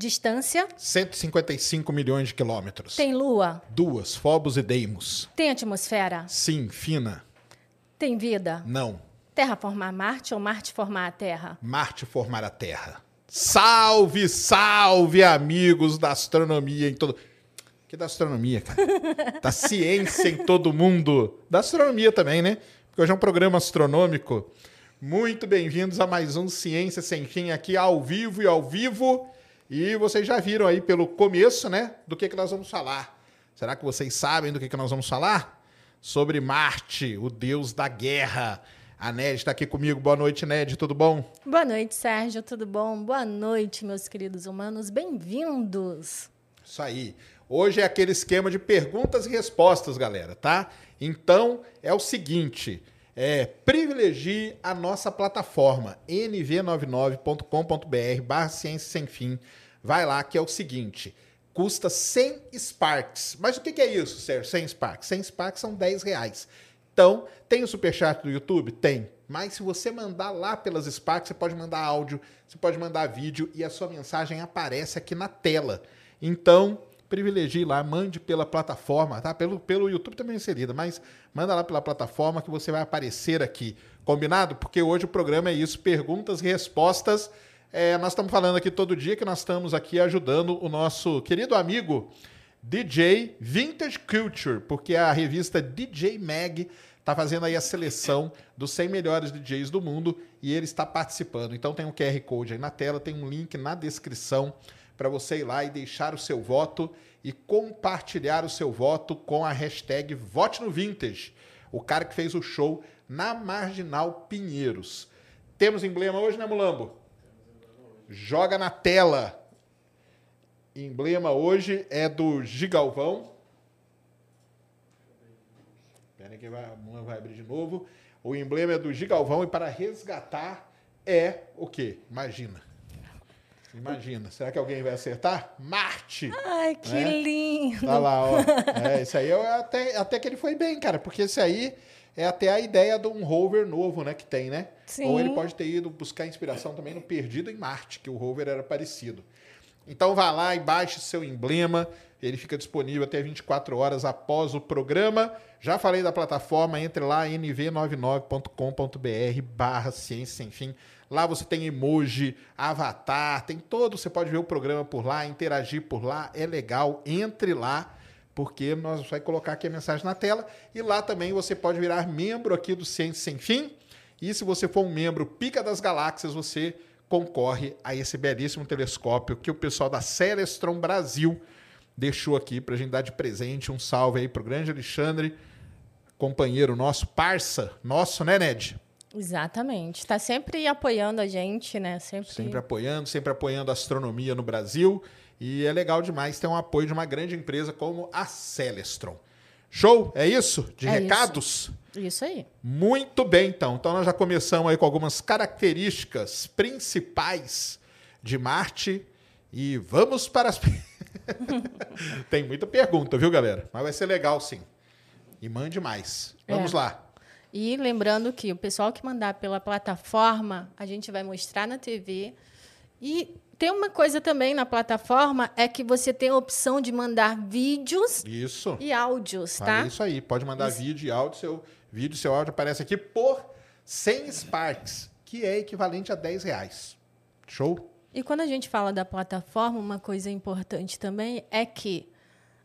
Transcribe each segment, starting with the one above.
Distância? 155 milhões de quilômetros. Tem lua? Duas, Phobos e Deimos. Tem atmosfera? Sim, fina. Tem vida? Não. Terra formar Marte ou Marte formar a Terra? Marte formar a Terra. Salve, salve, amigos da astronomia em todo. Que da astronomia, cara? da ciência em todo mundo. Da astronomia também, né? Porque hoje é um programa astronômico. Muito bem-vindos a mais um Ciência Sem Fim aqui ao vivo e ao vivo. E vocês já viram aí pelo começo, né, do que, que nós vamos falar. Será que vocês sabem do que, que nós vamos falar? Sobre Marte, o deus da guerra. A Ned está aqui comigo. Boa noite, Ned. Tudo bom? Boa noite, Sérgio. Tudo bom? Boa noite, meus queridos humanos. Bem-vindos. Isso aí. Hoje é aquele esquema de perguntas e respostas, galera, tá? Então, é o seguinte. É, privilegie a nossa plataforma nv99.com.br barra ciência sem fim. Vai lá que é o seguinte, custa 100 Sparks. Mas o que é isso, Sérgio? 100 Sparks? 100 Sparks são 10 reais. Então, tem o superchat do YouTube? Tem. Mas se você mandar lá pelas Sparks, você pode mandar áudio, você pode mandar vídeo e a sua mensagem aparece aqui na tela. Então, privilegie lá, mande pela plataforma, tá? Pelo, pelo YouTube também é inserida, mas manda lá pela plataforma que você vai aparecer aqui. Combinado? Porque hoje o programa é isso, perguntas e respostas. É, nós estamos falando aqui todo dia que nós estamos aqui ajudando o nosso querido amigo DJ Vintage Culture, porque a revista DJ Mag está fazendo aí a seleção dos 100 melhores DJs do mundo e ele está participando. Então tem um QR Code aí na tela, tem um link na descrição para você ir lá e deixar o seu voto e compartilhar o seu voto com a hashtag Vote no Vintage, o cara que fez o show na Marginal Pinheiros. Temos emblema hoje, né, Mulambo? Joga na tela. Emblema hoje é do Gigalvão. Espera que vai, a Mulambo vai abrir de novo. O emblema é do Gigalvão e para resgatar é o quê? Imagina. Imagina, será que alguém vai acertar? Marte! Ai, que né? lindo! Tá lá, ó. É, isso aí eu até, até que ele foi bem, cara, porque esse aí é até a ideia de um rover novo, né, que tem, né? Sim. Ou ele pode ter ido buscar inspiração também no Perdido em Marte, que o rover era parecido. Então vá lá e baixe seu emblema, ele fica disponível até 24 horas após o programa. Já falei da plataforma, entre lá nv99.com.br barra ciência sem fim. Lá você tem emoji, avatar, tem todo, você pode ver o programa por lá, interagir por lá, é legal, entre lá, porque nós vai colocar aqui a mensagem na tela e lá também você pode virar membro aqui do Ciência Sem Fim. E se você for um membro Pica das Galáxias, você concorre a esse belíssimo telescópio que o pessoal da Celestron Brasil deixou aqui para a gente dar de presente. Um salve aí para o grande Alexandre, companheiro nosso, parça nosso, né, Ned? Exatamente. Está sempre apoiando a gente, né? Sempre... Sempre apoiando, sempre apoiando a astronomia no Brasil. E é legal demais ter um apoio de uma grande empresa como a Celestron. Show? É isso? De É recados? Isso. Isso aí. Muito bem, então. Então nós já começamos aí com algumas características principais de Marte e vamos para as. Tem muita pergunta, viu, galera? Mas vai ser legal sim. E mande mais. Vamos É. lá. E lembrando que o pessoal que mandar pela plataforma, a gente vai mostrar na TV. E tem uma coisa também na plataforma, é que você tem a opção de mandar vídeos Isso. e áudios, tá? isso aí. Pode mandar Isso. vídeo e áudio. Seu vídeo e seu áudio aparece aqui por 100 Sparks, que é equivalente a 10 reais. Show? E quando a gente fala da plataforma, uma coisa importante também é que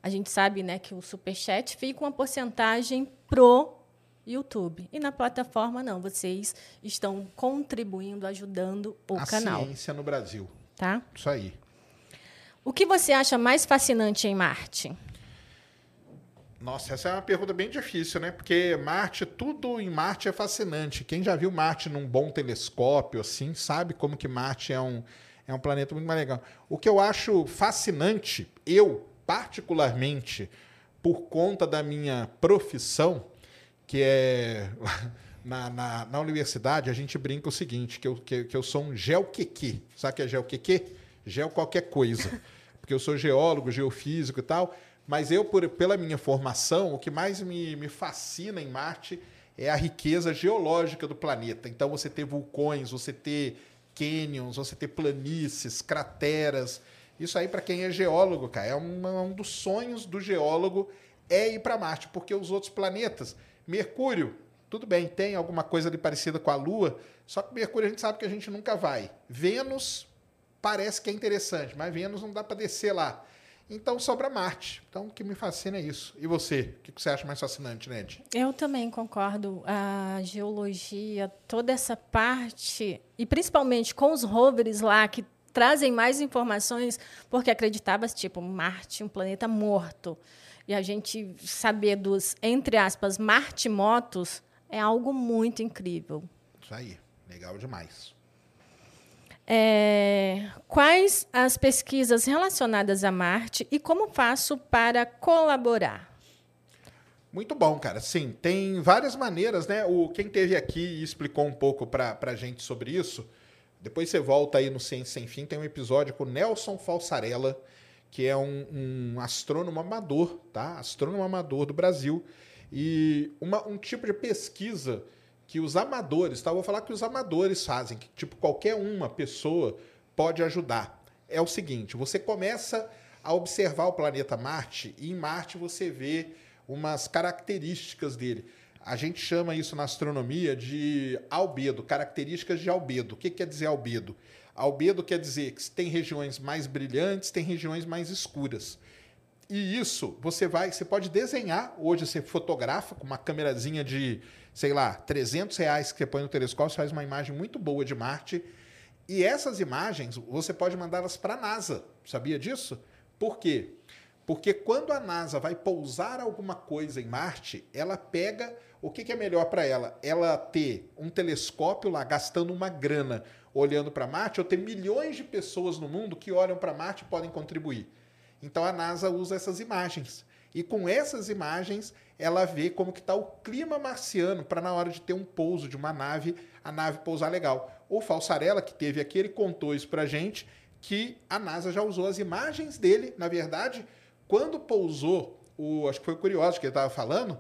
a gente sabe né, que o Superchat fica uma porcentagem pro YouTube. E na plataforma, não. Vocês estão contribuindo, ajudando o a canal. ciência no Brasil. Tá? Isso aí. O que você acha mais fascinante em Marte? Nossa, essa é uma pergunta bem difícil, né? Porque Marte, tudo em Marte é fascinante. Quem já viu Marte num bom telescópio, assim, sabe como que Marte é um, é um planeta muito mais legal. O que eu acho fascinante, eu, particularmente, por conta da minha profissão, que é. Na, na, na universidade, a gente brinca o seguinte, que eu, que, que eu sou um geoqueque. Sabe o que é geoqueque? Geo qualquer coisa. Porque eu sou geólogo, geofísico e tal. Mas eu, por, pela minha formação, o que mais me, me fascina em Marte é a riqueza geológica do planeta. Então, você ter vulcões, você ter canyons, você ter planícies, crateras. Isso aí, para quem é geólogo, cara, é uma- um dos sonhos do geólogo é ir para Marte, porque os outros planetas, Mercúrio, tudo bem, tem alguma coisa ali parecida com a Lua, só que Mercúrio a gente sabe que a gente nunca vai. Vênus parece que é interessante, mas Vênus não dá para descer lá. Então sobra Marte. Então o que me fascina é isso. E você? O que você acha mais fascinante, Ned? Eu também concordo. A geologia, toda essa parte, e principalmente com os rovers lá que trazem mais informações, porque acreditava tipo Marte, um planeta morto. E a gente saber dos, entre aspas, Marte-motos é algo muito incrível. Isso aí. Legal demais. É, quais as pesquisas relacionadas a Marte e como faço para colaborar? Muito bom, cara. Sim, tem várias maneiras, né? O, quem teve aqui e explicou um pouco pra, pra gente sobre isso, depois você volta aí no Ciência Sem Fim, tem um episódio com o Nelson Falsarella, que é um, um astrônomo amador, tá? Astrônomo amador do Brasil. E uma- um tipo de pesquisa que os amadores, tá? Eu vou falar que os amadores fazem, que tipo qualquer uma pessoa pode ajudar. É o seguinte, você começa a observar o planeta Marte e em Marte você vê umas características dele. A gente chama isso na astronomia de albedo, características de albedo. O que quer dizer albedo? Albedo quer dizer que tem regiões mais brilhantes, tem regiões mais escuras. E isso você vai, você pode desenhar. Hoje você fotografa com uma câmerazinha de, sei lá, 300 reais que você põe no telescópio, faz uma imagem muito boa de Marte. E essas imagens você pode mandá-las para a NASA. Sabia disso? Por quê? Porque quando a NASA vai pousar alguma coisa em Marte, ela pega. O que, que é melhor para ela? Ela ter um telescópio lá gastando uma grana olhando para Marte, ou ter milhões de pessoas no mundo que olham para Marte e podem contribuir. Então a NASA usa essas imagens. E com essas imagens, ela vê como que está o clima marciano para na hora de ter um pouso de uma nave, a nave pousar legal. O Falsarella, que teve aqui, ele contou isso para gente, que a NASA já usou as imagens dele, na verdade, quando pousou, o, acho que foi Curioso que ele estava falando,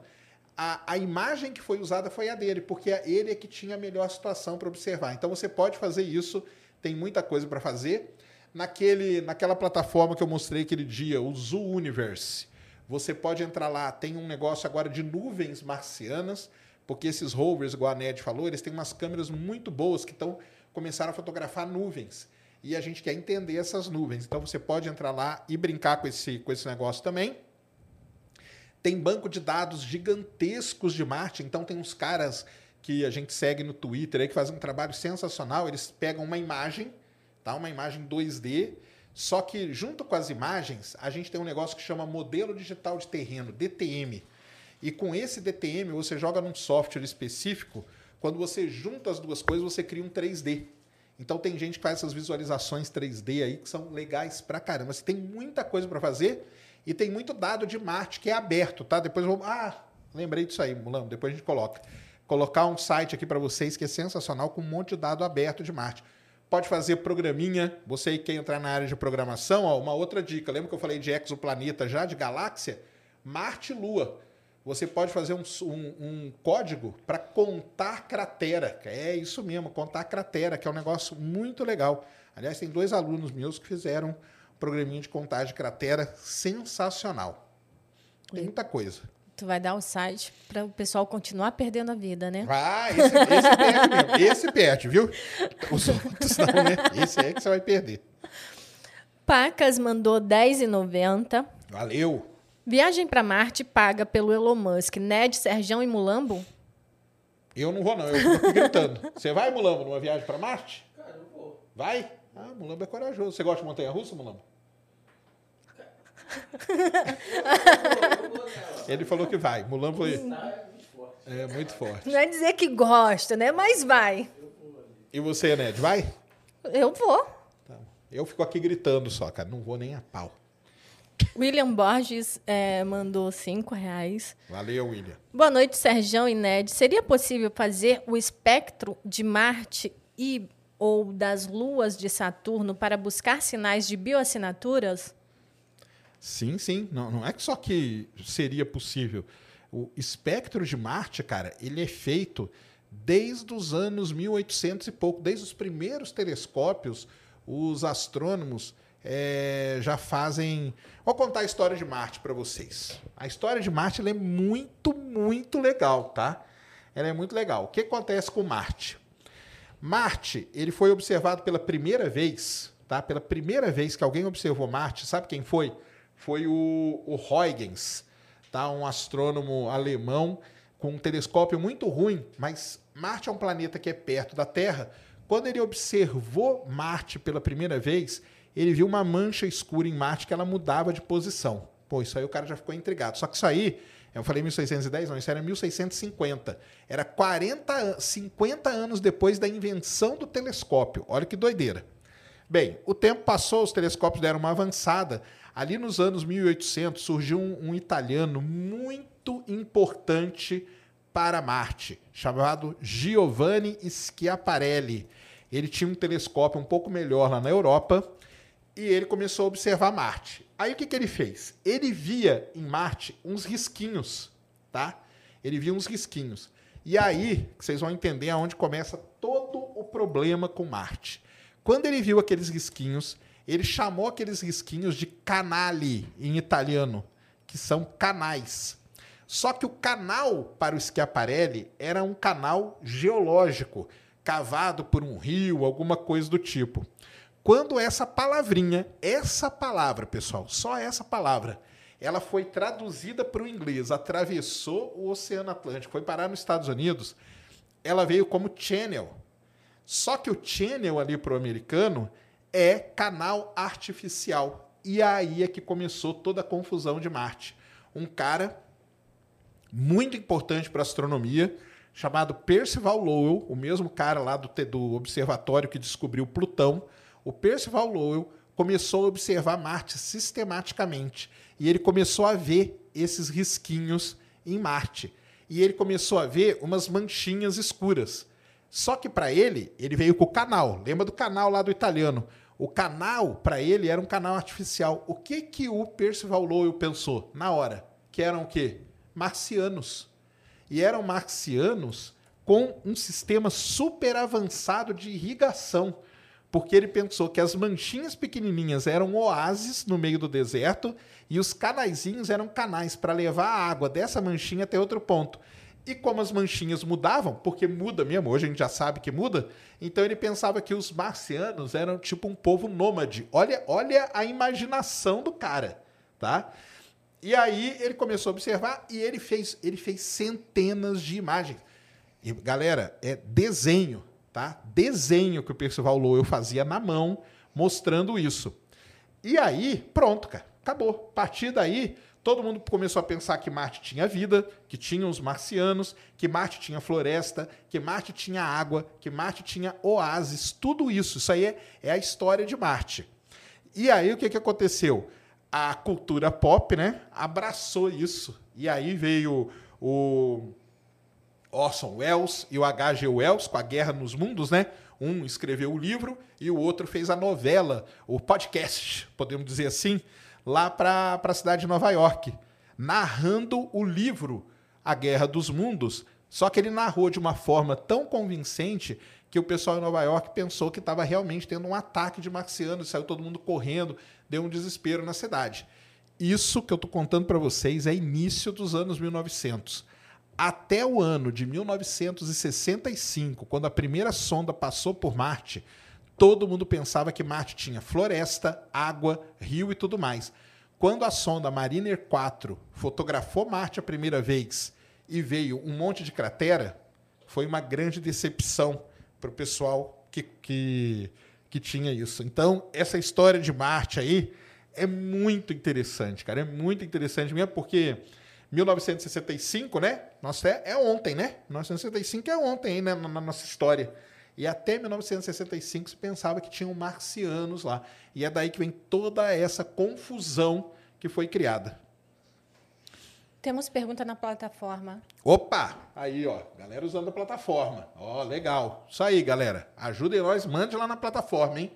a, a imagem que foi usada foi a dele, porque ele é que tinha a melhor situação para observar. Então você pode fazer isso, tem muita coisa para fazer. Naquele, naquela plataforma que eu mostrei aquele dia, o Zoo Universe, você pode entrar lá, tem um negócio agora de nuvens marcianas, porque esses rovers, igual a Ned falou, eles têm umas câmeras muito boas que estão começaram a fotografar nuvens. E a gente quer entender essas nuvens. Então você pode entrar lá e brincar com esse, com esse negócio também. Tem banco de dados gigantescos de Marte, então tem uns caras que a gente segue no Twitter aí que fazem um trabalho sensacional. Eles pegam uma imagem, tá? Uma imagem 2D, só que junto com as imagens, a gente tem um negócio que chama modelo digital de terreno, DTM. E com esse DTM, você joga num software específico, quando você junta as duas coisas, você cria um 3D. Então tem gente que faz essas visualizações 3D aí que são legais pra caramba. Você tem muita coisa para fazer e tem muito dado de Marte que é aberto, tá? Depois eu vou. Ah, lembrei disso aí, Mulão. Depois a gente coloca. Colocar um site aqui para vocês que é sensacional com um monte de dado aberto de Marte. Pode fazer programinha. Você que quer entrar na área de programação, ó, uma outra dica. Lembra que eu falei de exoplaneta já, de galáxia? Marte e Lua. você pode fazer um, um, um código para contar cratera. É isso mesmo, contar cratera, que é um negócio muito legal. Aliás, tem dois alunos meus que fizeram um programinha de contagem de cratera sensacional. Tem muita coisa. Tu vai dar o site para o pessoal continuar perdendo a vida, né? Ah, esse, esse perde mesmo. Esse perde, viu? Os outros não, né? Esse é que você vai perder. Pacas mandou R$10,90. Valeu. Viagem para Marte paga pelo Elon Musk, Ned, Serjão e Mulambo? Eu não vou, não. Eu aqui gritando. Você vai, Mulambo, numa viagem para Marte? Cara, eu vou. Vai? Ah, Mulambo é corajoso. Você gosta de montanha-russa, Mulambo? Ele falou que vai. Mulambo foi... É muito forte. Não é dizer que gosta, né? Mas vai. E você, Ned, vai? Eu vou. Tá. Eu fico aqui gritando só, cara. Não vou nem a pau. William Borges é, mandou cinco reais. Valeu, William. Boa noite, Serjão e Ned. Seria possível fazer o espectro de Marte e ou das luas de Saturno para buscar sinais de bioassinaturas? Sim, sim. Não, não é só que seria possível. O espectro de Marte, cara, ele é feito desde os anos 1800 e pouco, desde os primeiros telescópios, os astrônomos é, já fazem. Vou contar a história de Marte para vocês. A história de Marte é muito, muito legal, tá? Ela é muito legal. O que acontece com Marte? Marte, ele foi observado pela primeira vez, tá? Pela primeira vez que alguém observou Marte, sabe quem foi? Foi o, o Huygens, tá? Um astrônomo alemão com um telescópio muito ruim, mas Marte é um planeta que é perto da Terra. Quando ele observou Marte pela primeira vez, ele viu uma mancha escura em Marte que ela mudava de posição. Pô, isso aí o cara já ficou intrigado. Só que isso aí, eu falei 1610, não, isso era 1650. Era 40, 50 anos depois da invenção do telescópio. Olha que doideira. Bem, o tempo passou, os telescópios deram uma avançada. Ali nos anos 1800 surgiu um, um italiano muito importante para Marte, chamado Giovanni Schiaparelli. Ele tinha um telescópio um pouco melhor lá na Europa e ele começou a observar Marte. Aí o que, que ele fez? Ele via em Marte uns risquinhos, tá? Ele via uns risquinhos. E aí vocês vão entender aonde começa todo o problema com Marte. Quando ele viu aqueles risquinhos, ele chamou aqueles risquinhos de canali em italiano, que são canais. Só que o canal para o Schiaparelli era um canal geológico, cavado por um rio, alguma coisa do tipo. Quando essa palavrinha, essa palavra, pessoal, só essa palavra, ela foi traduzida para o inglês, atravessou o Oceano Atlântico, foi parar nos Estados Unidos, ela veio como channel. Só que o channel ali para o americano é canal artificial. E aí é que começou toda a confusão de Marte. Um cara muito importante para astronomia, chamado Percival Lowell, o mesmo cara lá do, do observatório que descobriu Plutão, o Percival Lowell começou a observar Marte sistematicamente e ele começou a ver esses risquinhos em Marte. E ele começou a ver umas manchinhas escuras. Só que para ele, ele veio com o canal. Lembra do canal lá do italiano? O canal, para ele, era um canal artificial. O que que o Percival Lowell pensou na hora? Que eram o quê? Marcianos. E eram marcianos com um sistema super avançado de irrigação porque ele pensou que as manchinhas pequenininhas eram oásis no meio do deserto e os canaizinhos eram canais para levar a água dessa manchinha até outro ponto. E como as manchinhas mudavam, porque muda mesmo, hoje a gente já sabe que muda, então ele pensava que os marcianos eram tipo um povo nômade. Olha, olha a imaginação do cara, tá? E aí ele começou a observar e ele fez, ele fez centenas de imagens. E galera, é desenho, tá? Desenho que o Percival Lowell fazia na mão, mostrando isso. E aí, pronto, cara, acabou. A partir daí, todo mundo começou a pensar que Marte tinha vida, que tinha os marcianos, que Marte tinha floresta, que Marte tinha água, que Marte tinha oásis, tudo isso. Isso aí é, é a história de Marte. E aí o que, que aconteceu? A cultura pop, né, abraçou isso. E aí veio o Orson Welles e o H.G. Wells com a Guerra nos Mundos, né? Um escreveu o livro e o outro fez a novela, o podcast, podemos dizer assim, lá para a cidade de Nova York, narrando o livro A Guerra dos Mundos, só que ele narrou de uma forma tão convincente que o pessoal em Nova York pensou que estava realmente tendo um ataque de marcianos, saiu todo mundo correndo, deu um desespero na cidade. Isso que eu estou contando para vocês é início dos anos 1900. Até o ano de 1965, quando a primeira sonda passou por Marte, todo mundo pensava que Marte tinha floresta, água, rio e tudo mais. Quando a sonda Mariner 4 fotografou Marte a primeira vez e veio um monte de cratera, foi uma grande decepção para o pessoal que, que, que tinha isso. Então, essa história de Marte aí é muito interessante, cara. É muito interessante mesmo, porque 1965, né? Nossa, é, é ontem, né? 1965 é ontem, né? Na, na nossa história. E até 1965 se pensava que tinham marcianos lá. E é daí que vem toda essa confusão que foi criada. Temos pergunta na plataforma. Opa! Aí, ó. Galera usando a plataforma. Ó, legal. Isso aí, galera. Ajudem nós, mande lá na plataforma, hein?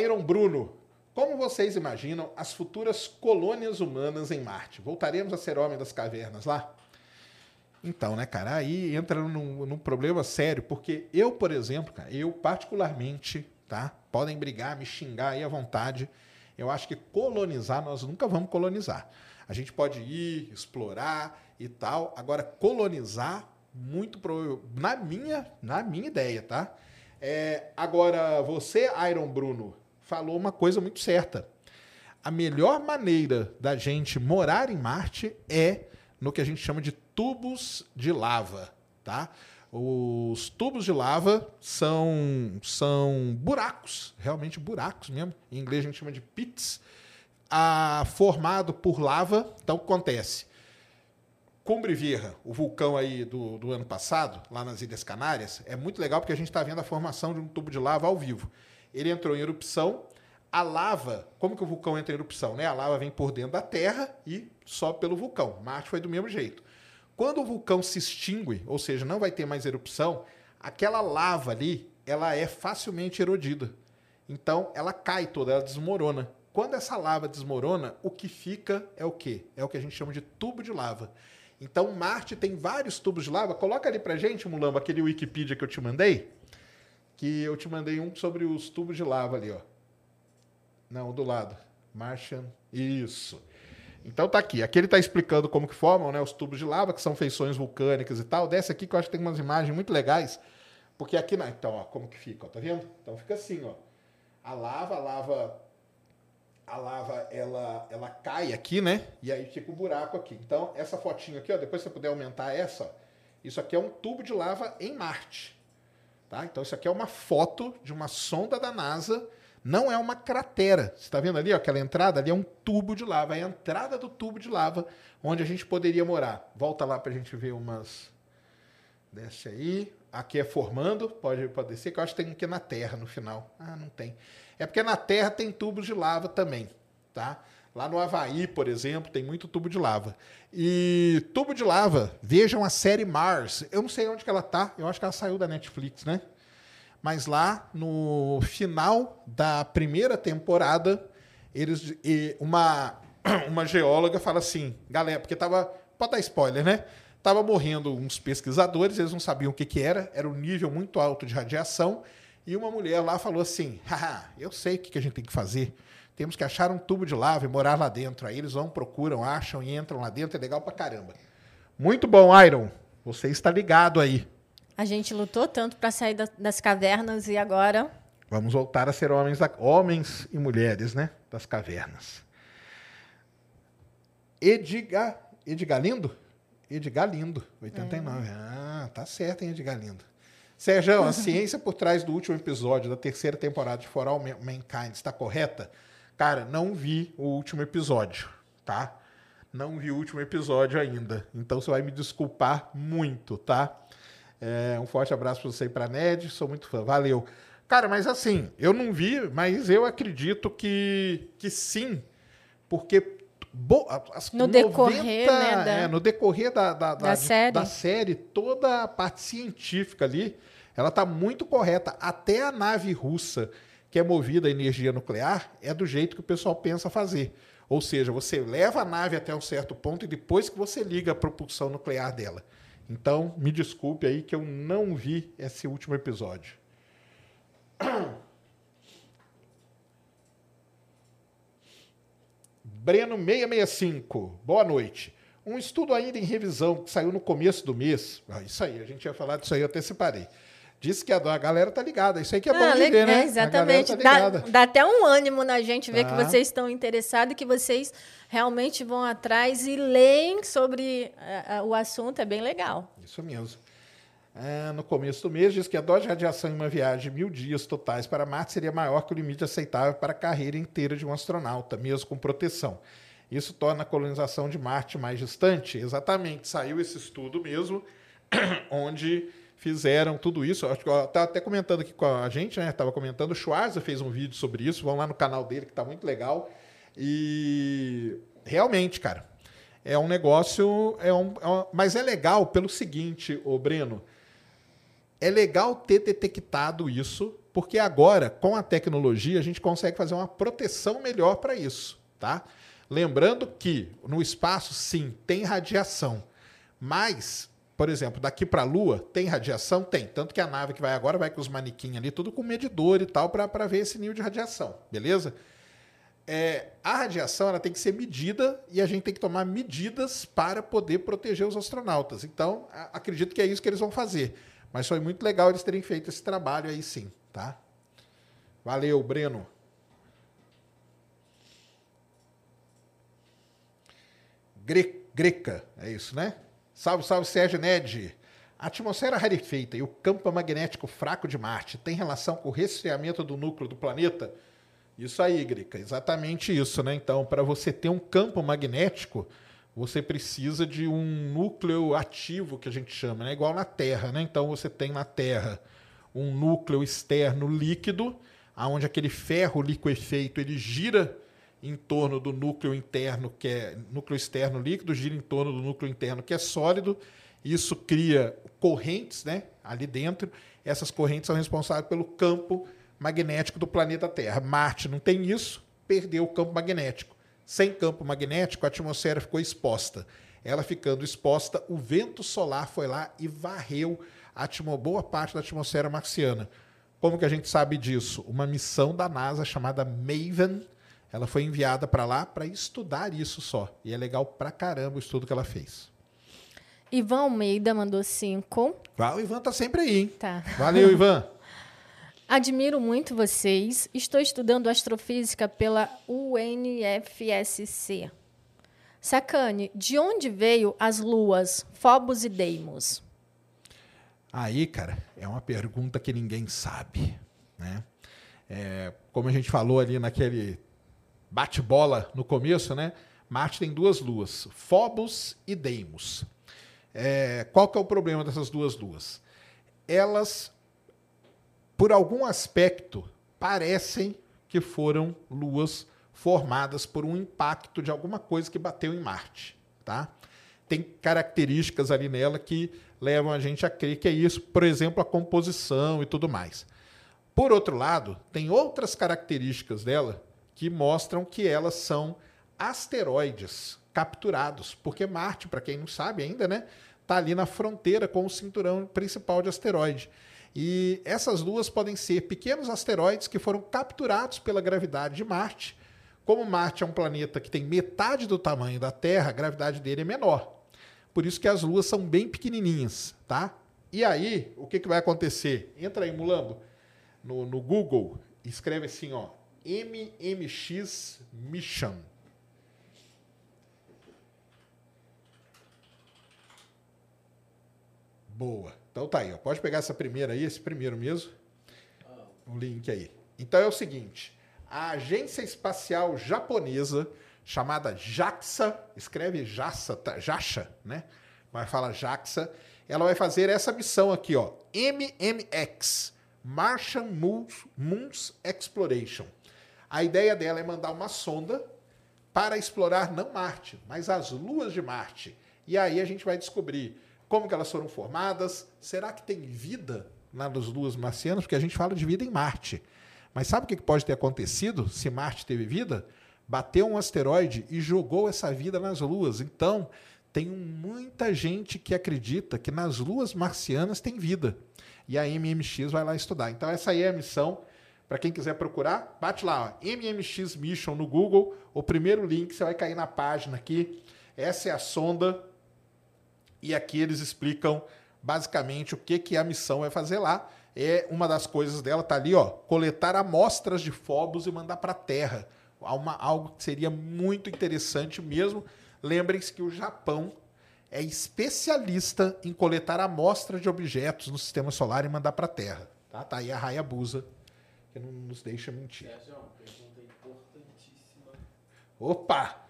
Iron Bruno. Como vocês imaginam as futuras colônias humanas em Marte? Voltaremos a ser homem das cavernas lá? Então, né, cara, aí entra num, num, problema sério, porque eu, por exemplo, cara, eu particularmente, tá? Podem brigar, me xingar aí à vontade. Eu acho que colonizar, nós nunca vamos colonizar. A gente pode ir, explorar e tal. Agora, colonizar, muito pro... na minha, na minha ideia, tá? É, agora, você, Iron Bruno, falou uma coisa muito certa. A melhor maneira da gente morar em Marte é no que a gente chama de tubos de lava, tá? Os tubos de lava são, são buracos, realmente buracos mesmo. Em inglês a gente chama de pits, ah, formado por lava. Então, o que acontece? Cumbre Vieja, o vulcão aí do, do ano passado, lá nas Ilhas Canárias, é muito legal porque a gente está vendo a formação de um tubo de lava ao vivo. Ele entrou em erupção, a lava, como que o vulcão entra em erupção? Né? A lava vem por dentro da Terra e sobe pelo vulcão. Marte foi do mesmo jeito. Quando o vulcão se extingue, ou seja, não vai ter mais erupção, aquela lava ali, ela é facilmente erodida. Então, ela cai toda, ela desmorona. Quando essa lava desmorona, o que fica é o quê? É o que a gente chama de tubo de lava. Então, Marte tem vários tubos de lava. Coloca ali pra gente, Mulamba, aquele Wikipedia que eu te mandei. Que eu te mandei um sobre os tubos de lava ali, ó. Não, do lado. Martian. Isso. Então tá aqui. Aqui ele está explicando como que formam né, os tubos de lava, que são feições vulcânicas e tal. Desce aqui que eu acho que tem umas imagens muito legais. Porque aqui, não, então, ó, como que fica, ó, tá vendo? Então fica assim, ó. A lava, a lava, a lava, ela, ela cai aqui, né? E aí fica o um buraco aqui. Então, essa fotinha aqui, ó, depois você puder aumentar essa, ó, isso aqui é um tubo de lava em Marte. Tá? Então, isso aqui é uma foto de uma sonda da NASA não é uma cratera. Você está vendo ali, ó, aquela entrada ali é um tubo de lava. É a entrada do tubo de lava onde a gente poderia morar. Volta lá para a gente ver umas. Desce aí. Aqui é formando, pode, pode descer, que eu acho que tem aqui na Terra no final. Ah, não tem. É porque na Terra tem tubos de lava também, tá? Lá no Havaí, por exemplo, tem muito tubo de lava. E tubo de lava, vejam a série Mars. Eu não sei onde que ela tá, eu acho que ela saiu da Netflix, né? Mas lá no final da primeira temporada, eles uma uma geóloga fala assim, galera, porque tava, pode dar spoiler, né? Tava morrendo uns pesquisadores, eles não sabiam o que que era, era um nível muito alto de radiação, e uma mulher lá falou assim: haha, eu sei o que, que a gente tem que fazer. Temos que achar um tubo de lava e morar lá dentro. Aí eles vão, procuram, acham e entram lá dentro. É legal pra caramba. Muito bom, Iron. Você está ligado aí. A gente lutou tanto para sair da, das cavernas e agora. Vamos voltar a ser homens, homens e mulheres, né? Das cavernas. Edgar, Edgar Lindo? Edgar Lindo, 89. É. Ah, tá certo, hein, Edgar Lindo. Sérgio, a ciência por trás do último episódio da terceira temporada de For All Mankind está correta? Cara, não vi o último episódio, tá? Não vi o último episódio ainda. Então você vai me desculpar muito, tá? É, um forte abraço para você e para Ned, sou muito fã, valeu. Cara, mas assim, eu não vi, mas eu acredito que, que sim, porque bo, as no 90, decorrer, né, da, é, no decorrer da, da, da, série. da série, toda a parte científica ali, ela tá muito correta. Até a nave russa que é movida a energia nuclear é do jeito que o pessoal pensa fazer. Ou seja, você leva a nave até um certo ponto e depois que você liga a propulsão nuclear dela. Então, me desculpe aí que eu não vi esse último episódio. Breno 665, boa noite. Um estudo ainda em revisão que saiu no começo do mês. Ah, isso aí, a gente ia falar disso aí, eu até separei. Disse que a, a galera tá ligada. Isso aí que é bom Ah, de le- ver, né? é, exatamente. Galera dá, tá ligada. dá até um ânimo na gente ver Tá. que vocês estão interessados e que vocês realmente vão atrás e leem sobre ah, ah, o assunto. É bem legal. Isso mesmo. É, no começo do mês, diz que a dose de radiação em uma viagem de mil dias totais para Marte seria maior que o limite aceitável para a carreira inteira de um astronauta, mesmo com proteção. Isso torna a colonização de Marte mais distante? Exatamente. Saiu esse estudo mesmo, onde fizeram tudo isso. Acho que estava até comentando aqui com a gente, né? Estava comentando, o Schwarza fez um vídeo sobre isso. Vão lá no canal dele, que está muito legal. E realmente, cara, é um negócio. É um, é um- mas é legal pelo seguinte, ô Breno. É legal ter detectado isso, porque agora, com a tecnologia, a gente consegue fazer uma proteção melhor para isso, tá? Lembrando que no espaço, sim, tem radiação, mas, por exemplo, daqui para a Lua, tem radiação? Tem. Tanto que a nave que vai agora vai com os manequins ali, tudo com medidor e tal, para ver esse nível de radiação, beleza? É, a radiação ela tem que ser medida e a gente tem que tomar medidas para poder proteger os astronautas. Então, acredito que é isso que eles vão fazer. Mas foi muito legal eles terem feito esse trabalho aí sim, tá? Valeu, Breno. Gre- Greca, é isso, né? Salve, salve, Sérgio Ned. A atmosfera rarefeita e o campo magnético fraco de Marte tem relação com o resfriamento do núcleo do planeta? Isso aí, Greca, exatamente isso, né? Então, para você ter um campo magnético, você precisa de um núcleo ativo, que a gente chama, né? Igual na Terra, né? Então, você tem na Terra um núcleo externo líquido, aonde aquele ferro liquefeito ele gira em torno do núcleo interno, que é núcleo externo líquido, gira em torno do núcleo interno, que é sólido. Isso cria correntes, né, ali dentro. Essas correntes são responsáveis pelo campo magnético do planeta Terra. Marte não tem isso, perdeu o campo magnético. Sem campo magnético, a atmosfera ficou exposta. Ela ficando exposta, o vento solar foi lá e varreu a boa parte da atmosfera marciana. Como que a gente sabe disso? Uma missão da NASA chamada MAVEN, ela foi enviada para lá para estudar isso só. E é legal pra caramba o estudo que ela fez. Ivan Almeida mandou cinco. Ah, o Ivan tá sempre aí, hein? Tá. Valeu, Ivan. Admiro muito vocês. Estou estudando astrofísica pela UNFSC. Sacane, de onde veio as luas Phobos e Deimos? Aí, cara, é uma pergunta que ninguém sabe, né? É, como a gente falou ali naquele bate-bola no começo, né? Marte tem duas luas, Phobos e Deimos. É, qual que é o problema dessas duas luas? Elas, por algum aspecto, parecem que foram luas formadas por um impacto de alguma coisa que bateu em Marte, tá? Tem características ali nela que levam a gente a crer que é isso, por exemplo, a composição e tudo mais. Por outro lado, tem outras características dela que mostram que elas são asteroides capturados, porque Marte, para quem não sabe ainda, né, tá ali na fronteira com o cinturão principal de asteroide. E essas duas podem ser pequenos asteroides que foram capturados pela gravidade de Marte. Como Marte é um planeta que tem metade do tamanho da Terra, a gravidade dele é menor. Por isso que as luas são bem pequenininhas, tá? E aí, o que, que vai acontecer? Entra aí, Mulambo, no, no Google, escreve assim, ó, MMX Mission. Boa. Então tá aí, ó. Pode pegar essa primeira aí, esse primeiro mesmo. O link aí. Então é o seguinte: a agência espacial japonesa chamada JAXA, escreve JAXA, tá? JAXA, né? Mas fala JAXA, ela vai fazer essa missão aqui, ó, MMX, Martian Moons, Moons Exploration. A ideia dela é mandar uma sonda para explorar não Marte, mas as luas de Marte. E aí a gente vai descobrir como que elas foram formadas, será que tem vida nas luas marcianas? Porque a gente fala de vida em Marte. Mas sabe o que pode ter acontecido se Marte teve vida? Bateu um asteroide e jogou essa vida nas luas. Então, tem muita gente que acredita que nas luas marcianas tem vida. E a MMX vai lá estudar. Então, essa aí é a missão. Para quem quiser procurar, bate lá, ó, MMX Mission no Google. O primeiro link, você vai cair na página aqui. Essa é a sonda. E aqui eles explicam basicamente o que, que a missão vai fazer lá. É uma das coisas dela, tá ali, ó, coletar amostras de Phobos e mandar para a Terra. Uma, algo que seria muito interessante mesmo. Lembrem-se que o Japão é especialista em coletar amostras de objetos no sistema solar e mandar para a Terra. Tá? tá aí a Hayabusa, que não nos deixa mentir. Essa é uma pergunta importantíssima. Opa!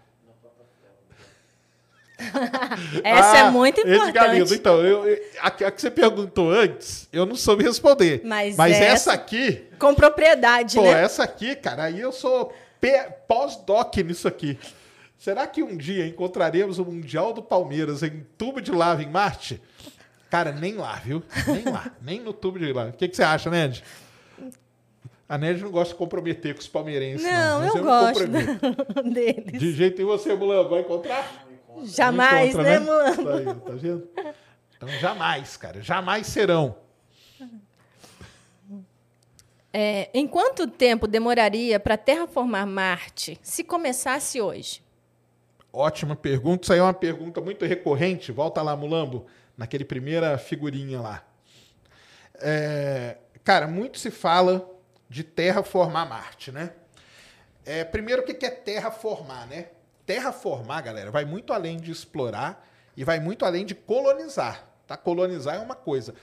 Essa Ah, é muito importante. Lindo. Então, eu, eu- a, que- a que você perguntou antes, eu não soube responder. Mas essa... essa- aqui, Com propriedade, pô, né? essa aqui, cara, aí eu sou pós-doc nisso aqui. Será que um dia encontraremos o Mundial do Palmeiras em tubo de lava em Marte? Cara, nem lá, viu? Nem lá. nem no tubo de lava. O que, que você acha, Ned? A Ned não gosta de comprometer com os palmeirenses. Não, Não, eu me gosto comprometo. deles. De jeito nenhum você, Mulan, vai encontrar? Jamais, Não encontra, né, Mulan? Tá, aí, tá vendo? Então, jamais, cara. Jamais serão. É, em quanto tempo demoraria para terraformar Marte se começasse hoje? Ótima pergunta. Isso aí é uma pergunta muito recorrente. Volta lá, Mulambo, naquele primeira figurinha lá. É, cara, muito se fala de terraformar Marte, né? É, primeiro, o que é terraformar, né? Terraformar, galera, vai muito além de explorar e vai muito além de colonizar. Tá? Colonizar é uma coisa.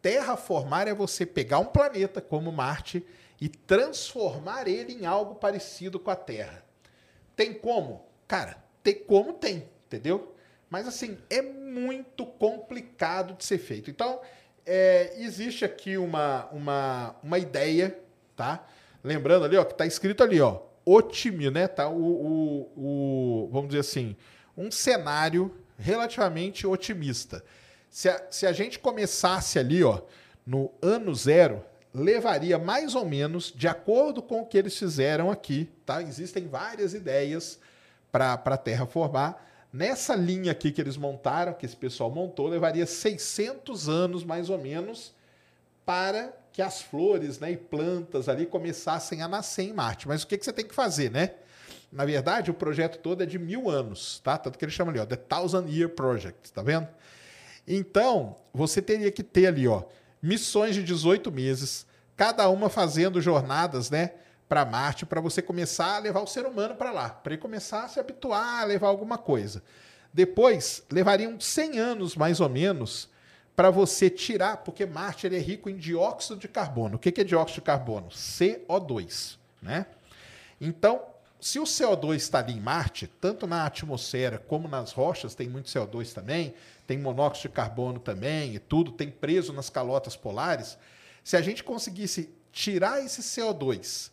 Terraformar é você pegar um planeta como Marte e transformar ele em algo parecido com a Terra. Tem como? Cara, tem como tem, entendeu? Mas assim, é muito complicado de ser feito. Então, é, existe aqui uma, uma, uma ideia, tá? Lembrando ali, ó, que tá escrito ali, ó, otimismo, né? Tá o, o, o, vamos dizer assim, um cenário relativamente otimista. Se a, se a gente começasse ali, ó, no ano zero, levaria mais ou menos, de acordo com o que eles fizeram aqui, tá? Existem várias ideias para a Terra formar. Nessa linha aqui que eles montaram, que esse pessoal montou, levaria 600 anos mais ou menos para que as flores né, e plantas ali começassem a nascer em Marte. Mas o que, que você tem que fazer, né? Na verdade, o projeto todo é de mil anos, tá? Tanto que eles chamam ali, ó, The Thousand Year Project, tá vendo? Então, você teria que ter ali, ó, missões de 18 meses, cada uma fazendo jornadas, né, para Marte, para você começar a levar o ser humano para lá, para ele começar a se habituar a levar alguma coisa. Depois, levariam 100 anos mais ou menos para você tirar, porque Marte ele é rico em dióxido de carbono. O que é dióxido de carbono? CO2, né? Então, se o CO2 está ali em Marte, tanto na atmosfera como nas rochas, tem muito CO2 também, tem monóxido de carbono também e tudo, tem preso nas calotas polares. Se a gente conseguisse tirar esse CO2,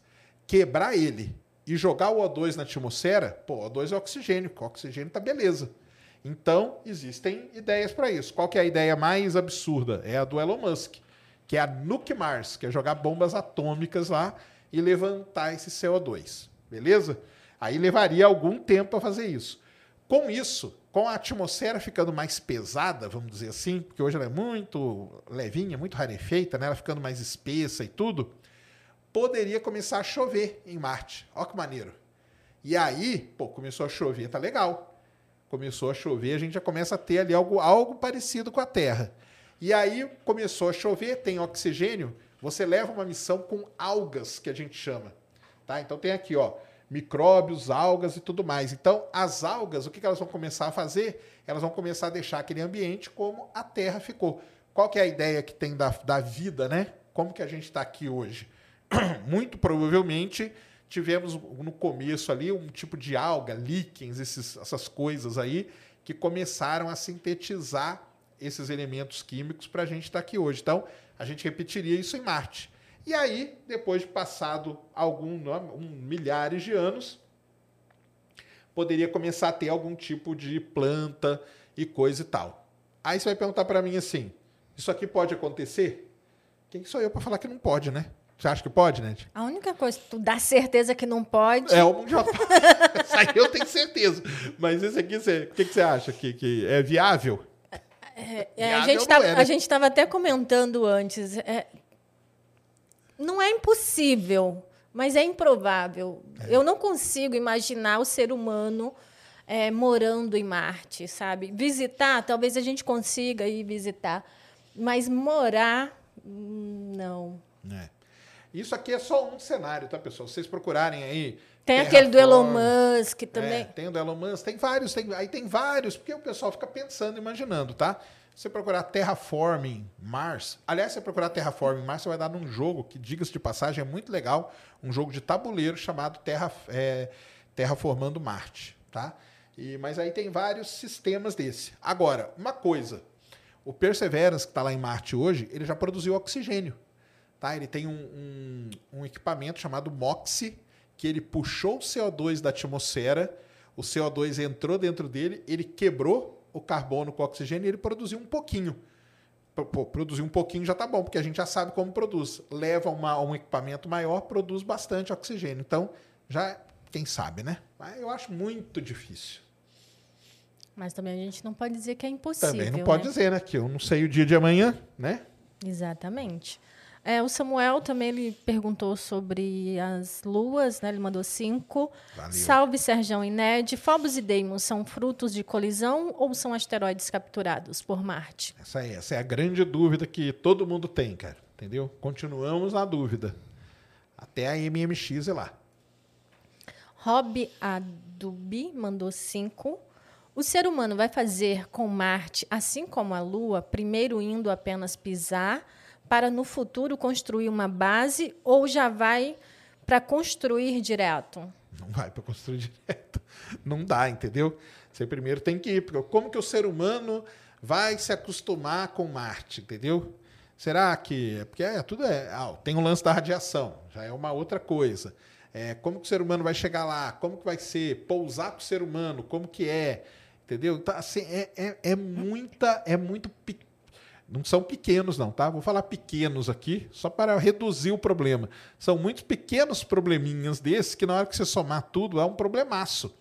quebrar ele e jogar o O2 na atmosfera, pô, O2 é oxigênio, com oxigênio tá beleza. Então, existem ideias para isso. Qual é a ideia mais absurda? É a do Elon Musk, que é a Nuke Mars, que é jogar bombas atômicas lá e levantar esse CO2. Beleza? Aí levaria algum tempo para fazer isso. Com isso, com a atmosfera ficando mais pesada, vamos dizer assim, porque hoje ela é muito levinha, muito rarefeita, né? ela ficando mais espessa e tudo, poderia começar a chover em Marte. Olha que maneiro. E aí, pô, começou a chover, tá legal. Começou a chover, a gente já começa a ter ali algo, algo parecido com a Terra. E aí começou a chover, tem oxigênio, você leva uma missão com algas, que a gente chama. Tá? Então tem aqui, ó, micróbios, algas e tudo mais. Então, as algas, o que elas vão começar a fazer? Elas vão começar a deixar aquele ambiente como a Terra ficou. Qual que é a ideia que tem da, da vida, né? Como que a gente está aqui hoje? Muito provavelmente tivemos no começo ali um tipo de alga, líquens, esses, essas coisas aí, que começaram a sintetizar esses elementos químicos para a gente estar aqui hoje. Então, a gente repetiria isso em Marte. E aí, depois de passado algum um, milhares de anos, poderia começar a ter algum tipo de planta e coisa e tal. Aí você vai perguntar para mim assim: isso aqui pode acontecer? Quem sou eu para falar que não pode, né? Você acha que pode, né? A única coisa que tu dá certeza que não pode. É o Mundial. Isso aí eu tenho certeza. Mas esse aqui, você, o que, que você acha? Que, que é viável? É, a Viável gente não tava, é, né? a estava até comentando antes. é, não é impossível, mas é improvável. Eu não consigo imaginar o ser humano é, morando em Marte, sabe? Visitar, talvez a gente consiga ir visitar, mas morar, hum, não. É. Isso aqui é só um cenário, tá, pessoal? Se vocês procurarem aí. Tem aquele do Elon Musk também. É, tem o do Elon Musk, tem vários, tem, aí tem vários, porque o pessoal fica pensando, imaginando, tá? Se você procurar Terraforming Mars, aliás, se você procurar Terraforming Mars, você vai dar num jogo que, diga-se de passagem, é muito legal, um jogo de tabuleiro chamado Terra, é, Terraformando Marte, tá? E, mas aí tem vários sistemas desse. Agora, uma coisa, o Perseverance, que está lá em Marte hoje, ele já produziu oxigênio. Tá? Ele tem um, um- um equipamento chamado MOXIE, que ele puxou o CO2 da atmosfera, o CO2 entrou dentro dele, ele quebrou o carbono com o oxigênio e ele produziu um pouquinho. Pô, produzir um pouquinho já tá bom, porque a gente já sabe como produz. Leva uma- um equipamento maior, produz bastante oxigênio. Então, já, quem sabe, né? Mas eu acho muito difícil. Mas também a gente não pode dizer que é impossível. Também não pode né? dizer, né? Que eu não sei o dia de amanhã, né? Exatamente. É, o Samuel também ele perguntou sobre as luas, né? Ele mandou cinco. Valeu. Salve, Serjão e Ned. Phobos e Deimos são frutos de colisão ou são asteroides capturados por Marte? Essa é, essa é a grande dúvida que todo mundo tem, cara. Entendeu? Continuamos na dúvida. Até a MMX ir lá. Rob Adubi mandou cinco. O ser humano vai fazer com Marte, assim como a Lua, primeiro indo apenas pisar, para no futuro construir uma base, ou já vai para construir direto? Não vai para construir direto. Não dá, entendeu? Você primeiro tem que ir. Porque como que o ser humano vai se acostumar com Marte, entendeu? Será que. Porque é, tudo é. ah, tem o lance da radiação, já é uma outra coisa. É, como que o ser humano vai chegar lá? Como que vai ser? Pousar com o ser humano? Como que é? Entendeu? Então, assim, é, é, é muita. É muito. pe- Não são pequenos, não, tá? Vou falar pequenos aqui, só para reduzir o problema. São muitos pequenos probleminhas desses que, na hora que você somar tudo, é um problemaço.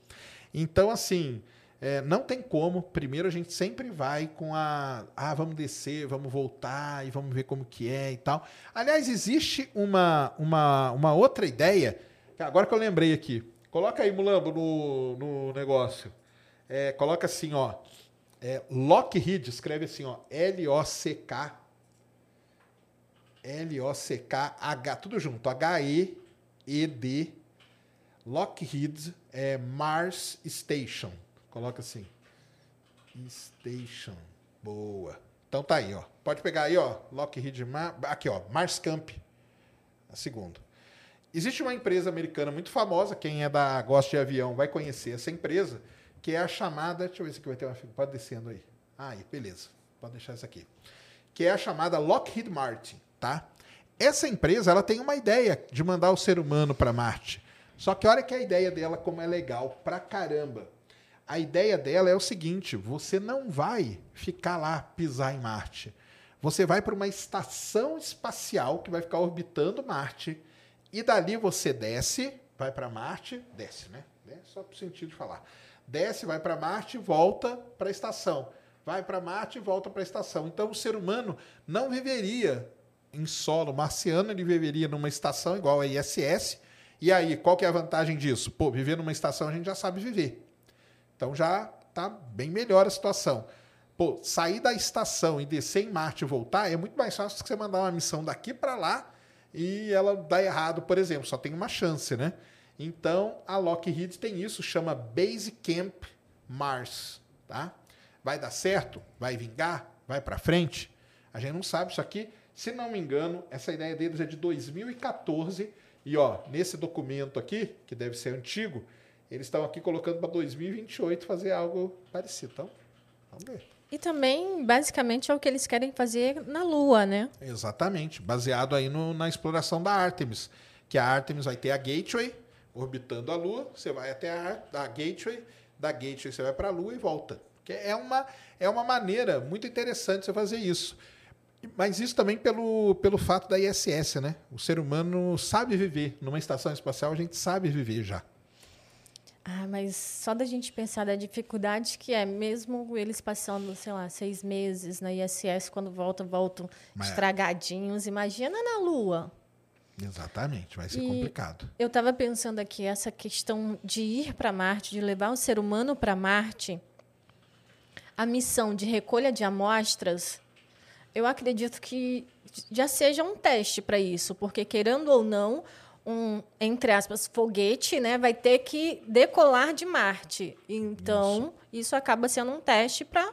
Então, assim, é, não tem como. Primeiro, a gente sempre vai com a. Ah, vamos descer, vamos voltar e vamos ver como que é e tal. Aliás, existe uma, uma, uma outra ideia, agora que eu lembrei aqui. Coloca aí, Mulambo, no, no negócio. É, coloca assim, ó. É, Lockheed, escreve assim, ó. L-O-C-K. L-O-C-K-H, tudo junto. H-E-E-D. Lockheed é Mars Station. Coloca assim. Station. Boa. Então tá aí, ó. Pode pegar aí, ó. Lockheed Mar... Aqui, ó. Mars Camp. A segunda. Existe uma empresa americana muito famosa, quem é da gosta de avião vai conhecer essa empresa, que é a chamada, deixa eu ver se aqui vai ter uma pode descendo aí. Aí, beleza. Pode deixar isso aqui. Que é a chamada Lockheed Martin, tá? Essa empresa, ela tem uma ideia de mandar o ser humano para Marte. Só que olha que a ideia dela como é legal pra caramba. A ideia dela é o seguinte: você não vai ficar lá pisar em Marte. Você vai para uma estação espacial que vai ficar orbitando Marte e dali você desce, vai para Marte, desce, né? É só para o sentido de falar. Desce, vai para Marte e volta para a estação. Vai para Marte e volta para a estação. Então o ser humano não viveria em solo marciano, ele viveria numa estação igual a ISS. E aí, qual que é a vantagem disso? Pô, viver numa estação a gente já sabe viver. Então já tá bem melhor a situação. Pô, sair da estação e descer em Marte e voltar é muito mais fácil do que você mandar uma missão daqui para lá e ela dá errado, por exemplo. Só tem uma chance, né? Então a Lockheed tem isso, chama Base Camp Mars, tá? Vai dar certo? Vai vingar? Vai para frente? A gente não sabe isso aqui. Se não me engano, essa ideia deles é de 2014 e ó, nesse documento aqui, que deve ser antigo, eles estão aqui colocando para 2028 fazer algo parecido. Então, vamos ver. E também, basicamente, é o que eles querem fazer na Lua, né? Exatamente, baseado aí no- na exploração da Artemis, que a Artemis vai ter a Gateway orbitando a Lua, você vai até a, a Gateway, da Gateway você vai para a Lua e volta. Que é uma é uma maneira muito interessante você fazer isso. Mas isso também pelo, pelo fato da ISS, né? O ser humano sabe viver. Numa estação espacial, a gente sabe viver já. Ah, mas só da gente pensar da dificuldade que é, mesmo eles passando, sei lá, seis meses na ISS, quando voltam, voltam Mas- estragadinhos. Imagina na Lua. Exatamente, vai ser E complicado. Eu estava pensando aqui, essa questão de ir para Marte, de levar o ser humano para Marte, a missão de recolha de amostras, eu acredito que já seja um teste para isso, porque querendo ou não, um, entre aspas, foguete, né, vai ter que decolar de Marte. Então, isso, acaba sendo um teste para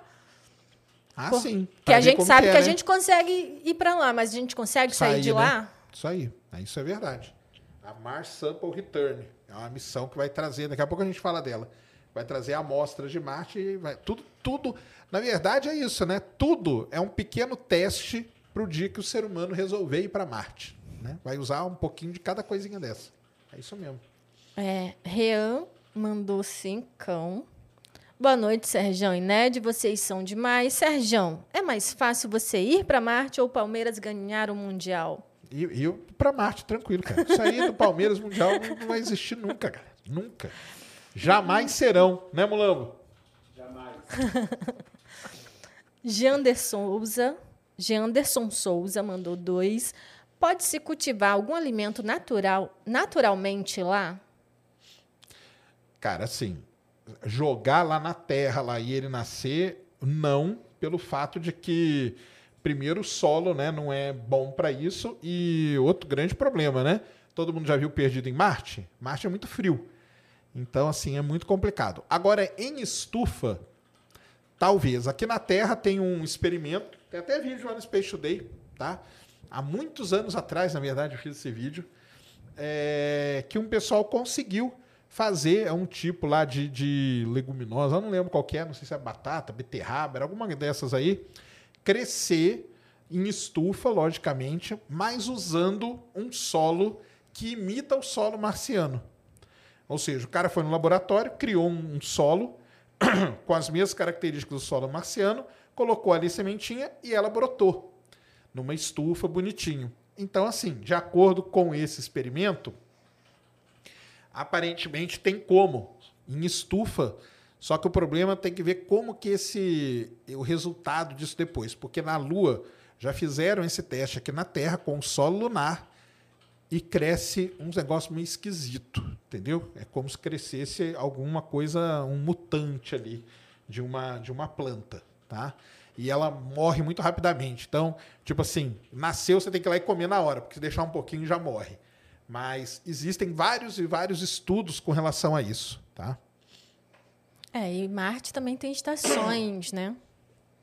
Ah, Por- sim. que a gente sabe que, é, a né? gente consegue ir para lá, mas a gente consegue sair, de né? lá? Isso aí. É, Isso é verdade. A Mars Sample Return. É uma missão que vai trazer, daqui a pouco a gente fala dela. Vai trazer amostras de Marte e vai. Tudo, tudo. Na verdade, é isso, né? Tudo é um pequeno teste para o dia que o ser humano resolver ir para Marte. Né? Vai usar um pouquinho de cada coisinha dessa. É isso mesmo. É, Rean mandou cincão. Boa noite, Serjão e Ned. Vocês são demais. Serjão, é mais fácil você ir para Marte ou Palmeiras ganhar o Mundial? E, e eu para Marte, tranquilo, cara. Isso aí do Palmeiras Mundial não, não vai existir nunca, cara. Nunca. Jamais serão, né, Mulambo? Jamais. Janderson Souza, Janderson Souza mandou dois. Pode-se cultivar algum alimento natural, naturalmente lá? Cara, assim, jogar lá na terra lá e ele nascer, não, pelo fato de que primeiro solo, né, não é bom para isso e outro grande problema, né? Todo mundo já viu Perdido em Marte? Marte é muito frio. Então, assim, é muito complicado. Agora, em estufa, talvez. Aqui na Terra tem um experimento, tem até vídeo lá no Space Today, tá? Há muitos anos atrás, na verdade, eu fiz esse vídeo, é, que um pessoal conseguiu fazer é um tipo lá de, de leguminosa, eu não lembro qual é, não sei se é batata, beterraba, era alguma dessas aí, crescer em estufa, logicamente, mas usando um solo que imita o solo marciano. Ou seja, o cara foi no laboratório, criou um solo com as mesmas características do solo marciano, colocou ali sementinha e ela brotou numa estufa bonitinho. Então, assim, de acordo com esse experimento, aparentemente tem como em estufa, só que o problema tem que ver como que esse o resultado disso depois, porque na Lua já fizeram esse teste aqui na Terra com o solo lunar e cresce um negócio meio esquisito, entendeu? É como se crescesse alguma coisa, um mutante ali de uma de uma planta, tá? E ela morre muito rapidamente. Então, tipo assim, nasceu, você tem que ir lá e comer na hora, porque se deixar um pouquinho já morre. Mas existem vários e vários estudos com relação a isso, tá? É, e Marte também tem estações, né?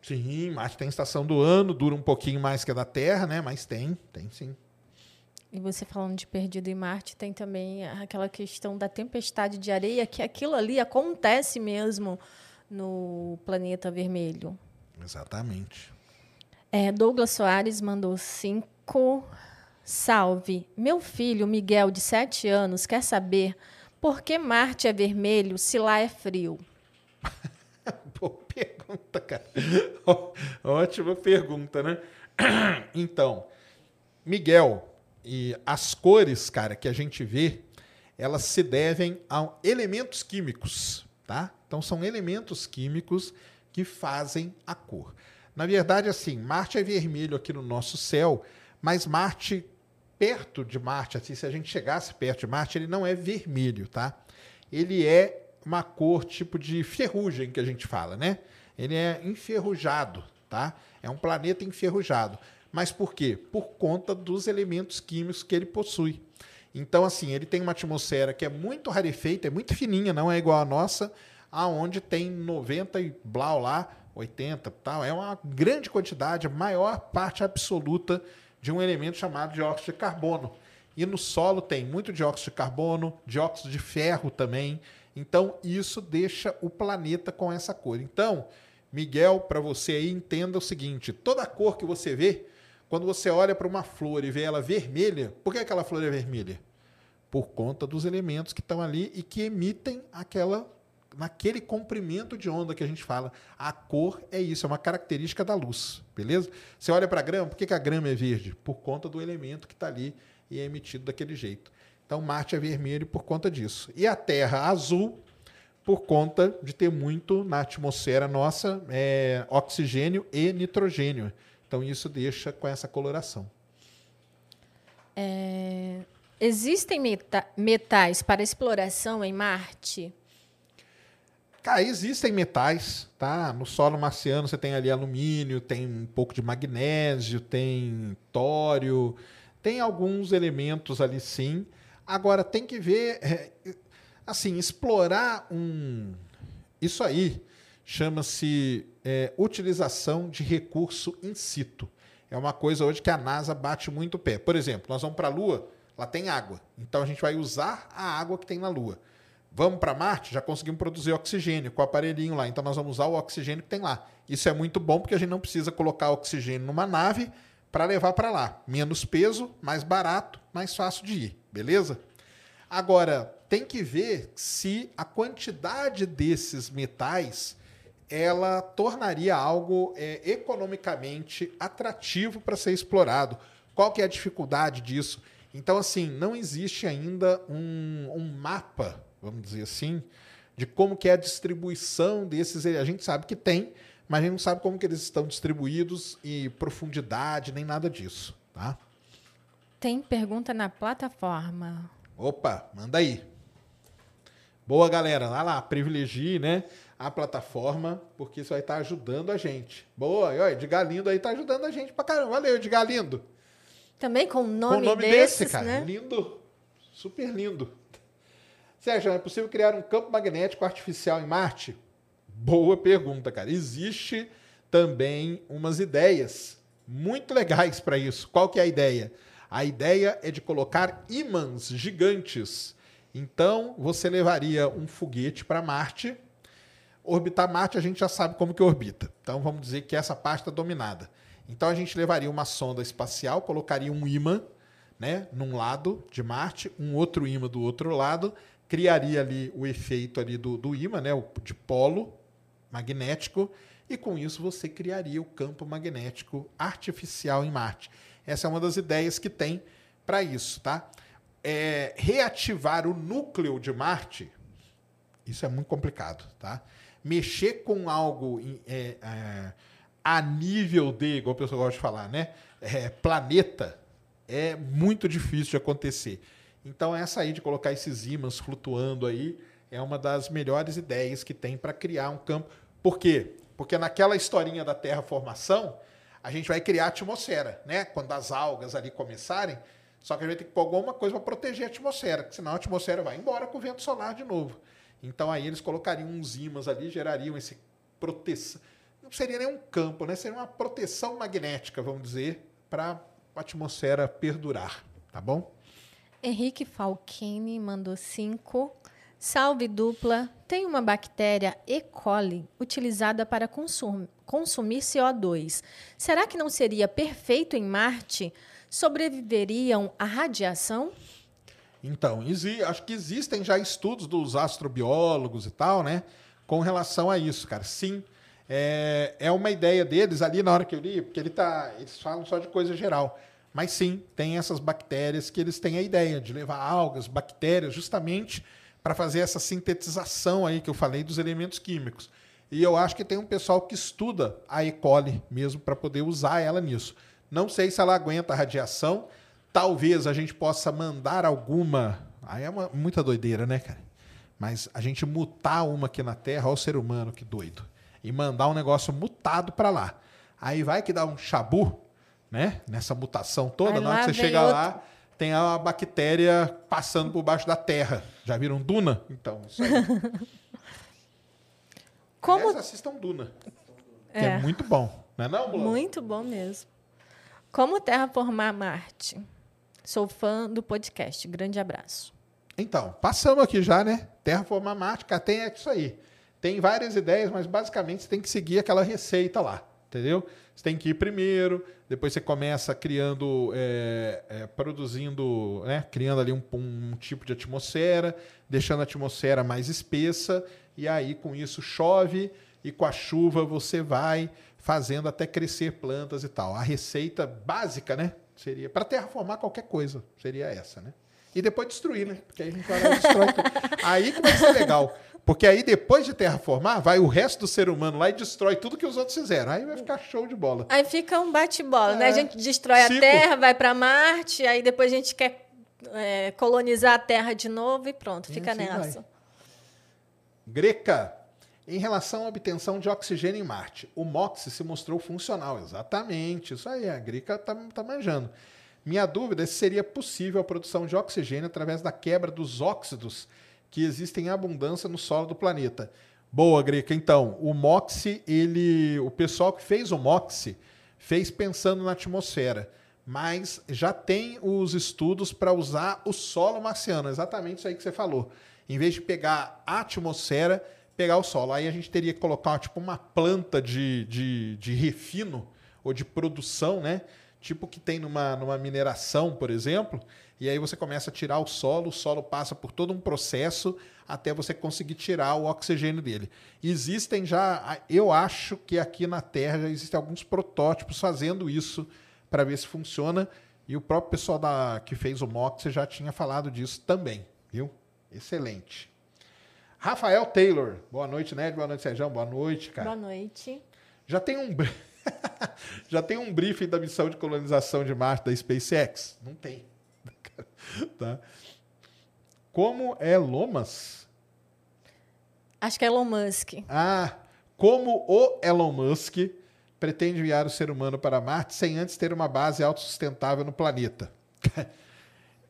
Sim, Marte tem estação do ano, dura um pouquinho mais que a da Terra, né? Mas tem, tem sim. E você falando de perdido em Marte, tem também aquela questão da tempestade de areia, que aquilo ali acontece mesmo no planeta vermelho. Exatamente. É, Douglas Soares mandou cinco. Salve. Meu filho, Miguel, de sete anos, quer saber por que Marte é vermelho se lá é frio. Pô, pergunta, cara. Ótima pergunta, né? Então, Miguel, e as cores, cara, que a gente vê, elas se devem a elementos químicos, tá? Então são elementos químicos que fazem a cor. Na verdade, assim, Marte é vermelho aqui no nosso céu, mas Marte, perto de Marte, assim, se a gente chegasse perto de Marte, ele não é vermelho, tá? Ele é uma cor tipo de ferrugem que a gente fala, né? Ele é enferrujado, tá? É um planeta enferrujado. Mas por quê? Por conta dos elementos químicos que ele possui. Então, assim, ele tem uma atmosfera que é muito rarefeita, é muito fininha, não é igual a nossa, aonde tem 90 e blau lá, 80 tal. É uma grande quantidade, a maior parte absoluta de um elemento chamado dióxido de carbono. E no solo tem muito dióxido de carbono, dióxido de ferro também. Então, isso deixa o planeta com essa cor. Então, Miguel, para você aí, entenda o seguinte: toda cor que você vê, quando você olha para uma flor e vê ela vermelha, por que aquela flor é vermelha? Por conta dos elementos que estão ali e que emitem aquela naquele comprimento de onda que a gente fala. A cor é isso, é uma característica da luz, beleza? Você olha para a grama, por que, que a grama é verde? Por conta do elemento que está ali e é emitido daquele jeito. Então, Marte é vermelho por conta disso. E a Terra azul por conta de ter muito na atmosfera nossa é, oxigênio e nitrogênio. Então, isso deixa com essa coloração. É, existem meta- metais para exploração em Marte? Cara, existem metais, tá? No solo marciano você tem ali alumínio, tem um pouco de magnésio, tem tório, tem alguns elementos ali sim. Agora tem que ver, é, assim, explorar um. Isso aí chama-se é, utilização de recurso in situ. É uma coisa hoje que a NASA bate muito o pé. Por exemplo, nós vamos para a Lua, lá tem água. Então a gente vai usar a água que tem na Lua. Vamos para Marte, já conseguimos produzir oxigênio com o aparelhinho lá. Então nós vamos usar o oxigênio que tem lá. Isso é muito bom porque a gente não precisa colocar oxigênio numa nave para levar para lá. Menos peso, mais barato, mais fácil de ir, beleza? Agora, tem que ver se a quantidade desses metais ela tornaria algo é, economicamente atrativo para ser explorado. Qual que é a dificuldade disso? Então, assim, não existe ainda um, um mapa, vamos dizer assim, de como que é a distribuição desses. A gente sabe que tem, mas a gente não sabe como que eles estão distribuídos e profundidade, nem nada disso, tá? Tem pergunta na plataforma. Opa, manda aí. Boa, galera. Vai lá, privilegie, né? A plataforma, porque isso vai estar ajudando a gente. Boa, e olha, Edgar Lindo aí tá ajudando a gente pra caramba. Valeu, Edgar Lindo. Também com o nome, Com nome desses, desse, cara. né? Lindo. Super lindo. Sérgio, é possível criar um campo magnético artificial em Marte? Boa pergunta, cara. Existe também umas ideias muito legais para isso. Qual que é a ideia? A ideia é de colocar ímãs gigantes. Então, você levaria um foguete para Marte. Orbitar Marte, a gente já sabe como que orbita. Então, vamos dizer que essa parte está dominada. Então, a gente levaria uma sonda espacial, colocaria um ímã né, num lado de Marte, um outro ímã do outro lado, criaria ali o efeito ali do, do ímã, né, de polo magnético, e com isso você criaria o campo magnético artificial em Marte. Essa é uma das ideias que tem para isso, tá? É, reativar o núcleo de Marte, isso é muito complicado, tá? Mexer com algo é, é, a nível de, igual o pessoal gosta de falar, né? É, planeta, é muito difícil de acontecer. Então, essa aí de colocar esses ímãs flutuando aí é uma das melhores ideias que tem para criar um campo. Por quê? Porque naquela historinha da terraformação, a gente vai criar atmosfera, né? Quando as algas ali começarem, só que a gente ter que pôr alguma coisa para proteger a atmosfera, porque senão a atmosfera vai embora com o vento solar de novo. Então aí eles colocariam uns ímãs ali, gerariam esse proteção. Não seria nem um campo, né? Seria uma proteção magnética, vamos dizer, para a atmosfera perdurar, tá bom? Henrique Falchini mandou cinco. Salve dupla. Tem uma bactéria E. coli utilizada para consum- consumir CO2. Será que não seria perfeito em Marte? Sobreviveriam à radiação? Então, acho que existem já estudos dos astrobiólogos e tal, né? Com relação a isso, cara. Sim, é, é uma ideia deles ali na hora que eu li, porque ele tá, eles falam só de coisa geral. Mas sim, tem essas bactérias que eles têm a ideia de levar algas, bactérias, justamente para fazer essa sintetização aí que eu falei dos elementos químicos. E eu acho que tem um pessoal que estuda a E. coli mesmo para poder usar ela nisso. Não sei se ela aguenta a radiação. Talvez a gente possa mandar alguma. Aí é uma, muita doideira, né, cara? Mas a gente mutar uma aqui na Terra, olha o ser humano, que doido. E mandar um negócio mutado para lá. Aí vai que dá um chabu, né? Nessa mutação toda. Aí na hora que você chega outro- lá, tem a bactéria passando por baixo da Terra. Já viram Duna? Então, isso aí. Como Aliás, assistam Duna. Que é, É. muito bom. Não é não, Blum? Muito bom mesmo. Como terraformar Marte? Sou fã do podcast. Grande abraço. Então, passamos aqui já, né? Terraformar Marte, tem é isso aí. Tem várias ideias, mas basicamente você tem que seguir aquela receita lá, entendeu? Você tem que ir primeiro, depois você começa criando, é, é, produzindo, né? Criando ali um, um tipo de atmosfera, deixando a atmosfera mais espessa, e aí com isso chove e com a chuva você vai fazendo até crescer plantas e tal. A receita básica, né? Seria para terraformar qualquer coisa, seria essa, né? E depois destruir, né? Porque aí a gente vai destrói tudo. Aí que vai ser legal. Porque aí depois de terraformar, vai o resto do ser humano lá e destrói tudo que os outros fizeram. Aí vai ficar show de bola. Aí fica um bate-bola, né? É. A gente destrói a Terra, vai para Marte, aí depois a gente quer é, colonizar a Terra de novo e pronto, fica assim nessa. vai. Greca, em relação à obtenção de oxigênio em Marte, o MOX se mostrou funcional. Exatamente, isso aí, a Greca tá, tá manjando. Minha dúvida é se seria possível a produção de oxigênio através da quebra dos óxidos que existem em abundância no solo do planeta. Boa, Greca. Então, o MOX, ele, o pessoal que fez o MOX fez pensando na atmosfera, mas já tem os estudos para usar o solo marciano, exatamente isso aí que você falou. Em vez de pegar a atmosfera, pegar o solo. Aí a gente teria que colocar tipo uma planta de, de, de refino ou de produção, né? Tipo que tem numa, numa mineração, por exemplo. E aí você começa a tirar o solo, o solo passa por todo um processo até você conseguir tirar o oxigênio dele. Existem já, eu acho que aqui na Terra já existem alguns protótipos fazendo isso para ver se funciona. E o próprio pessoal da, que fez o MOX já tinha falado disso também, viu? Excelente. Rafael Taylor. Boa noite, Ned. Boa noite, Sérgio. Boa noite, cara. Boa noite. Já tem um já tem um briefing da missão de colonização de Marte da SpaceX? Não tem. tá? Como é Lomas? Acho que é Elon Musk. Ah, como o Elon Musk pretende enviar o ser humano para Marte sem antes ter uma base autossustentável no planeta?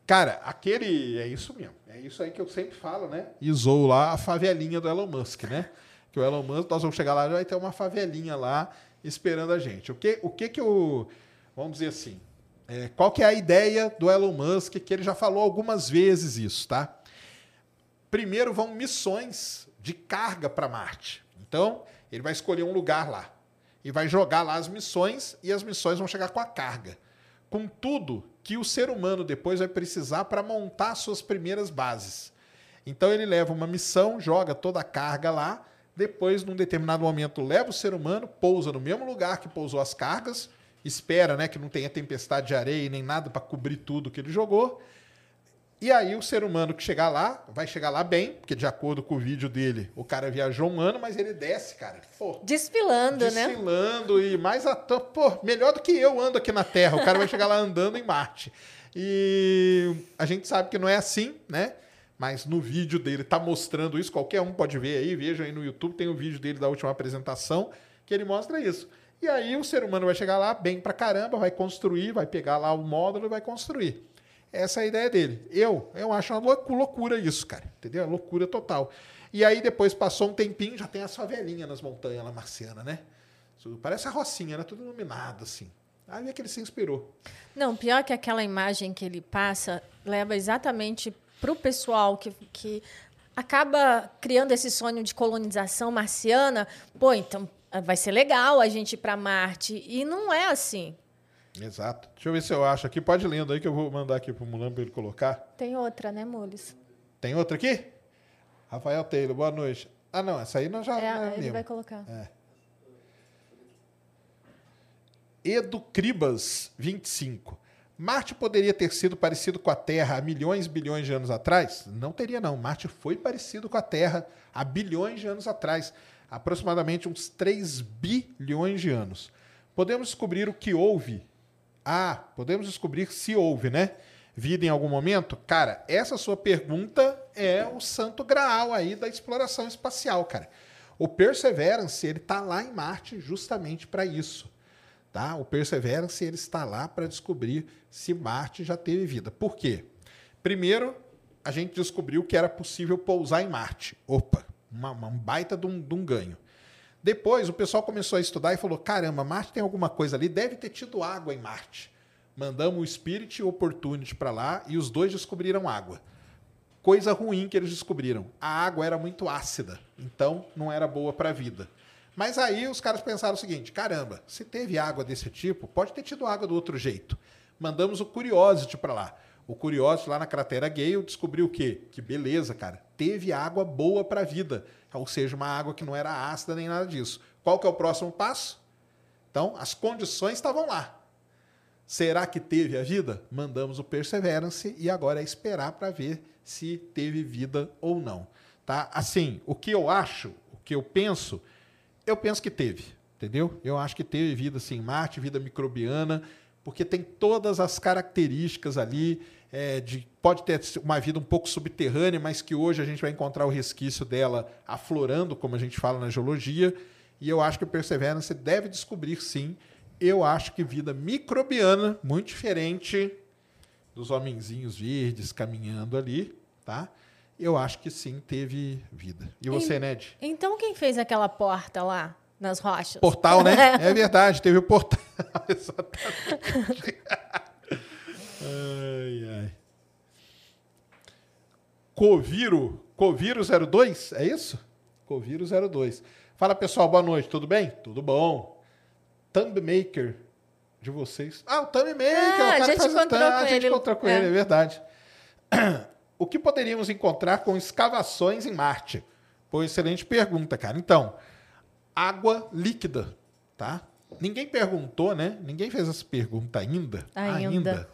Cara, aquele. É isso mesmo. É isso aí que eu sempre falo, né? Isou lá a favelinha do Elon Musk, né? Que o Elon Musk, nós vamos chegar lá e vai ter uma favelinha lá esperando a gente. O que, o que que eu. Vamos dizer assim. É, qual que é a ideia do Elon Musk? Que ele já falou algumas vezes isso, tá? Primeiro vão missões de carga para Marte. Então, ele vai escolher um lugar lá e vai jogar lá as missões e as missões vão chegar com a carga. Com tudo que o ser humano depois vai precisar para montar suas primeiras bases. Então ele leva uma missão, joga toda a carga lá, depois, num determinado momento, leva o ser humano, pousa no mesmo lugar que pousou as cargas, espera né, que não tenha tempestade de areia nem nada para cobrir tudo que ele jogou. E aí o ser humano que chegar lá, vai chegar lá bem, porque de acordo com o vídeo dele, o cara viajou um ano, mas ele desce, cara. Pô, Desfilando, né? desfilando e mais ator, pô, melhor do que eu ando aqui na Terra. O cara vai chegar lá andando em Marte. E a gente sabe que não é assim, né? Mas no vídeo dele tá mostrando isso, qualquer um pode ver aí, veja aí no YouTube, tem o vídeo dele da última apresentação, que ele mostra isso. E aí o ser humano vai chegar lá bem pra caramba, vai construir, vai pegar lá o módulo e vai construir. Essa é a ideia dele. Eu, eu acho uma loucu- loucura isso, cara. Entendeu? É loucura total. E aí depois passou um tempinho, já tem as favelinhas nas montanhas lá marcianas, né? Parece a Rocinha, né? Tudo iluminado, assim. Aí é que ele se inspirou. Não, pior que aquela imagem que ele passa leva exatamente para o pessoal que, que acaba criando esse sonho de colonização marciana. Pô, então vai ser legal a gente ir para Marte. E não é assim. Exato. Deixa eu ver se eu acho aqui. Pode lendo aí que eu vou mandar aqui pro Mulan para ele colocar. Tem outra, né, Mules? Tem outra aqui? Rafael Taylor, boa noite. Ah, não, essa aí nós já, É, já ele vai colocar. Edu Cribas, 25. Marte poderia ter sido parecido com a Terra há milhões e bilhões de anos atrás? Não teria, não. Marte foi parecido com a Terra há bilhões de anos atrás. Aproximadamente uns 3 bilhões de anos. Podemos descobrir o que houve? Ah, podemos descobrir se houve, né? Vida em algum momento? Cara, essa sua pergunta é o santo graal aí da exploração espacial, cara. O Perseverance, ele tá lá em Marte justamente para isso tá? O Perseverance ele está lá para descobrir se Marte já teve vida. Por quê? Primeiro, a gente descobriu que era possível pousar em Marte. Opa, uma, uma- um baita de um, de um ganho. Depois, o pessoal começou a estudar e falou: caramba, Marte tem alguma coisa ali, deve ter tido água em Marte. Mandamos o Spirit e o Opportunity para lá e os dois descobriram água. Coisa ruim que eles descobriram: a água era muito ácida, então não era boa para a vida. Mas aí os caras pensaram o seguinte: caramba, se teve água desse tipo, pode ter tido água do outro jeito. Mandamos o Curiosity para lá. O Curiosity lá na cratera Gale descobriu o quê? Que beleza, cara. Teve água boa para a vida. Ou seja, uma água que não era ácida nem nada disso. Qual que é o próximo passo? Então, as condições estavam lá. Será que teve a vida? Mandamos o Perseverance e agora é esperar para ver se teve vida ou não. Tá? Assim, o que eu acho, o que eu penso, eu penso que teve, entendeu? Eu acho que teve vida assim, Marte, vida microbiana, porque tem todas as características ali é, de pode ter uma vida um pouco subterrânea, mas que hoje a gente vai encontrar o resquício dela aflorando, como a gente fala na geologia. E eu acho que o Perseverance deve descobrir sim. Eu acho que vida microbiana, muito diferente dos homenzinhos verdes caminhando ali, tá? Eu acho que sim teve vida. E você, En- Ned? Então quem fez aquela porta lá nas rochas? Portal, né? É verdade, teve o portal. Exatamente. ai, ai. Coviro, Coviro 02, é isso? Coviro 02. Fala pessoal, boa noite, tudo bem? Tudo bom. Thumb Maker de vocês. Ah, o Thumb Maker, Ah, o cara a gente faz o encontrou thumb, com a gente ele. encontrou com É. ele, é verdade. O que poderíamos encontrar com escavações em Marte? Pô, excelente pergunta, cara. Então, água líquida, tá? Ninguém perguntou, né? Ninguém fez essa pergunta ainda. Ainda.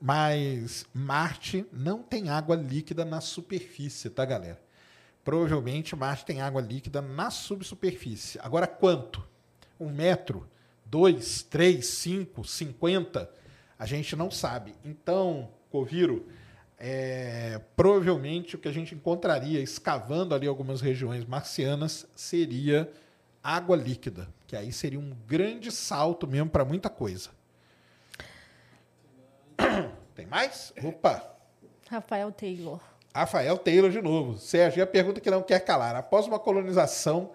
Mas Marte não tem água líquida na superfície, tá, galera? Provavelmente Marte tem água líquida na subsuperfície. Agora, quanto? Um metro? Dois? Três? Cinco? Cinquenta? A gente não sabe. Então, Coviro, é, provavelmente o que a gente encontraria escavando ali algumas regiões marcianas seria água líquida, que aí seria um grande salto mesmo para muita coisa. Tem mais? Opa! Rafael Taylor. Rafael Taylor de novo. Sérgio, e a pergunta que não quer calar. Após uma colonização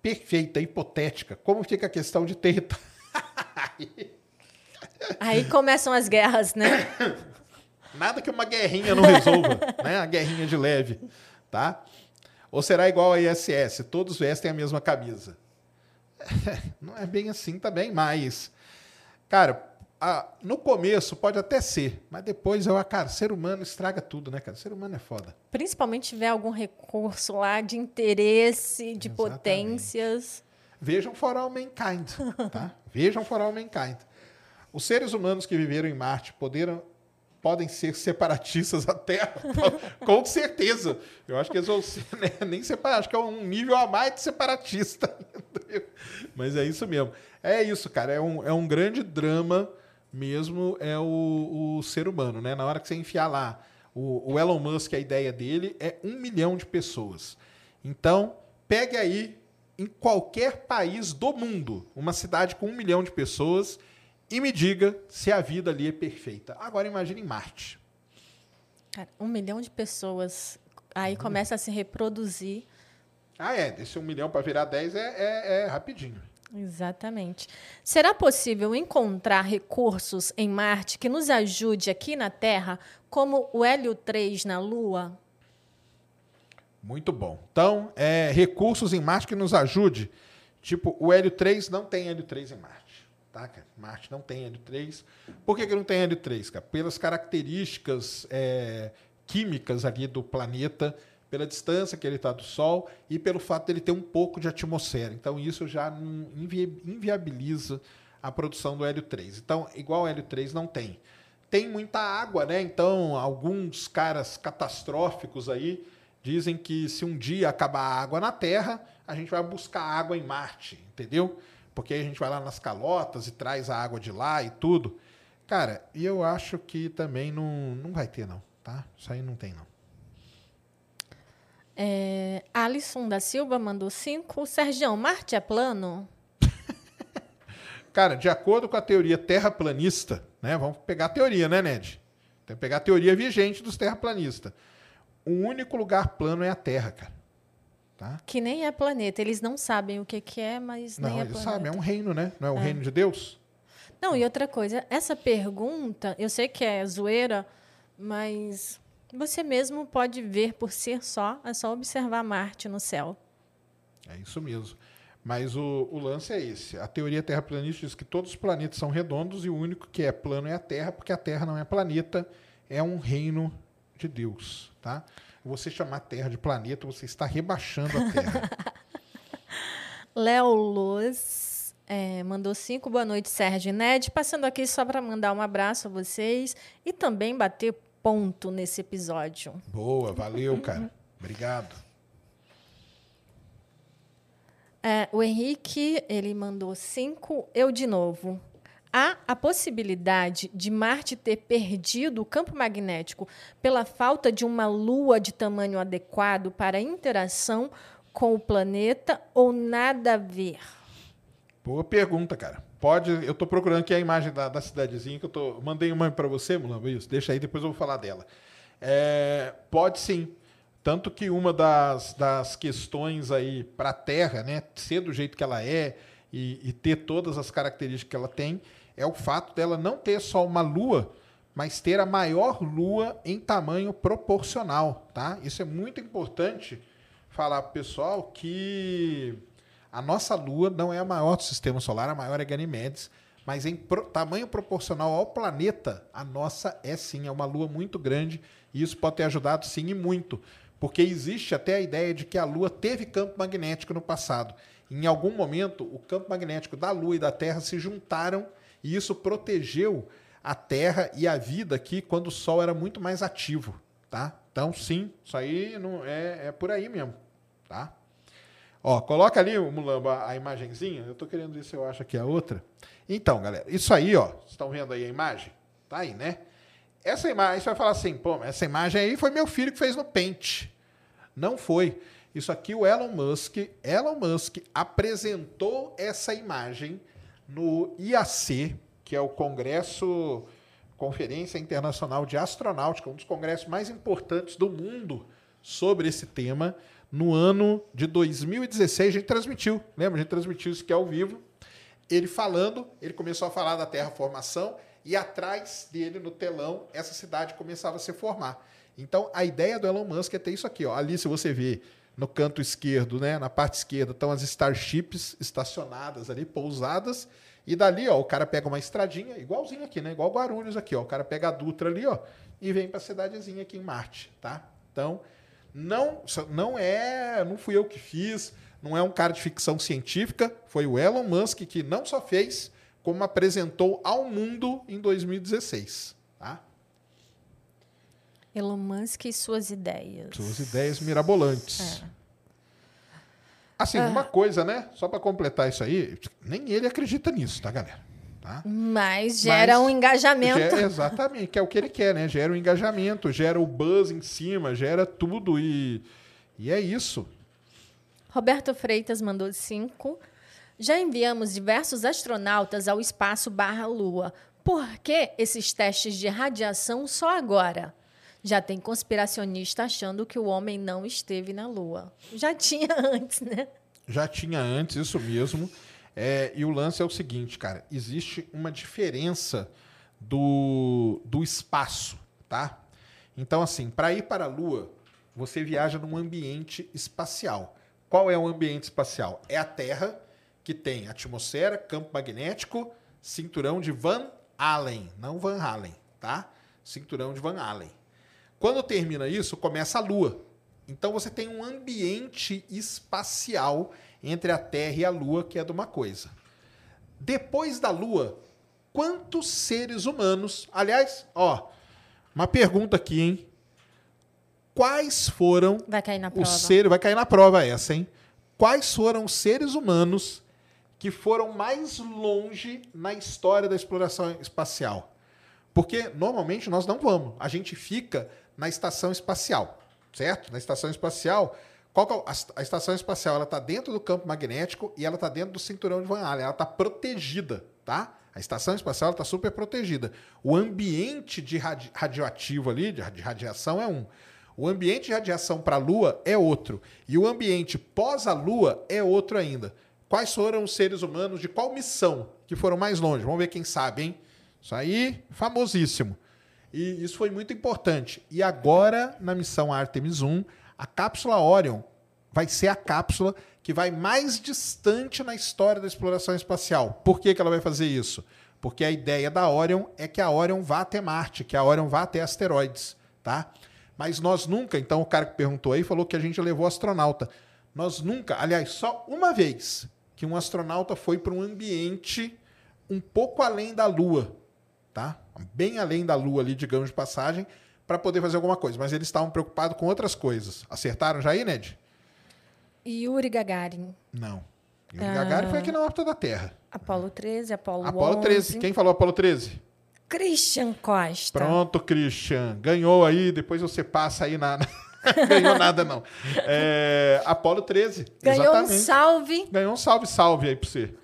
perfeita, hipotética, como fica a questão de território? Aí começam as guerras, né? Nada que uma guerrinha não resolva, né? A guerrinha de leve, tá? Ou será igual a ISS, todos vestem a mesma camisa. Não é bem assim também, mas cara, a- no começo pode até ser, mas depois eu, cara, ser humano estraga tudo, né, cara? Ser humano é foda. Principalmente se tiver algum recurso lá de interesse, de Exatamente. potências. Vejam For All Mankind, tá? Vejam For All Mankind. Os seres humanos que viveram em Marte poderam, podem ser separatistas até, com certeza. Eu acho que eles vão ser, né, nem separar, acho que é um nível a mais de separatista. Mas é isso mesmo. É isso, cara. É um, é um grande drama mesmo, é o, o ser humano, né? Na hora que você enfiar lá o, o Elon Musk, a ideia dele é um milhão de pessoas. Então, pegue aí em qualquer país do mundo, uma cidade com um milhão de pessoas, e me diga se a vida ali é perfeita. Agora imagine em Marte. Cara, um milhão de pessoas. Aí Uhum. começa a se reproduzir. Ah, é. Desse um milhão para virar 10 é, é, é rapidinho. Exatamente. Será possível encontrar recursos em Marte que nos ajude aqui na Terra, como o hélio 3 na Lua? Muito bom. Então, é, recursos em Marte que nos ajude. Tipo, o hélio 3 não tem hélio 3 em Marte. Tá, cara? Marte não tem hélio 3. Por que, que não tem hélio 3, cara? Pelas características é, químicas ali do planeta, pela distância que ele está do Sol e pelo fato dele ter um pouco de atmosfera. Então, isso já invi- inviabiliza a produção do hélio 3. Então, igual o hélio 3 não tem. Tem muita água, né? Então, alguns caras catastróficos aí dizem que se um dia acabar a água na Terra, a gente vai buscar água em Marte, entendeu? Porque aí a gente vai lá nas calotas e traz a água de lá e tudo. Cara, e eu acho que também não, não vai ter, não, tá? Isso aí não tem, não. É, Alisson da Silva mandou cinco. Sergião, Marte é plano? Cara, de acordo com a teoria terraplanista, né? Vamos pegar a teoria, né, Ned? Tem que pegar a teoria vigente dos terraplanistas. O único lugar plano é a Terra, cara. Tá? Que nem é planeta. Eles não sabem o que, que é, mas nem Não, é eles planeta. sabem, é um reino, né? Não é o reino de Deus? Não, e outra coisa, essa pergunta, eu sei que é zoeira, mas você mesmo pode ver por si só, é só observar Marte no céu. É isso mesmo. Mas o, o lance é esse. A teoria terraplanista diz que todos os planetas são redondos e o único que é plano é a Terra, porque a Terra não é planeta, é um reino de Deus, tá? Você chamar a Terra de planeta, você está rebaixando a Terra. Léo Luz é, mandou cinco. Boa noite, Sérgio e Ned. Passando aqui só para mandar um abraço a vocês e também bater ponto nesse episódio. Boa, valeu, cara. Obrigado. É, o Henrique, ele mandou cinco. Eu de novo. Há a possibilidade de Marte ter perdido o campo magnético pela falta de uma lua de tamanho adequado para interação com o planeta ou nada a ver? Boa pergunta, cara. Pode, eu estou procurando aqui a imagem da, da cidadezinha que eu tô, mandei uma para você, Mulamba, isso. Deixa aí, depois eu vou falar dela. É, pode sim. Tanto que uma das, das questões aí para a Terra, né, ser do jeito que ela é e, e ter todas as características que ela tem, é o fato dela não ter só uma lua, mas ter a maior lua em tamanho proporcional, tá? Isso é muito importante falar para o pessoal que a nossa lua não é a maior do sistema solar, a maior é Ganymedes, mas em pro, tamanho proporcional ao planeta, a nossa é sim, é uma lua muito grande, e isso pode ter ajudado sim e muito. Porque existe até a ideia de que a Lua teve campo magnético no passado. Em algum momento, o campo magnético da Lua e da Terra se juntaram e isso protegeu a Terra e a vida aqui quando o Sol era muito mais ativo, tá? Então, sim, isso aí não é, é por aí mesmo, tá? Ó, coloca ali, Mulamba, a imagenzinha. Eu tô querendo ver se eu acho aqui a outra. Então, galera, isso aí, ó, vocês estão vendo aí a imagem? Tá aí, né? Essa imagem, você vai falar assim, pô, essa imagem aí foi meu filho que fez no Paint. Não foi. Isso aqui o Elon Musk, Elon Musk apresentou essa imagem no IAC, que é o Congresso Conferência Internacional de Astronáutica, um dos congressos mais importantes do mundo sobre esse tema. No ano de 2016, a gente transmitiu, lembra? A gente transmitiu isso aqui ao vivo. Ele falando, ele começou a falar da terraformação e atrás dele, no telão, essa cidade começava a se formar. Então, a ideia do Elon Musk é ter isso aqui. Ó. Ali, se você ver no canto esquerdo, né, na parte esquerda, estão as Starships estacionadas ali, pousadas. E dali, ó, o cara pega uma estradinha, igualzinho aqui, né? Igual Guarulhos aqui, ó. O cara pega a Dutra ali, ó, e vem para a cidadezinha aqui em Marte, tá? Então, não, não é, não fui eu que fiz, não é um cara de ficção científica, foi o Elon Musk que não só fez, como apresentou ao mundo em 2016, tá? Elon Musk e suas ideias. Suas ideias mirabolantes. É. Assim, uma coisa, né? Só para completar isso aí, nem ele acredita nisso, tá, galera? Tá? Mas gera Mas um engajamento. Gera, exatamente, que é o que ele quer, né? Gera o um engajamento, gera o buzz em cima, gera tudo e, e é isso. Roberto Freitas mandou cinco. Já enviamos diversos astronautas ao espaço barra Lua. Por que esses testes de radiação só agora? Já tem conspiracionista achando que o homem não esteve na Lua. Já tinha antes, né? Já tinha antes, isso mesmo. É, e o lance é o seguinte, cara: existe uma diferença do, do espaço, tá? Então, assim, para ir para a Lua, você viaja num ambiente espacial. Qual é o ambiente espacial? É a Terra, que tem atmosfera, campo magnético, cinturão de Van Allen, não Van Halen, tá? Cinturão de Van Allen. Quando termina isso, começa a Lua. Então você tem um ambiente espacial entre a Terra e a Lua, que é de uma coisa. Depois da Lua, quantos seres humanos. Aliás, ó, uma pergunta aqui, hein? Quais foram vai cair na prova. os seres. Vai cair na prova essa, hein? Quais foram os seres humanos que foram mais longe na história da exploração espacial? Porque normalmente nós não vamos. A gente fica na estação espacial, certo? Na estação espacial, qual é a, estação espacial ela está dentro do campo magnético e ela está dentro do cinturão de Van Allen. Ela está protegida, tá? A estação espacial está super protegida. O ambiente de radi radioativo ali, de, radiação, é um. O ambiente de radiação para a Lua é outro. E o ambiente pós a Lua é outro ainda. Quais foram os seres humanos de qual missão que foram mais longe? Vamos ver quem sabe, hein? Isso aí, famosíssimo. E isso foi muito importante. E agora, na missão Artemis 1, a cápsula Orion vai ser a cápsula que vai mais distante na história da exploração espacial. Por que, que ela vai fazer isso? Porque a ideia da Orion é que a Orion vá até Marte, que a Orion vá até asteroides, tá? Mas nós nunca, então o cara que perguntou aí falou que a gente levou astronauta. Nós nunca, aliás, só uma vez que um astronauta foi para um ambiente um pouco além da Lua, tá? Bem além da Lua ali, digamos de passagem, para poder fazer alguma coisa. Mas eles estavam preocupados com outras coisas. Acertaram já aí, Ned? Yuri Gagarin. Não. Yuri Gagarin foi aqui na órbita da Terra. Apolo 13, Apolo, Apolo 11. 13. Quem falou Apolo 13? Christian Costa. Pronto, Christian. Ganhou aí, depois você passa aí na. Ganhou nada, não. É, Apolo 13. Ganhou exatamente. um salve. Ganhou um salve, salve aí pra você.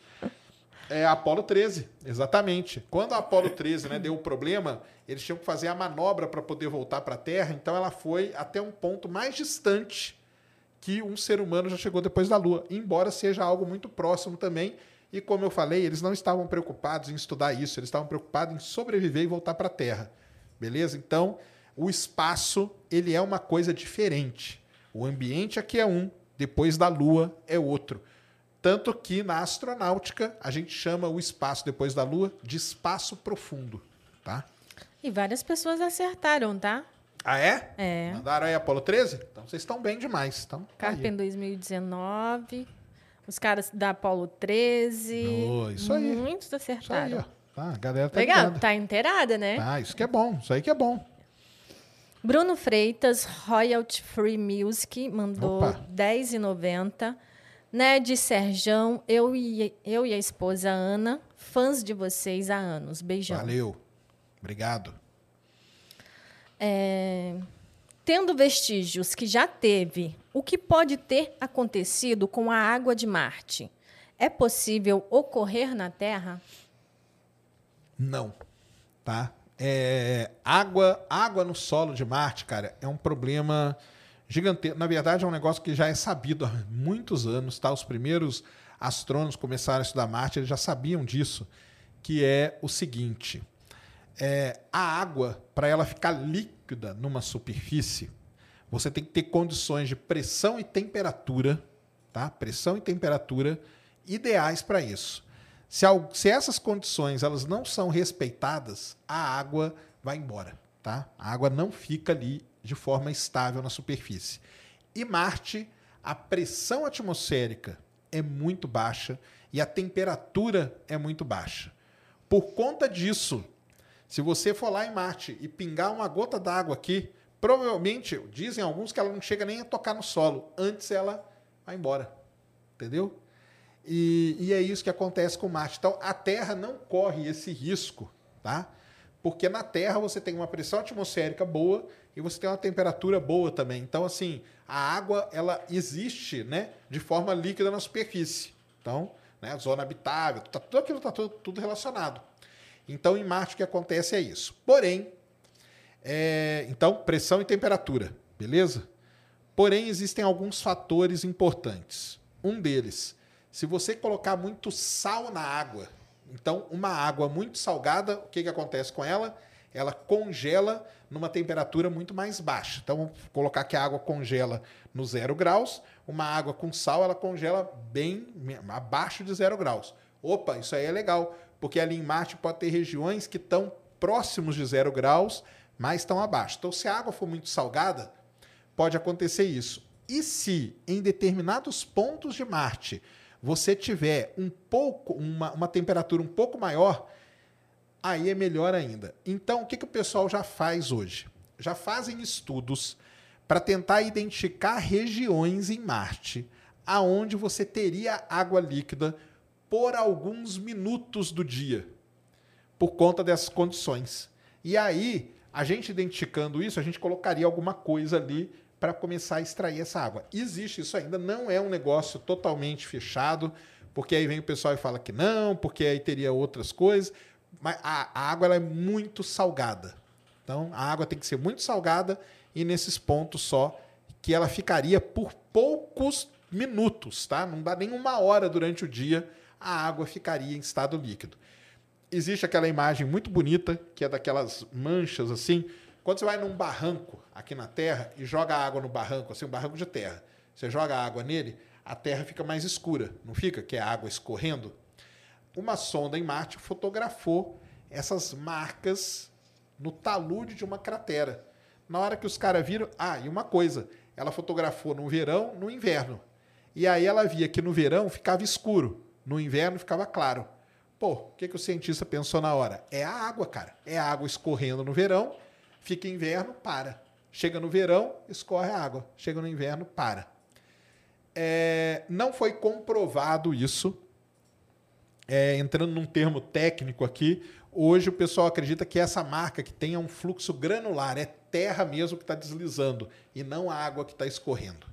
É Apolo 13, exatamente. Quando a Apolo 13 né, deu o problema, eles tinham que fazer a manobra para poder voltar para a Terra, então ela foi até um ponto mais distante que um ser humano já chegou depois da Lua, embora seja algo muito próximo também. E como eu falei, eles não estavam preocupados em estudar isso, eles estavam preocupados em sobreviver e voltar para a Terra. Beleza? Então, o espaço, ele é uma coisa diferente. O ambiente aqui é um, depois da Lua é outro. Tanto que na astronáutica a gente chama o espaço depois da Lua de espaço profundo, tá? E várias pessoas acertaram, tá? Ah, é? É. Mandaram aí Apolo 13? Então vocês estão bem demais. Então, Carpen 2019, os caras da Apolo 13. Oh, isso aí. Muitos acertaram. Isso aí, ó. Tá, a galera tá Legal, tá inteirada, né? Ah, isso que é bom, isso aí que é bom. Bruno Freitas, Royalty Free Music, mandou R$10,90 né, de Serjão, eu e, eu e a esposa Ana, fãs de vocês há anos. Beijão. Valeu. Obrigado. É, tendo vestígios que já teve, o que pode ter acontecido com a água de Marte? É possível ocorrer na Terra? Não, tá? É, água, água no solo de Marte, cara, é um problema gigantesco. Na verdade, é um negócio que já é sabido há muitos anos, tá? Os primeiros astrônomos começaram a estudar Marte, eles já sabiam disso, que é o seguinte: é, a água, para ela ficar líquida numa superfície, você tem que ter condições de pressão e temperatura, tá? Pressão e temperatura ideais para isso. Se, se essas condições elas não são respeitadas, a água vai embora, tá? A água não fica ali de forma estável na superfície. E Marte, a pressão atmosférica é muito baixa e a temperatura é muito baixa. Por conta disso, se você for lá em Marte e pingar uma gota d'água aqui, provavelmente, dizem alguns que ela não chega nem a tocar no solo. Antes ela vai embora. Entendeu? E, e é isso que acontece com Marte. Então, a Terra não corre esse risco, tá? Porque na Terra você tem uma pressão atmosférica boa e você tem uma temperatura boa também. Então, assim, a água ela existe, né, de forma líquida na superfície. Então, né, zona habitável, tá, tudo aquilo está tudo, tudo relacionado. Então, em Marte o que acontece é isso. Porém, é, então, pressão e temperatura, beleza? Porém, existem alguns fatores importantes. Um deles, se você colocar muito sal na água, então uma água muito salgada, o que, que acontece com ela? Ela congela numa temperatura muito mais baixa. Então, vamos colocar que a água congela no zero graus, uma água com sal ela congela bem abaixo de zero graus. Opa, isso aí é legal, porque ali em Marte pode ter regiões que estão próximos de zero graus, mas estão abaixo. Então, se a água for muito salgada, pode acontecer isso. E se em determinados pontos de Marte você tiver um pouco, uma, uma temperatura um pouco maior, aí é melhor ainda. Então, o que, que o pessoal já faz hoje? Já fazem estudos para tentar identificar regiões em Marte aonde você teria água líquida por alguns minutos do dia, por conta dessas condições. E aí, a gente identificando isso, a gente colocaria alguma coisa ali para começar a extrair essa água. Existe isso ainda, não é um negócio totalmente fechado, porque aí vem o pessoal e fala que não, porque aí teria outras coisas, mas a, a água ela é muito salgada. Então, a água tem que ser muito salgada e nesses pontos só que ela ficaria por poucos minutos, tá? Não dá nem uma hora durante o dia, a água ficaria em estado líquido. Existe aquela imagem muito bonita, que é daquelas manchas assim, quando você vai num barranco aqui na terra e joga água no barranco, assim, um barranco de terra, você joga água nele, a terra fica mais escura, não fica? Que é a água escorrendo. Uma sonda em Marte fotografou essas marcas no talude de uma cratera. Na hora que os caras viram. Ah, e uma coisa: ela fotografou no verão, no inverno. E aí ela via que no verão ficava escuro, no inverno ficava claro. Pô, o que, que o cientista pensou na hora? É a água, cara. É a água escorrendo no verão, fica inverno, para. Chega no verão, escorre a água. Chega no inverno, para. É, não foi comprovado isso. É, entrando num termo técnico aqui, hoje o pessoal acredita que essa marca que tem é um fluxo granular, é terra mesmo que está deslizando e não a água que está escorrendo.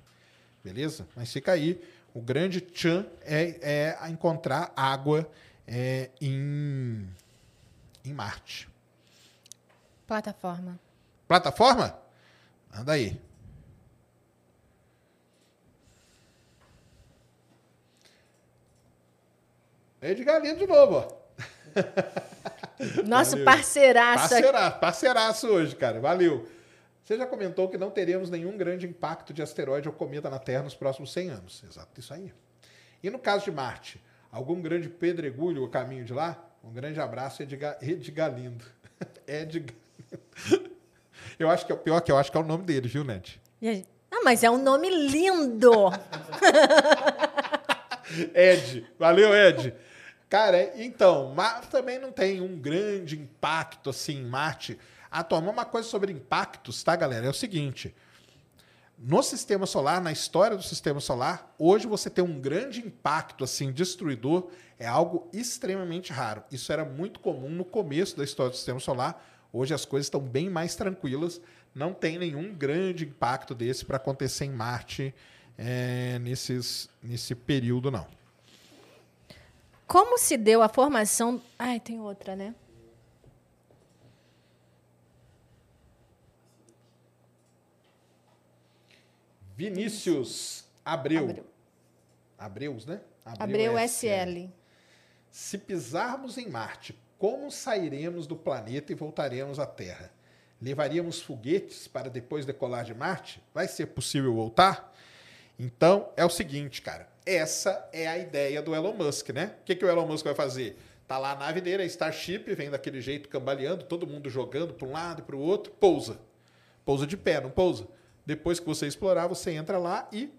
Beleza? Mas fica aí. O grande tchan é, é encontrar água é, em, em Marte. Plataforma. Plataforma? Anda aí. Edgar Lindo de novo, ó. Nosso Valeu. parceiraço. Parceiraço, parceiraço hoje, cara. Valeu. Você já comentou que não teremos nenhum grande impacto de asteroide ou cometa na Terra nos próximos 100 anos. Exato, isso aí. E no caso de Marte, algum grande pedregulho a caminho de lá? Um grande abraço, Edgar, Edgar Lindo. Edgar. Eu acho que é o pior que eu acho que é o nome dele, viu, Ned? E aí- Ah, mas é um nome lindo! Ed. Valeu, Ed. Cara, é- então, Marte também não tem um grande impacto assim em Marte. Atualmente, uma coisa sobre impactos, tá, galera? É o seguinte. No sistema solar, na história do sistema solar, hoje você ter um grande impacto assim destruidor é algo extremamente raro. Isso era muito comum no começo da história do sistema solar. Hoje as coisas estão bem mais tranquilas. Não tem nenhum grande impacto desse para acontecer em Marte é, nesses, nesse período, não. Como se deu a formação. Ai, tem outra, né? Vinícius Abreu. Abreu. Abreus, né? Abreu SL. Se pisarmos em Marte, como sairemos do planeta e voltaremos à Terra? Levaríamos foguetes para depois decolar de Marte? Vai ser possível voltar? Então, é o seguinte, cara. Essa é a ideia do Elon Musk, né? O que, que o Elon Musk vai fazer? Tá lá a nave dele, a Starship, vem daquele jeito cambaleando, todo mundo jogando para um lado e para o outro, pousa. Pousa de pé, não pousa. Depois que você explorar, você entra lá e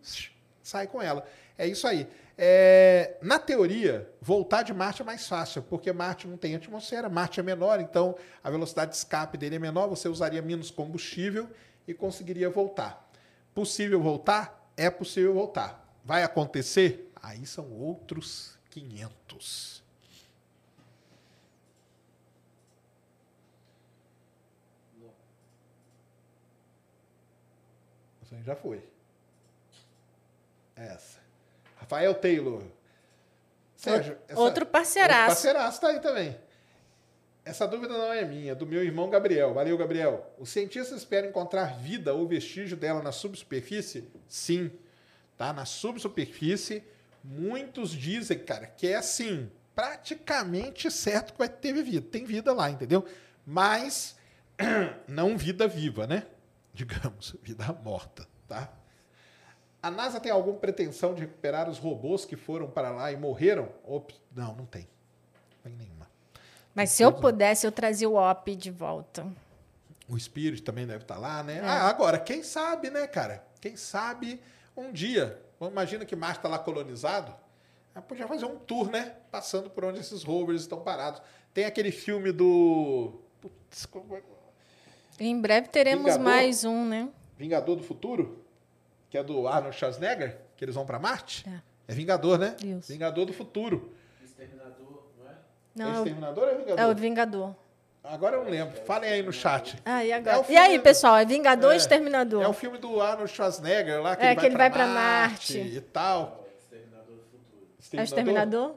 sai com ela. É isso aí. É, na teoria, voltar de Marte é mais fácil, porque Marte não tem atmosfera, Marte é menor, então a velocidade de escape dele é menor, você usaria menos combustível e conseguiria voltar. Possível voltar? É possível voltar. Vai acontecer? Aí são outros 500. Isso aí já foi. Essa. Rafael Taylor. Sérgio, essa- Outro parceiraço. Outro parceiraço tá aí também. Essa dúvida não é minha, é do meu irmão Gabriel. Valeu, Gabriel. Os cientistas esperam encontrar vida ou vestígio dela na subsuperfície? Sim. Tá? Na subsuperfície, muitos dizem, cara, que é assim, praticamente certo que vai ter vida. Tem vida lá, entendeu? Mas não vida viva, né? Digamos, vida morta, tá? A NASA tem alguma pretensão de recuperar os robôs que foram para lá e morreram? Op- Não, não tem. Não tem nenhuma. Mas se eu pudesse, eu trazia o OP de volta. O Spirit também deve estar lá, É. né? Ah, agora, quem sabe, né, cara? Quem sabe um dia. Imagina que Marte está lá colonizado. Ah, podia fazer um tour, né? Passando por onde esses rovers estão parados. Tem aquele filme do. Putz, como é- Em breve teremos Vingador? mais um, né? Vingador do Futuro, que é do Arnold Schwarzenegger, que eles vão para Marte. É. Vingador, né? Isso. Vingador do Futuro. Exterminador, não é? é Não, é o- Exterminador ou é Vingador? é o Vingador. Agora eu não lembro. Falem aí no chat. Ah, e É agora? o e aí, do- pessoal? É Vingador ou É. Exterminador? É o filme do Arnold Schwarzenegger lá, que É, ele que vai ele pra vai pra Marte Marte. e tal. Exterminador do futuro. É o Exterminador?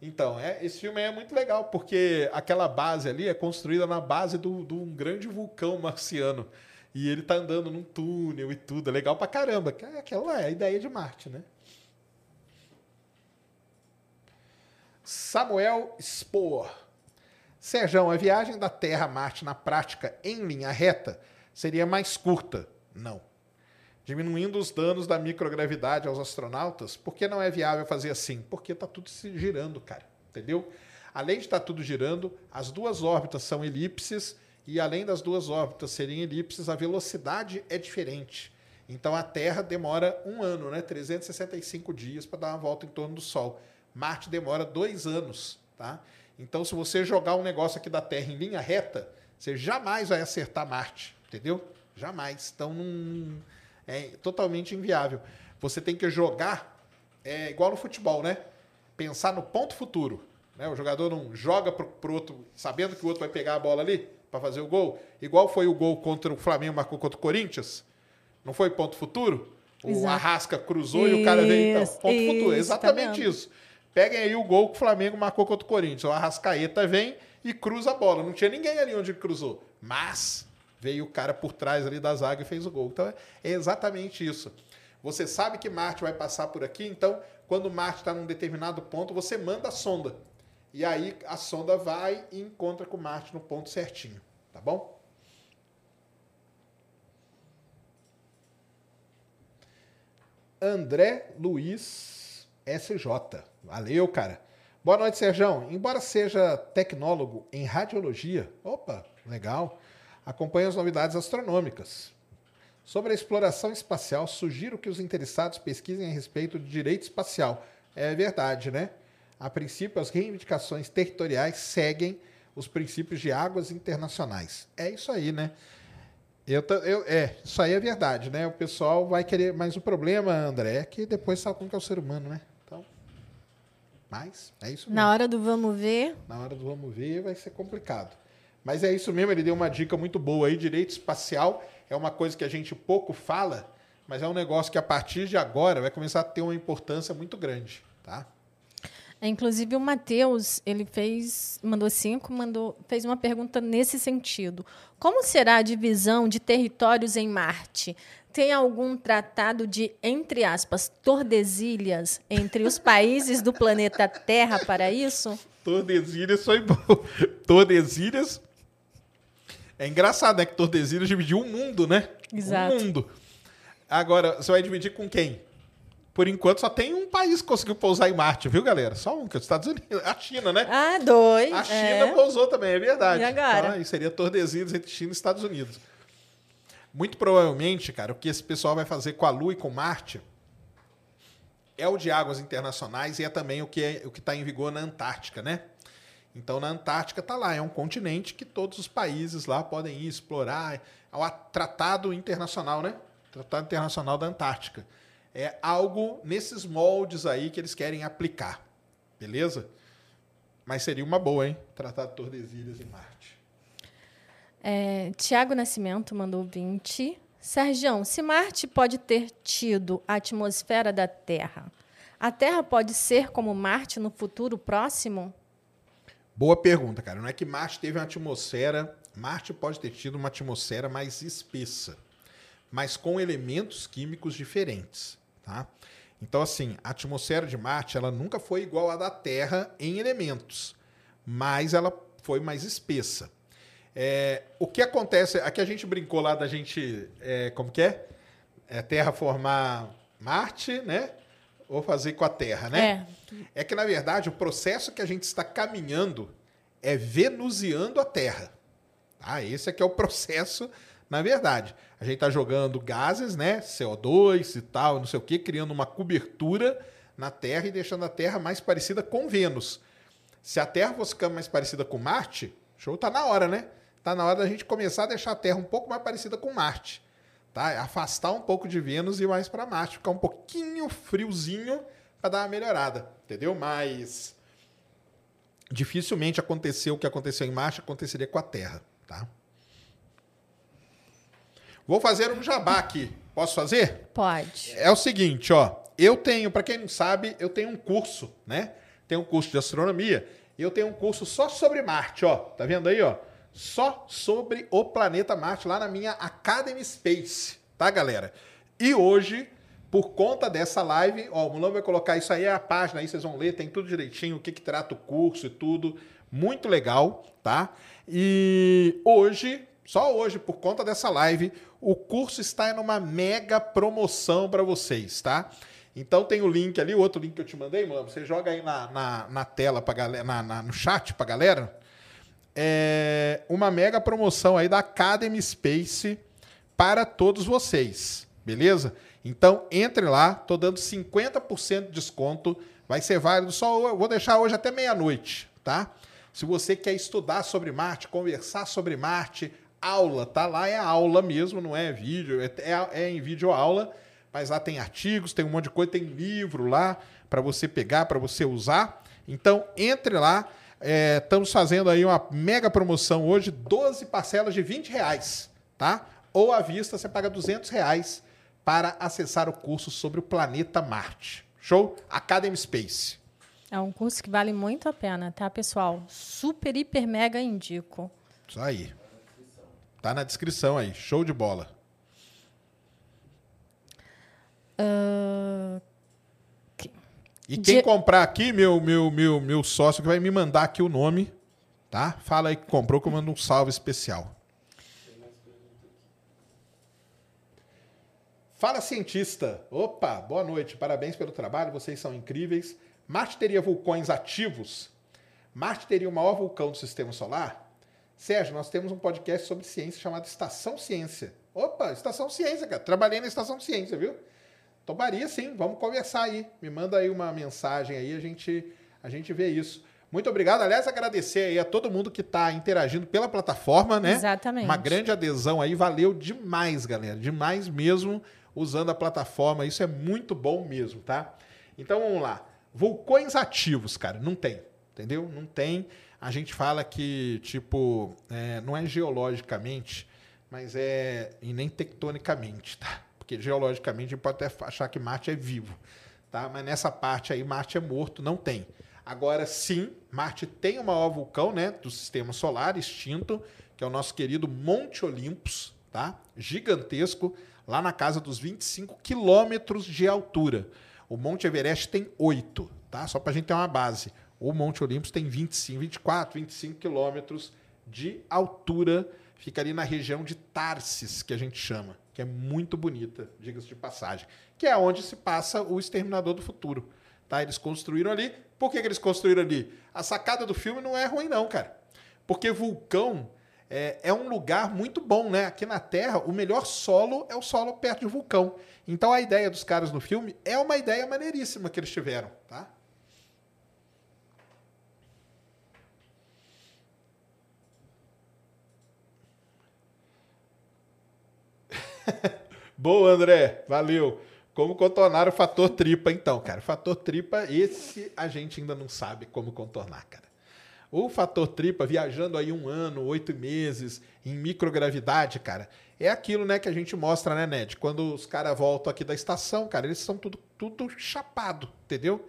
Então, é, esse filme é muito legal, porque aquela base ali é construída na base de um grande vulcão marciano. E ele tá andando num túnel e tudo. É legal pra caramba. que é- Aquela é a ideia de Marte, né? Samuel Spohr. Sérgio, a viagem da Terra a Marte na prática em linha reta seria mais curta? Não. Diminuindo os danos da microgravidade aos astronautas, por que não é viável fazer assim? Porque tá tudo se girando, cara. entendeu? Além de estar tudo girando, as duas órbitas são elipses e além das duas órbitas serem elipses, a velocidade é diferente. Então a Terra demora um ano, né? 365 dias para dar uma volta em torno do Sol. Marte demora dois anos, tá? Então se você jogar um negócio aqui da Terra em linha reta, você jamais vai acertar Marte, entendeu? Jamais. Então não é totalmente inviável. Você tem que jogar é igual no futebol, né? Pensar no ponto futuro. Né? O jogador não joga pro, pro outro sabendo que o outro vai pegar a bola ali para fazer o gol. Igual foi o gol contra o Flamengo, marcou contra o Corinthians. Não foi ponto futuro? O Exato. Arrasca cruzou e o cara veio. Então, Isso, ponto futuro. isso, tá Exatamente vendo? isso. Peguem aí o gol que o Flamengo marcou contra o Corinthians. O Arrascaeta vem e cruza a bola. Não tinha ninguém ali onde ele cruzou. Mas veio o cara por trás ali da zaga e fez o gol. Então é exatamente isso. Você sabe que Marte vai passar por aqui, então quando Marte está num determinado ponto, você manda a sonda. E aí a sonda vai e encontra com Marte no ponto certinho. Tá bom? André Luiz SJ. Valeu, cara. Boa noite, Serjão. Embora seja tecnólogo em radiologia, opa, legal, acompanha as novidades astronômicas. Sobre a exploração espacial, sugiro que os interessados pesquisem a respeito de direito espacial. É verdade, né? A princípio, as reivindicações territoriais seguem os princípios de águas internacionais. É isso aí, né? Eu, eu- é, isso aí é verdade, né? O pessoal vai querer. Mas o problema, André, é que depois sabe como é o ser humano, né? Mas é isso mesmo. Na hora do vamos ver, Na hora do vamos ver vai ser complicado. Mas é isso mesmo, ele deu uma dica muito boa aí. Direito espacial é uma coisa que a gente pouco fala, mas é um negócio que a partir de agora vai começar a ter uma importância muito grande, tá? Inclusive o Matheus, ele fez, mandou cinco, mandou, fez uma pergunta nesse sentido. Como será a divisão de territórios em Marte? Tem algum tratado de, entre aspas, Tordesilhas entre os países do planeta Terra para isso? Tordesilhas foi bom. Tordesilhas. É engraçado, né? Que Tordesilhas dividiu o mundo, né? Exato. O mundo. Agora, você vai dividir com quem? Por enquanto, só tem um país que conseguiu pousar em Marte, viu, galera? Só um, que é os Estados Unidos. A China, né? Ah, dois. A China é. pousou também, é verdade. E agora? Então, aí seria Tordesilhas entre China e Estados Unidos. Muito provavelmente, cara, o que esse pessoal vai fazer com a Lua e com Marte é o de águas internacionais e é também o que é, o que está em vigor na Antártica, né? Então, na Antártica está lá, é um continente que todos os países lá podem ir explorar. É o Tratado Internacional, né? Tratado Internacional da Antártica. É algo nesses moldes aí que eles querem aplicar, beleza? Mas seria uma boa, hein? Tratado de Tordesilhas em Marte. É, Tiago Nascimento mandou 20. Sergião, se Marte pode ter tido a atmosfera da Terra, a Terra pode ser como Marte no futuro próximo? Boa pergunta, cara. Não é que Marte teve uma atmosfera. Marte pode ter tido uma atmosfera mais espessa, mas com elementos químicos diferentes, tá? Então, assim, a atmosfera de Marte ela nunca foi igual à da Terra em elementos, mas ela foi mais espessa. É, o que acontece? Aqui a gente brincou lá da gente. é, como que é? É Terra formar Marte, né? Ou fazer com a Terra, né? É que, na verdade, o processo que a gente está caminhando é venusiando a Terra. Tá? Esse é que é o processo, na verdade. A gente está jogando gases, né? CO2 e tal, não sei o quê, criando uma cobertura na Terra e deixando a Terra mais parecida com Vênus. Se a Terra fosse ficando mais parecida com Marte, show, tá na hora, né? Tá na hora da gente começar a deixar a Terra um pouco mais parecida com Marte. Tá? Afastar um pouco de Vênus e ir mais para Marte, ficar um pouquinho friozinho para dar uma melhorada, entendeu? Mas dificilmente aconteceu o que aconteceu em Marte aconteceria com a Terra, tá? Vou fazer um jabá aqui. Posso fazer? Pode. É o seguinte, ó. Eu tenho, para quem não sabe, eu tenho um curso, né? Tenho um curso de astronomia e eu tenho um curso só sobre Marte, ó. Tá vendo aí, ó? Só sobre o planeta Marte lá na minha Academy Space, tá, galera? E hoje, por conta dessa live, ó, o Mulão vai colocar isso aí, é a página aí, vocês vão ler, tem tudo direitinho, o que que trata o curso e tudo. Muito legal, tá? E hoje, só hoje, por conta dessa live, o curso está em uma mega promoção para vocês, tá? Então tem o link ali, o outro link que eu te mandei, mano. Você joga aí na, na, na tela pra galera, na, na- no chat pra galera. É uma mega promoção aí da Academy Space para todos vocês, beleza? Então entre lá, tô dando 50% de desconto, vai ser válido só, vou deixar hoje até meia-noite, tá? Se você quer estudar sobre Marte, conversar sobre Marte, aula, tá lá é aula mesmo, não é vídeo, é, é, é em vídeo aula, mas lá tem artigos, tem um monte de coisa, tem livro lá para você pegar, para você usar. Então entre lá, é, estamos fazendo aí uma mega promoção hoje, 12 parcelas de 20 reais, tá? Ou à vista você paga 200 reais para acessar o curso sobre o planeta Marte. Show? Academy Space. É um curso que vale muito a pena, tá, pessoal? Super, hiper, mega indico. Isso aí. Tá na descrição aí. Show de bola. Ah, E quem De- comprar aqui, meu, meu, meu, meu sócio que vai me mandar aqui o nome, tá? Fala aí que comprou que eu mando um salve especial. Fala cientista. Opa, boa noite. Parabéns pelo trabalho, vocês são incríveis. Marte teria vulcões ativos? Marte teria o maior vulcão do sistema solar? Sérgio, nós temos um podcast sobre ciência chamado Estação Ciência. Opa, Estação Ciência, cara. Trabalhei na Estação Ciência, viu? Tomaria sim, vamos conversar aí. Me manda aí uma mensagem aí, a gente, a gente vê isso. Muito obrigado. Aliás, agradecer aí a todo mundo que está interagindo pela plataforma, né? Exatamente. Uma grande adesão aí, valeu demais, galera. Demais mesmo usando a plataforma. Isso é muito bom mesmo, tá? Então vamos lá. Vulcões ativos, cara, não tem. Entendeu? Não tem. A gente fala que, tipo, é, não é geologicamente, mas é. E nem tectonicamente, tá? Porque geologicamente a gente pode até achar que Marte é vivo, tá? Mas nessa parte aí, Marte é morto, não tem. Agora sim, Marte tem o maior vulcão, né, do sistema solar extinto, que é o nosso querido Monte Olympus, tá? Gigantesco, lá na casa dos 25 quilômetros de altura. O Monte Everest tem 8, tá? Só para a gente ter uma base. O Monte Olympus tem 25, 24, 25 quilômetros de altura. Fica ali na região de Tarsis, que a gente chama, que é muito bonita, diga-se de passagem. Que é onde se passa o Exterminador do Futuro. Tá? Eles construíram ali. Por que, que eles construíram ali? A sacada do filme não é ruim, não, cara. Porque vulcão é, é um lugar muito bom, né? Aqui na Terra, o melhor solo é o solo perto de vulcão. Então a ideia dos caras no filme é uma ideia maneiríssima que eles tiveram, tá? Boa, André. Valeu. Como contornar o fator tripa, então, cara? Fator tripa, esse a gente ainda não sabe como contornar, cara. O fator tripa, viajando aí um ano, oito meses, em microgravidade, cara, é aquilo, né, que a gente mostra, né, Ned? Quando os caras voltam aqui da estação, cara, eles são tudo, tudo chapado, entendeu?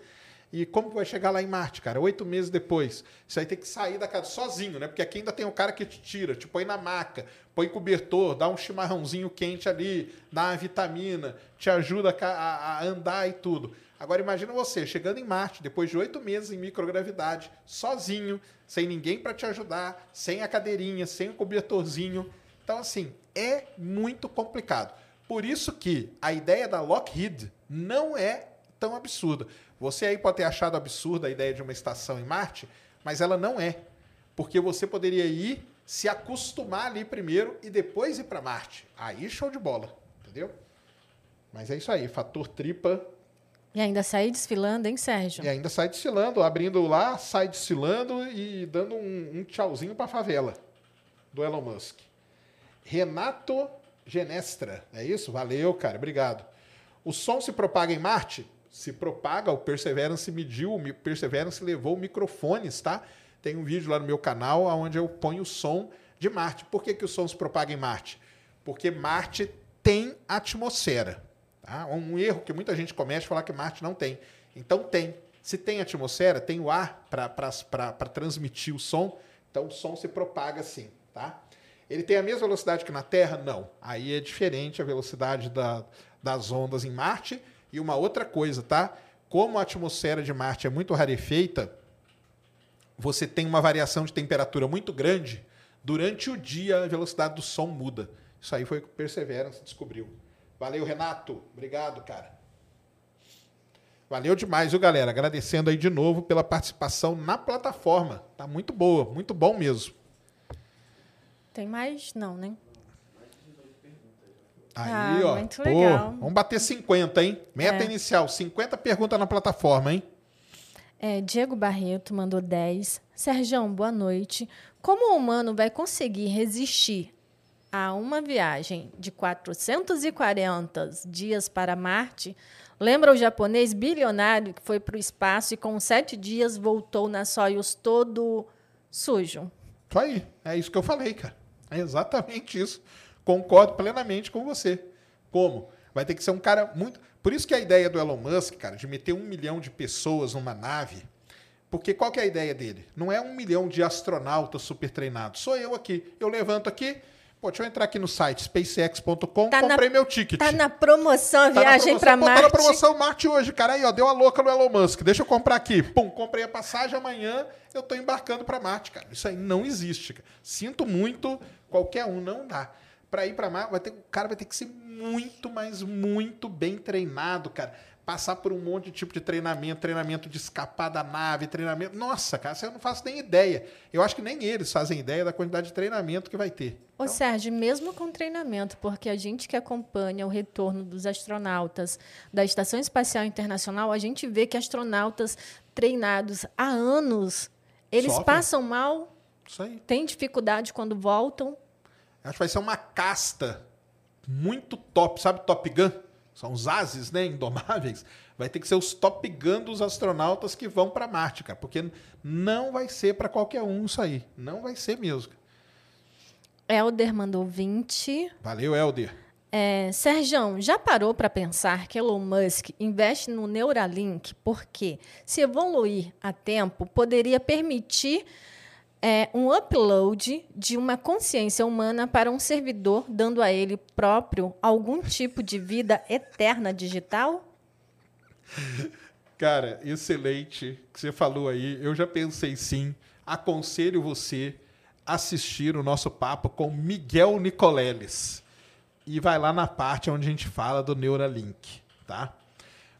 E como vai chegar lá em Marte, cara? Oito meses depois. Isso aí tem que sair da casa sozinho, né? Porque aqui ainda tem o cara que te tira, te põe na maca, põe cobertor, dá um chimarrãozinho quente ali, dá uma vitamina, te ajuda a, a andar e tudo. Agora imagina você chegando em Marte, depois de oito meses em microgravidade, sozinho, sem ninguém para te ajudar, sem a cadeirinha, sem o cobertorzinho. Então, assim, é muito complicado. Por isso que a ideia da Lockheed não é tão absurda. Você aí pode ter achado absurda a ideia de uma estação em Marte, mas ela não é. Porque você poderia ir se acostumar ali primeiro e depois ir para Marte. Aí show de bola, entendeu? Mas é isso aí, fator tripa. E ainda sair desfilando, hein, Sérgio? E ainda sai desfilando, abrindo lá, sai desfilando e dando um, um tchauzinho para a favela do Elon Musk. Renato Genestra, é isso? Valeu, cara, obrigado. O som se propaga em Marte? Se propaga, o Perseverance mediu, o Perseverance levou microfones, tá? Tem um vídeo lá no meu canal onde eu ponho o som de Marte. Por que, que o som se propaga em Marte? Porque Marte tem atmosfera. Tá? Um erro que muita gente comete é falar que Marte não tem. Então tem. Se tem atmosfera, tem o ar para transmitir o som, então o som se propaga assim. Tá? Ele tem a mesma velocidade que na Terra? Não. Aí é diferente a velocidade da, das ondas em Marte. E uma outra coisa, tá? Como a atmosfera de Marte é muito rarefeita, você tem uma variação de temperatura muito grande. Durante o dia, a velocidade do som muda. Isso aí foi o que Perseverance descobriu. Valeu, Renato. Obrigado, cara. Valeu demais, viu, galera? Agradecendo aí de novo pela participação na plataforma. Tá muito boa, muito bom mesmo. Tem mais? Não, né? Aí, Ah, ó. muito pô, legal. vamos bater 50, hein? Meta É. inicial, 50 perguntas na plataforma, hein? É, Diego Barreto mandou 10. Serjão, boa noite. Como o humano vai conseguir resistir a uma viagem de 440 dias para Marte? Lembra o japonês bilionário que foi para o espaço e com sete dias voltou na Soyuz todo sujo? Isso aí. É isso que eu falei, cara. É exatamente isso. Concordo plenamente com você. Como? Vai ter que ser um cara muito. Por isso que a ideia do Elon Musk, cara, de meter um milhão de pessoas numa nave. Porque qual que é a ideia dele? Não é um milhão de astronautas super treinados. Sou eu aqui. Eu levanto aqui. Pô, deixa eu entrar aqui no site spacex.com, Tá na- comprei meu ticket. Tá na promoção a Tá na viagem para pô, Marte. Tá na promoção Marte hoje, cara. Aí, ó, deu a louca no Elon Musk. Deixa eu comprar aqui. Pum, comprei a passagem. Amanhã eu tô embarcando para Marte, cara. Isso aí não existe, cara. Sinto muito, qualquer um não dá. Para ir para Marte, vai ter, o cara vai ter que ser muito, mas muito bem treinado, cara. Passar por um monte de tipo de treinamento, treinamento de escapar da nave, treinamento. Nossa, cara, você não faço nem ideia. Eu acho que nem eles fazem ideia da quantidade de treinamento que vai ter. Ô, Sérgio, mesmo com treinamento, porque a gente que acompanha o retorno dos astronautas da Estação Espacial Internacional, a gente vê que astronautas treinados há anos, eles Sofrem. passam mal, Isso aí. têm dificuldade quando voltam. Acho que vai ser uma casta muito top, sabe Top Gun? São os ases, né, indomáveis. Vai ter que ser os Top Gun dos astronautas que vão para Marte, cara, porque não vai ser para qualquer um isso aí. Não vai ser mesmo. Helder mandou 20. Valeu, Helder. É, Serjão, já parou para pensar que Elon Musk investe no Neuralink porque, se evoluir a tempo, poderia permitir é, um upload de uma consciência humana para um servidor, dando a ele próprio algum tipo de vida eterna digital? Cara, excelente que você falou aí. Eu já pensei sim. Aconselho você assistir o nosso papo com Miguel Nicoleles. E vai lá na parte onde a gente fala do Neuralink, tá?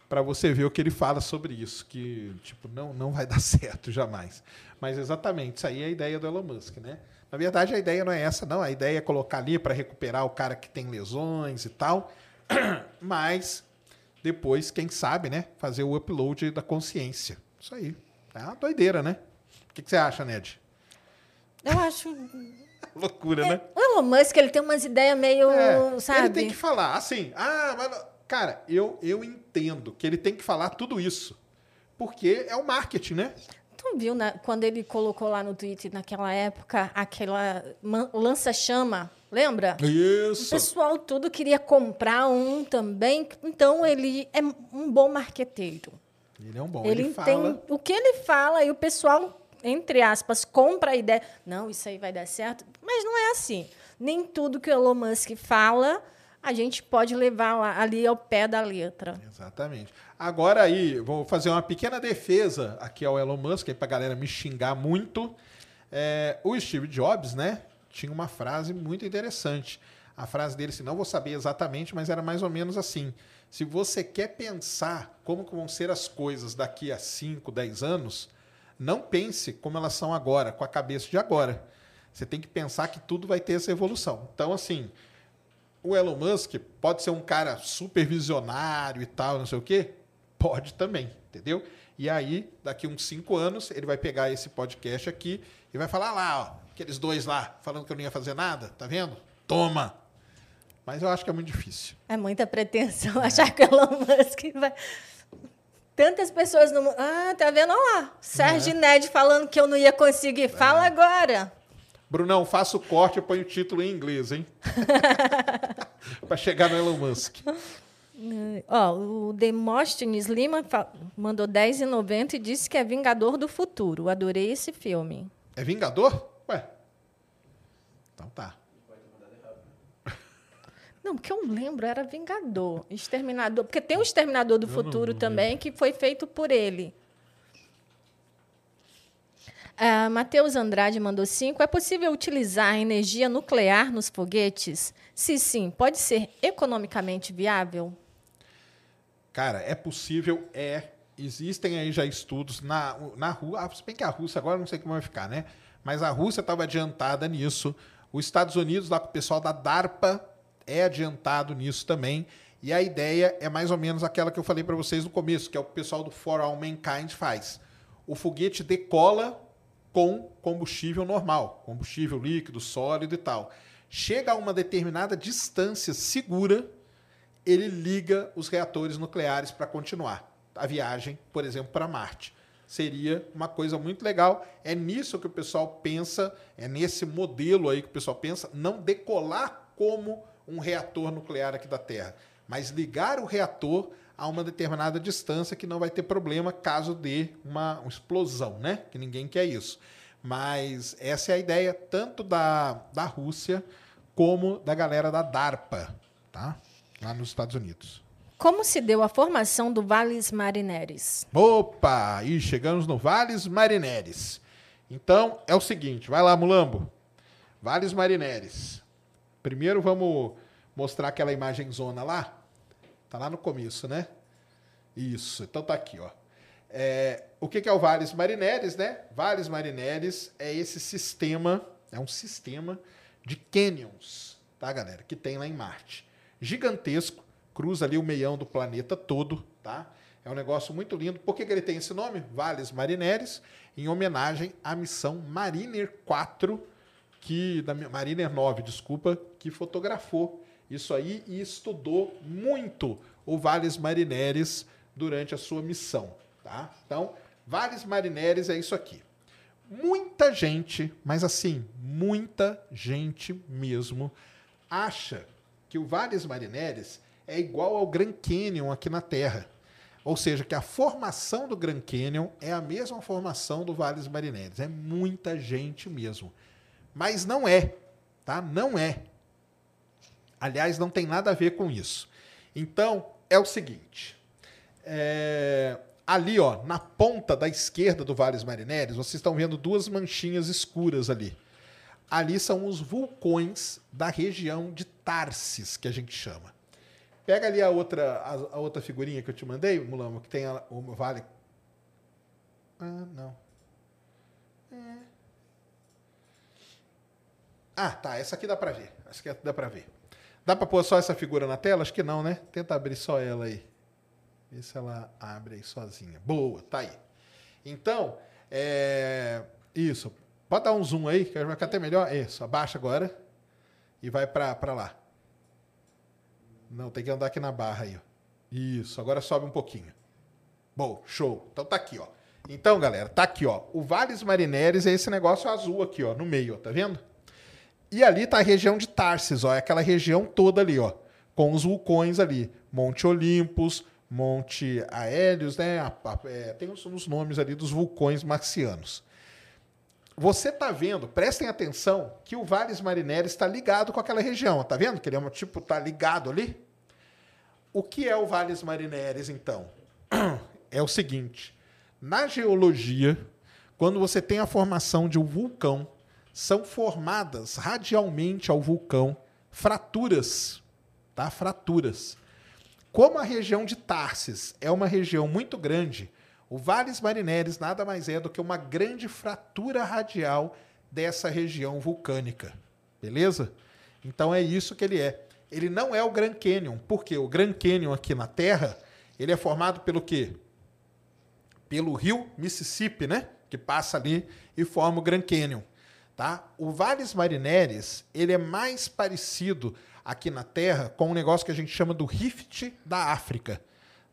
Para você ver o que ele fala sobre isso, que tipo não não vai dar certo jamais. Mas exatamente, isso aí é a ideia do Elon Musk, né? Na verdade, a ideia não é essa, não. A ideia é colocar ali para recuperar o cara que tem lesões e tal. Mas depois, quem sabe, né? Fazer o upload da consciência. Isso aí. É uma doideira, né? O que, que você acha, Ned? Eu acho. Loucura, né? O Elon Musk ele tem umas ideias meio. É, sabe? Ele tem que falar assim. Ah, mas. Cara, eu, eu entendo que ele tem que falar tudo isso. Porque é o marketing, né? Tu viu né, quando ele colocou lá no Twitter, naquela época, aquela lança-chama? Lembra? O Isso. pessoal tudo queria comprar um também. Então, ele é um bom marqueteiro. Ele é um bom. ele Ele, tem fala. o que ele fala e o pessoal, entre aspas, compra a ideia. Não, isso aí vai dar certo. Mas não é assim. Nem tudo que o Elon Musk fala a gente pode levar ali ao pé da letra. Exatamente. Agora aí, vou fazer uma pequena defesa aqui ao Elon Musk, aí pra galera me xingar muito. É, o Steve Jobs, né, tinha uma frase muito interessante. A frase dele, se não vou saber exatamente, mas era mais ou menos assim. Se você quer pensar como que vão ser as coisas daqui a 5, 10 anos, não pense como elas são agora, com a cabeça de agora. Você tem que pensar que tudo vai ter essa evolução. Então, assim, o Elon Musk pode ser um cara super visionário e tal, não sei o quê? Pode também, entendeu? E aí, daqui uns cinco anos, ele vai pegar esse podcast aqui e vai falar lá, ó, aqueles dois lá, falando que eu não ia fazer nada, tá vendo? Toma! Mas eu acho que é muito difícil. É muita pretensão achar que o Elon Musk vai. Tantas pessoas no mundo. Ah, tá vendo? Olha lá. Sérgio Ned falando que eu não ia conseguir. Fala agora. Brunão, faça o corte e põe o título em inglês, hein? pra chegar no Elon Musk. Ó, o Demóstenes Lima mandou 10,90 e disse que é Vingador do Futuro. Adorei esse filme. É Vingador? Ué. Então tá. Não, porque eu lembro, era Vingador. Exterminador. Porque tem o Exterminador do Futuro também, que foi feito por ele. Ah, Matheus Andrade mandou 5. É possível utilizar energia nuclear nos foguetes? Se sim, pode ser economicamente viável? Cara, é possível, é. existem aí já estudos na, na Rússia, ah, se bem que a Rússia agora não sei como vai ficar, né? Mas a Rússia estava adiantada nisso. Os Estados Unidos, lá com o pessoal da DARPA, é adiantado nisso também. E a ideia é mais ou menos aquela que eu falei para vocês no começo, que é o pessoal do For All Mankind faz. O foguete decola com combustível normal, combustível líquido, sólido e tal. Chega a uma determinada distância segura, ele liga os reatores nucleares para continuar a viagem, por exemplo, para Marte. Seria uma coisa muito legal. É nisso que o pessoal pensa, é nesse modelo aí que o pessoal pensa, não decolar como um reator nuclear aqui da Terra, mas ligar o reator a uma determinada distância que não vai ter problema caso dê uma, uma explosão, né? Que ninguém quer isso. Mas essa é a ideia tanto da, da Rússia como da galera da DARPA, tá? Lá nos Estados Unidos. Como se deu a formação do Vales Marineres? Opa! E chegamos no Vales Marineres. Então, é o seguinte, vai lá, Mulambo. Vales Marineres. Primeiro vamos mostrar aquela imagem zona lá. Tá lá no começo, né? Isso, então tá aqui, ó. É, o que, que é o Vales Marineres, né? Vales Marineres é esse sistema, é um sistema de canyons, tá, galera? Que tem lá em Marte. Gigantesco, cruza ali o meião do planeta todo, tá? É um negócio muito lindo. Por que, que ele tem esse nome? Vales Marineres, em homenagem à missão Mariner 4, que da Mariner 9, desculpa, que fotografou isso aí e estudou muito o Vales Marineres durante a sua missão, tá? Então, Vales Marineres é isso aqui. Muita gente, mas assim, muita gente mesmo acha que o Vales Marineres é igual ao Grand Canyon aqui na Terra. Ou seja, que a formação do Grand Canyon é a mesma formação do Vales Marineres. É muita gente mesmo. Mas não é, tá? Não é. Aliás, não tem nada a ver com isso. Então, é o seguinte. É, ali, ó, na ponta da esquerda do Vales Marineres, vocês estão vendo duas manchinhas escuras ali. Ali são os vulcões da região de Tarsis, que a gente chama. Pega ali a outra, a, a outra figurinha que eu te mandei, Mulamo, que tem a, o vale. Ah, não. É. Ah, tá. Essa aqui dá pra ver. Essa aqui dá pra ver. Dá pra pôr só essa figura na tela? Acho que não, né? Tenta abrir só ela aí. Vê se ela abre aí sozinha. Boa, tá aí. Então, é... isso. Pode dar um zoom aí, que vai ficar até melhor. Isso, abaixa agora e vai para lá. Não, tem que andar aqui na barra aí. Ó. Isso, agora sobe um pouquinho. Bom, show. Então tá aqui, ó. Então, galera, tá aqui, ó. O Vales Marineres é esse negócio azul aqui, ó, no meio, ó, tá vendo? E ali tá a região de Tarsis, ó, é aquela região toda ali, ó, com os vulcões ali, Monte Olympus, Monte Aélios, né? É, tem os, os nomes ali dos vulcões marcianos. Você tá vendo, prestem atenção, que o Vales Marineres está ligado com aquela região. Tá vendo que ele é um tipo, tá ligado ali? O que é o Vales Marineres, então? É o seguinte: na geologia, quando você tem a formação de um vulcão, são formadas radialmente ao vulcão fraturas, tá? Fraturas. Como a região de Tarsis é uma região muito grande, o Vales Marineres nada mais é do que uma grande fratura radial dessa região vulcânica. Beleza? Então é isso que ele é. Ele não é o Grand Canyon, porque o Grand Canyon aqui na Terra, ele é formado pelo quê? Pelo rio Mississippi, né? Que passa ali e forma o Grand Canyon. Tá? O Vales Marineres, ele é mais parecido aqui na Terra com um negócio que a gente chama do Rift da África.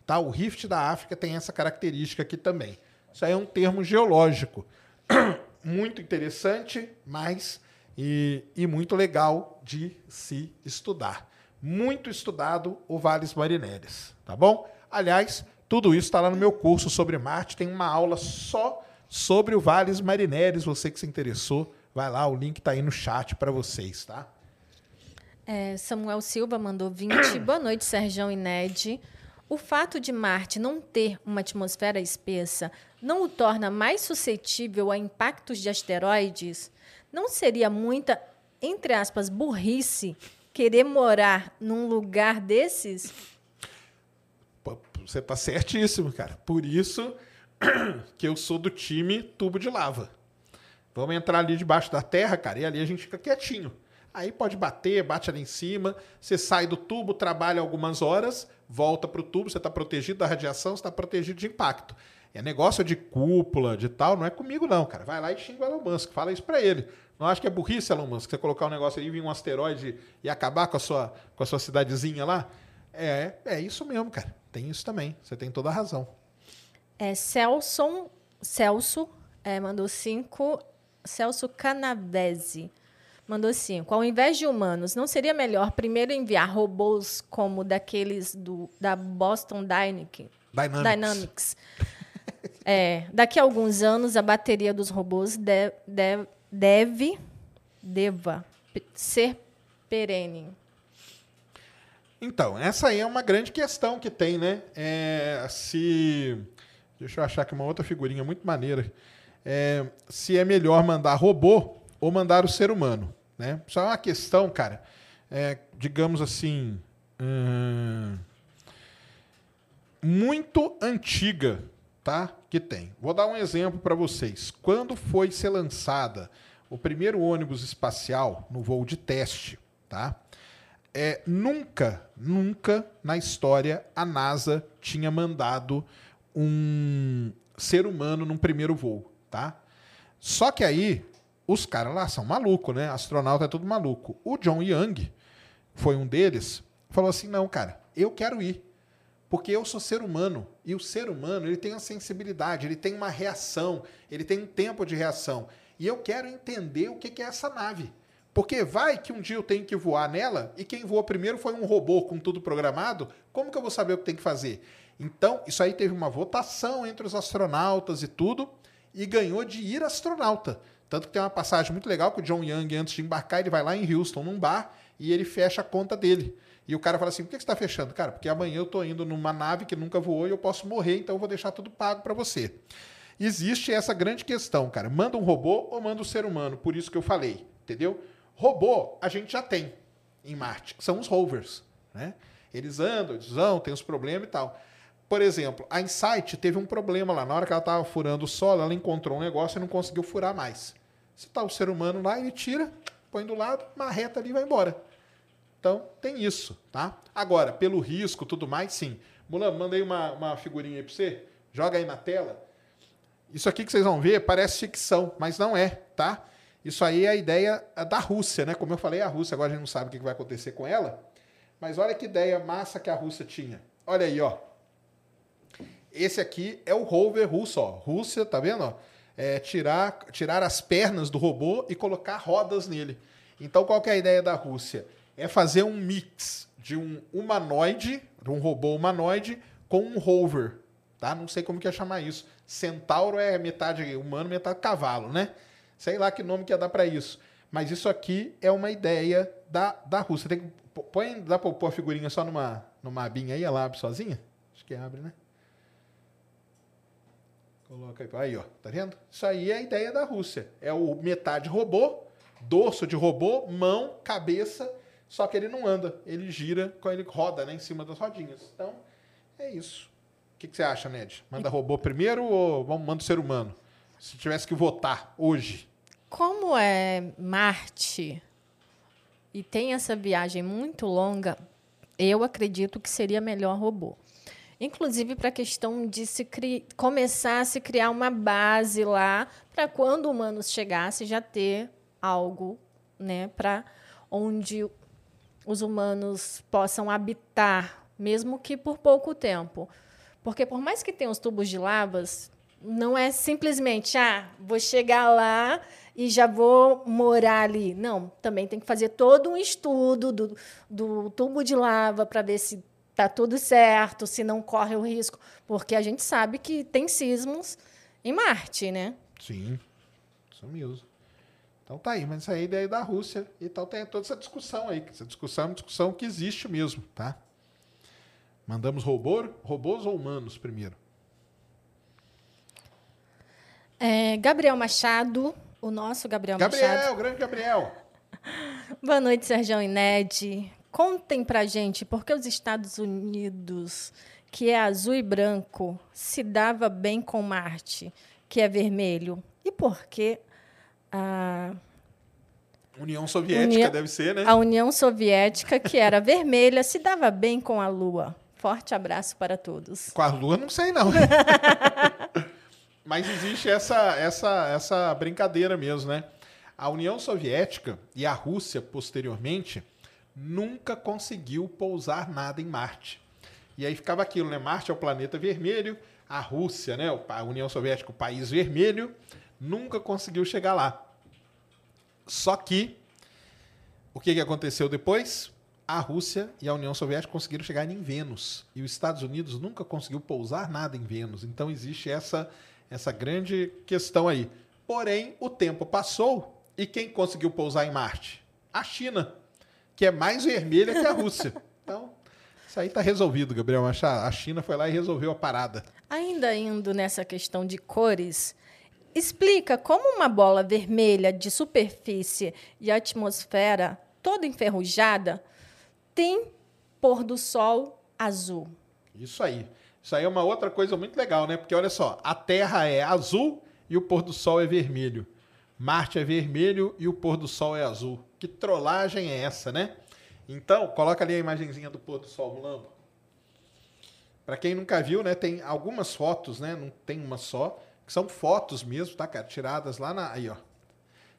Tá? O Rift da África tem essa característica aqui também. Isso aí é um termo geológico. muito interessante, mas e, e muito legal de se estudar. Muito estudado o Vales Marineres, tá bom? Aliás, tudo isso está lá no meu curso sobre Marte. Tem uma aula só sobre o Vales Marineres. Você que se interessou, vai lá, o link está aí no chat para vocês, tá? É, Samuel Silva mandou 20. Boa noite, Serjão e Ned. O fato de Marte não ter uma atmosfera espessa não o torna mais suscetível a impactos de asteroides? Não seria muita, entre aspas, burrice querer morar num lugar desses? Você tá certíssimo, cara. Por isso que eu sou do time tubo de lava. Vamos entrar ali debaixo da terra, cara, e ali a gente fica quietinho. Aí pode bater, bate ali em cima, você sai do tubo, trabalha algumas horas, volta pro tubo, você está protegido da radiação, você está protegido de impacto. É negócio de cúpula, de tal, não é comigo não, cara. Vai lá e xinga o Elon Musk, fala isso para ele. Não acho que é burrice, Elon Musk, você colocar um negócio aí, vir um asteroide e acabar com a sua, com a sua cidadezinha lá? É, é isso mesmo, cara. Tem isso também. Você tem toda a razão. É, Celso, Celso é, mandou cinco. Celso Canavese mandou cinco. Ao invés de humanos, não seria melhor primeiro enviar robôs como daqueles do, da Boston Dynamics? Dynamics. É, daqui a alguns anos, a bateria dos robôs de- de- deve, deva ser perene. Então, essa aí é uma grande questão que tem, né? É, se. Deixa eu achar aqui uma outra figurinha muito maneira. É, se é melhor mandar robô ou mandar o ser humano, né? Isso é uma questão, cara, é, digamos assim, hum, muito antiga, tá? Que tem. Vou dar um exemplo para vocês. Quando foi ser lançada o primeiro ônibus espacial no voo de teste, tá? É, nunca, nunca na história a NASA tinha mandado um ser humano num primeiro voo, tá? Só que aí os caras lá são malucos, né? Astronauta é tudo maluco. O John Young foi um deles. Falou assim: "Não, cara, eu quero ir. Porque eu sou ser humano e o ser humano ele tem uma sensibilidade, ele tem uma reação, ele tem um tempo de reação. E eu quero entender o que é essa nave. Porque vai que um dia eu tenho que voar nela e quem voou primeiro foi um robô com tudo programado, como que eu vou saber o que tem que fazer? Então, isso aí teve uma votação entre os astronautas e tudo, e ganhou de ir astronauta. Tanto que tem uma passagem muito legal que o John Young, antes de embarcar, ele vai lá em Houston, num bar, e ele fecha a conta dele. E o cara fala assim: por que você está fechando? Cara, porque amanhã eu estou indo numa nave que nunca voou e eu posso morrer, então eu vou deixar tudo pago para você. Existe essa grande questão, cara. Manda um robô ou manda um ser humano? Por isso que eu falei, entendeu? Robô a gente já tem em Marte, que são os rovers. Né? Eles andam, eles vão, tem os problemas e tal. Por exemplo, a Insight teve um problema lá. Na hora que ela estava furando o solo, ela encontrou um negócio e não conseguiu furar mais. Se está o ser humano lá, ele tira, põe do lado, marreta ali e vai embora. Então, tem isso, tá? Agora, pelo risco tudo mais, sim. Mulan, mandei uma, uma figurinha aí pra você. Joga aí na tela. Isso aqui que vocês vão ver parece ficção, mas não é, tá? Isso aí é a ideia da Rússia, né? Como eu falei, a Rússia, agora a gente não sabe o que vai acontecer com ela. Mas olha que ideia massa que a Rússia tinha. Olha aí, ó. Esse aqui é o rover russo, ó. Rússia, tá vendo? Ó? É tirar, tirar as pernas do robô e colocar rodas nele. Então, qual que é a ideia da Rússia? É fazer um mix de um humanoide, de um robô humanoide, com um rover. Tá? Não sei como que ia chamar isso. Centauro é metade humano, metade cavalo, né? Sei lá que nome que ia dar para isso. Mas isso aqui é uma ideia da, da Rússia. Tem que, põe, dá para pôr a figurinha só numa, numa abinha aí, ela abre sozinha? Acho que abre, né? Coloca aí. Aí, ó. Tá vendo? Isso aí é a ideia da Rússia. É o metade robô, dorso de robô, mão, cabeça, só que ele não anda. Ele gira, ele roda né, em cima das rodinhas. Então, é isso. O que, que você acha, Ned? Manda robô primeiro ou manda o ser humano? Se tivesse que votar hoje. Como é Marte e tem essa viagem muito longa, eu acredito que seria melhor robô. Inclusive para a questão de se cri... começar a se criar uma base lá para quando humanos chegassem já ter algo né, para onde os humanos possam habitar, mesmo que por pouco tempo. Porque por mais que tenha os tubos de lavas, não é simplesmente, ah, vou chegar lá e já vou morar ali. Não, também tem que fazer todo um estudo do, do tubo de lava para ver se está tudo certo, se não corre o risco. Porque a gente sabe que tem sismos em Marte, né? Sim, isso mesmo. Então tá aí, mas isso aí é a ideia da Rússia. Então tem toda essa discussão aí. Essa discussão é uma discussão que existe mesmo, tá? Mandamos robô, robôs ou humanos primeiro? É, Gabriel Machado, o nosso Gabriel, Gabriel, Machado. grande Gabriel. Boa noite, Sérgio e Ned. Contem pra gente por que os Estados Unidos que é azul e branco, se dava bem com Marte, que é vermelho? E por que a, União Soviética União- deve ser, né? a União Soviética, que era vermelha, se dava bem com a Lua? Forte abraço para todos. Com a Lua, não sei não. Mas existe essa, essa, essa brincadeira mesmo, né? A União Soviética e a Rússia, posteriormente, nunca conseguiu pousar nada em Marte. E aí ficava aquilo, né? Marte é o planeta vermelho, a Rússia, né? A União Soviética, o país vermelho, nunca conseguiu chegar lá. Só que, o que, que aconteceu depois? A Rússia e a União Soviética conseguiram chegar em Vênus. E os Estados Unidos nunca conseguiu pousar nada em Vênus. Então existe essa, essa grande questão aí. Porém, o tempo passou e quem conseguiu pousar em Marte? A China, que é mais vermelha que a Rússia. Então, isso aí está resolvido, Gabriel Machado. A China foi lá e resolveu a parada. Ainda indo nessa questão de cores, explica como uma bola vermelha de superfície e atmosfera toda enferrujada tem pôr do sol azul. Isso aí. Isso aí é uma outra coisa muito legal, né? Porque olha só, a Terra é azul e o pôr do sol é vermelho. Marte é vermelho e o pôr do sol é azul. Que trollagem é essa, né? Então, coloca ali a imagenzinha do pôr do sol rolando. Para quem nunca viu, né, tem algumas fotos, né? Não tem uma só, que são fotos mesmo, tá, cara? Tiradas lá na aí, ó.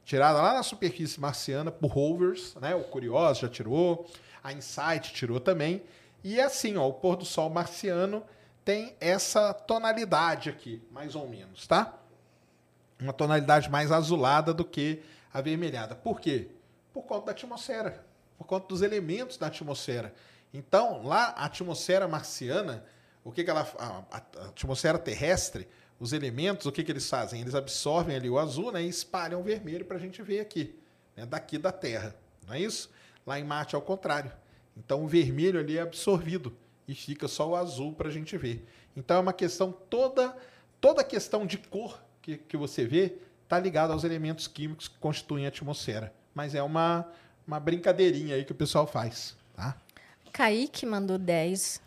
Tirada lá na superfície marciana por rovers, né? O Curiosity já tirou, a Insight tirou também. E é assim, ó, o pôr do sol marciano tem essa tonalidade aqui, mais ou menos, tá? Uma tonalidade mais azulada do que avermelhada. Por quê? Por conta da atmosfera, por conta dos elementos da atmosfera. Então, lá a atmosfera marciana, o que, que ela a, a- atmosfera terrestre, os elementos, o que, que eles fazem? Eles absorvem ali o azul né, e espalham o vermelho para a gente ver aqui, né, daqui da Terra. Não é isso? Lá em Marte é o contrário. Então o vermelho ali é absorvido e fica só o azul para a gente ver. Então é uma questão toda, toda a questão de cor que, que você vê está ligada aos elementos químicos que constituem a atmosfera. Mas é uma, uma brincadeirinha aí que o pessoal faz, tá? Kaique mandou 10.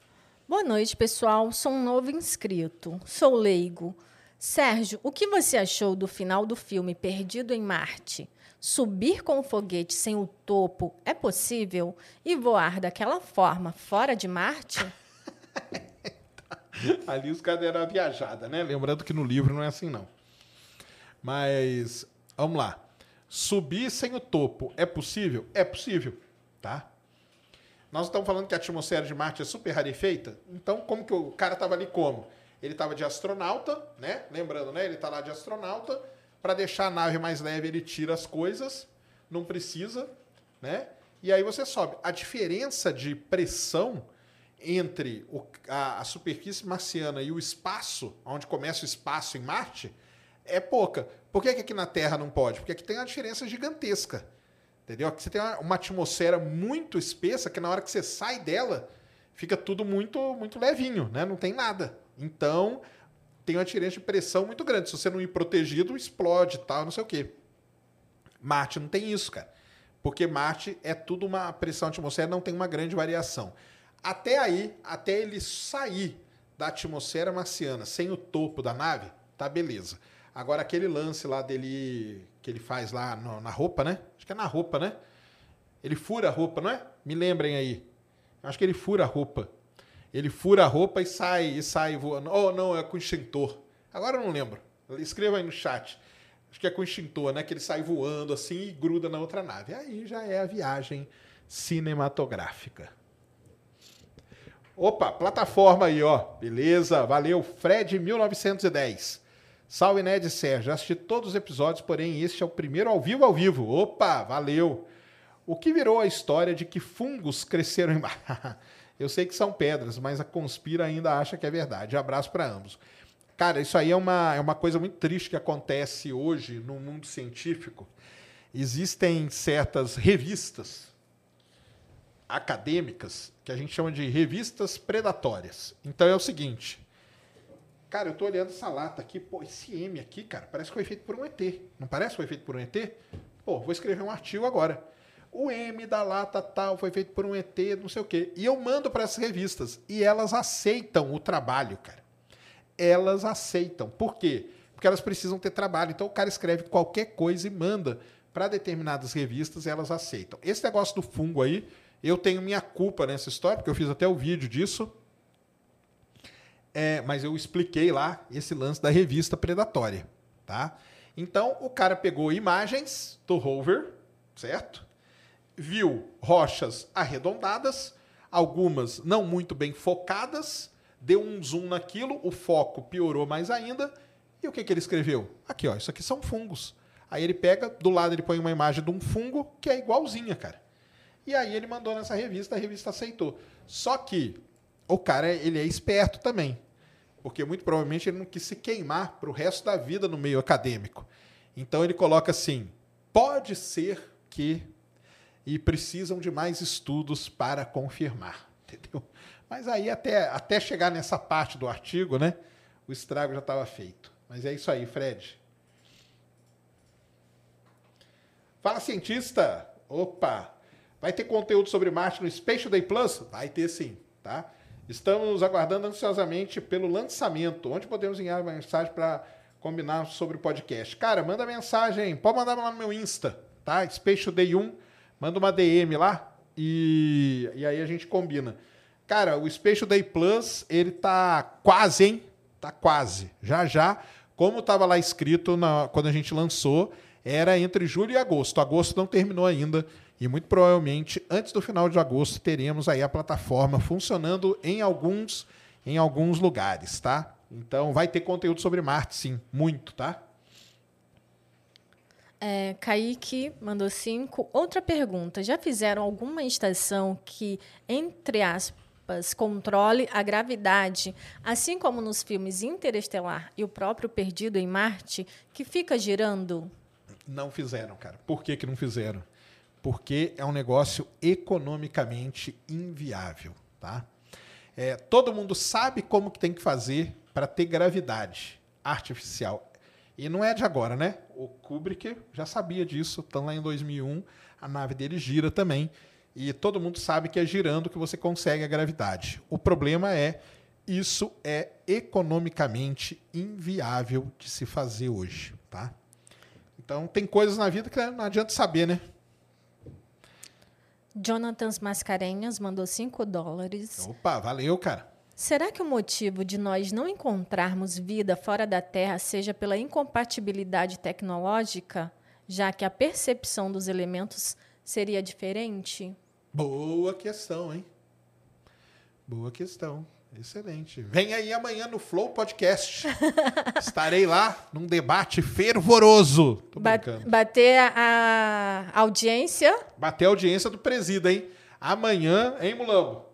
Boa noite, pessoal. Sou um novo inscrito. Sou leigo. Sérgio, o que você achou do final do filme Perdido em Marte? Subir com o foguete sem o topo é possível? E voar daquela forma fora de Marte? Ali os caras deram uma viajada, né? Lembrando que no livro não é assim, não. Mas, vamos lá. Subir sem o topo é possível? É possível, tá? Nós estamos falando que a atmosfera de Marte é super rarefeita. Então, como que o cara estava ali como? Ele estava de astronauta, né? Lembrando, né? Ele está lá de astronauta. Para deixar a nave mais leve, ele tira as coisas. Não precisa, né? E aí você sobe. A diferença de pressão entre o- a, a superfície marciana e o espaço, onde começa o espaço em Marte, é pouca. Por que, que aqui na Terra não pode? Porque aqui tem uma diferença gigantesca. Entendeu? Aqui você tem uma, uma atmosfera muito espessa que na hora que você sai dela, fica tudo muito, muito levinho, né? Não tem nada. Então, tem uma diferença de pressão muito grande. Se você não ir protegido, explode tal, não sei o quê. Marte não tem isso, cara. Porque Marte é tudo uma pressão atmosfera, não tem uma grande variação. Até aí, até ele sair da atmosfera marciana sem o topo da nave, tá beleza. Agora aquele lance lá dele que ele faz lá no- na roupa, né? Acho que é na roupa, né? Ele fura a roupa, não é? Me lembrem aí. Acho que ele fura a roupa. Ele fura a roupa e sai e sai voando. Oh, não, é com extintor. Agora eu não lembro. Escreva aí no chat. Acho que é com extintor, né? Que ele sai voando assim e gruda na outra nave. Aí já é a viagem cinematográfica. Opa, plataforma aí, ó. Beleza, valeu. Fred 1910. Salve, Ned Sérgio. Assisti todos os episódios, porém este é o primeiro ao vivo ao vivo. Opa, valeu. O que virou a história de que fungos cresceram em... Eu sei que são pedras, mas a Conspira ainda acha que é verdade. Abraço para ambos. Cara, isso aí é uma, é uma coisa muito triste que acontece hoje no mundo científico. Existem certas revistas acadêmicas que a gente chama de revistas predatórias. Então é o seguinte. Cara, eu tô olhando essa lata aqui, pô, esse M aqui, cara, parece que foi feito por um ET. Não parece que foi feito por um ET? Pô, vou escrever um artigo agora. O M da lata tal foi feito por um ET, não sei o quê. E eu mando para essas revistas. E elas aceitam o trabalho, cara. Elas aceitam. Por quê? Porque elas precisam ter trabalho. Então o cara escreve qualquer coisa e manda para determinadas revistas e elas aceitam. Esse negócio do fungo aí, eu tenho minha culpa nessa história, porque eu fiz até o vídeo disso. É, mas eu expliquei lá esse lance da revista predatória, tá? Então o cara pegou imagens do rover, certo? Viu rochas arredondadas, algumas não muito bem focadas, deu um zoom naquilo, o foco piorou mais ainda. E o que, que ele escreveu? Aqui, ó, isso aqui são fungos. Aí ele pega, do lado ele põe uma imagem de um fungo que é igualzinha, cara. E aí ele mandou nessa revista, a revista aceitou. Só que o cara, ele é esperto também. Porque muito provavelmente ele não quis se queimar para o resto da vida no meio acadêmico. Então ele coloca assim: pode ser que. E precisam de mais estudos para confirmar. Entendeu? Mas aí, até, até chegar nessa parte do artigo, né? O estrago já estava feito. Mas é isso aí, Fred. Fala, cientista! Opa! Vai ter conteúdo sobre Marte no Space Day Plus? Vai ter sim, tá? Estamos aguardando ansiosamente pelo lançamento. Onde podemos enviar mensagem para combinar sobre o podcast? Cara, manda mensagem. Pode mandar lá no meu Insta, tá? Space Day 1. Manda uma DM lá e, e aí a gente combina. Cara, o Space Day Plus, ele tá quase, hein? Tá quase. Já já. Como estava lá escrito na, quando a gente lançou, era entre julho e agosto. Agosto não terminou ainda. E muito provavelmente, antes do final de agosto, teremos aí a plataforma funcionando em alguns, em alguns lugares, tá? Então vai ter conteúdo sobre Marte, sim. Muito, tá? É, Kaique mandou cinco. Outra pergunta: já fizeram alguma estação que, entre aspas, controle a gravidade, assim como nos filmes Interestelar e o próprio Perdido em Marte, que fica girando? Não fizeram, cara. Por que, que não fizeram? Porque é um negócio economicamente inviável, tá? É, todo mundo sabe como que tem que fazer para ter gravidade artificial. E não é de agora, né? O Kubrick já sabia disso, então lá em 2001 a nave dele gira também. E todo mundo sabe que é girando que você consegue a gravidade. O problema é isso é economicamente inviável de se fazer hoje, tá? Então tem coisas na vida que não adianta saber, né? Jonathan Mascarenhas mandou 5 dólares. Opa, valeu, cara. Será que o motivo de nós não encontrarmos vida fora da Terra seja pela incompatibilidade tecnológica, já que a percepção dos elementos seria diferente? Boa questão, hein? Boa questão. Excelente. Vem aí amanhã no Flow Podcast. Estarei lá num debate fervoroso. Tô Ba brincando. bater a, audiência. Bater a audiência do presida, hein? Amanhã, hein, Mulambo?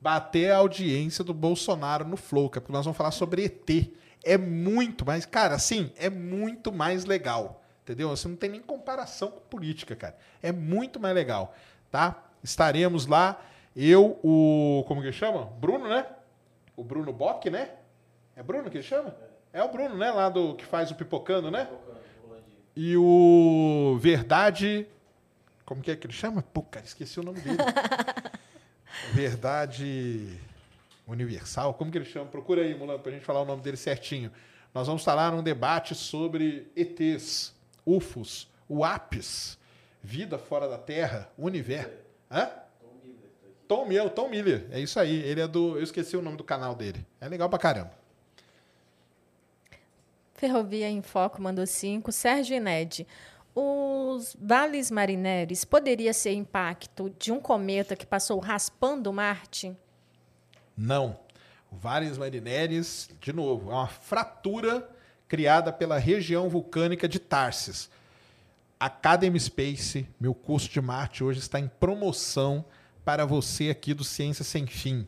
Bater a audiência do Bolsonaro no Flow, que é porque nós vamos falar sobre ET. É muito mais, cara, assim, é muito mais legal. Entendeu? Você não tem nem comparação com política, cara. É muito mais legal, tá? Estaremos lá. Eu, o. Como que chama? Bruno, né? O Bruno Bock, né? É Bruno que ele chama? É o Bruno, né? Lá do que faz o pipocando, né? E o Verdade. Como que é que ele chama? Pô, cara, esqueci o nome dele. Verdade Universal. Como que ele chama? Procura aí, Mulan, pra gente falar o nome dele certinho. Nós vamos falar num debate sobre ETs, UFOs, UAPs, vida fora da Terra, universo. Hã? Tom Miller, Tom Miller, é isso aí. Ele é do. Eu esqueci o nome do canal dele. É legal pra caramba. Ferrovia em Foco mandou 5. Sérgio Ined. Os vales marineres poderia ser impacto de um cometa que passou raspando Marte? Não. O Vares Marineres, de novo, é uma fratura criada pela região vulcânica de Tarsis. Academy Space, meu curso de Marte hoje está em promoção para você aqui do Ciência Sem Fim,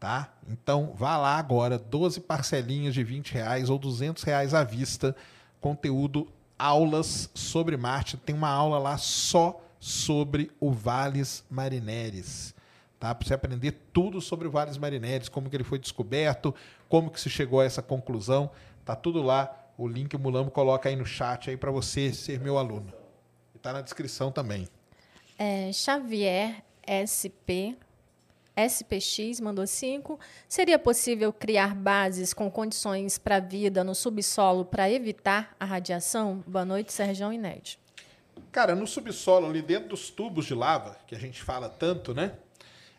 tá? Então vá lá agora, 12 parcelinhas de 20 reais ou 200 reais à vista, conteúdo, aulas sobre Marte. Tem uma aula lá só sobre o Vales Marineres, tá? Para você aprender tudo sobre o Vales Marineres, como que ele foi descoberto, como que se chegou a essa conclusão, tá tudo lá. O link o Mulambo coloca aí no chat aí para você ser meu aluno. E tá na descrição também. É, Xavier SP, SPX mandou 5. Seria possível criar bases com condições para vida no subsolo para evitar a radiação? Boa noite, Sérgio Ned. Cara, no subsolo, ali dentro dos tubos de lava, que a gente fala tanto, né?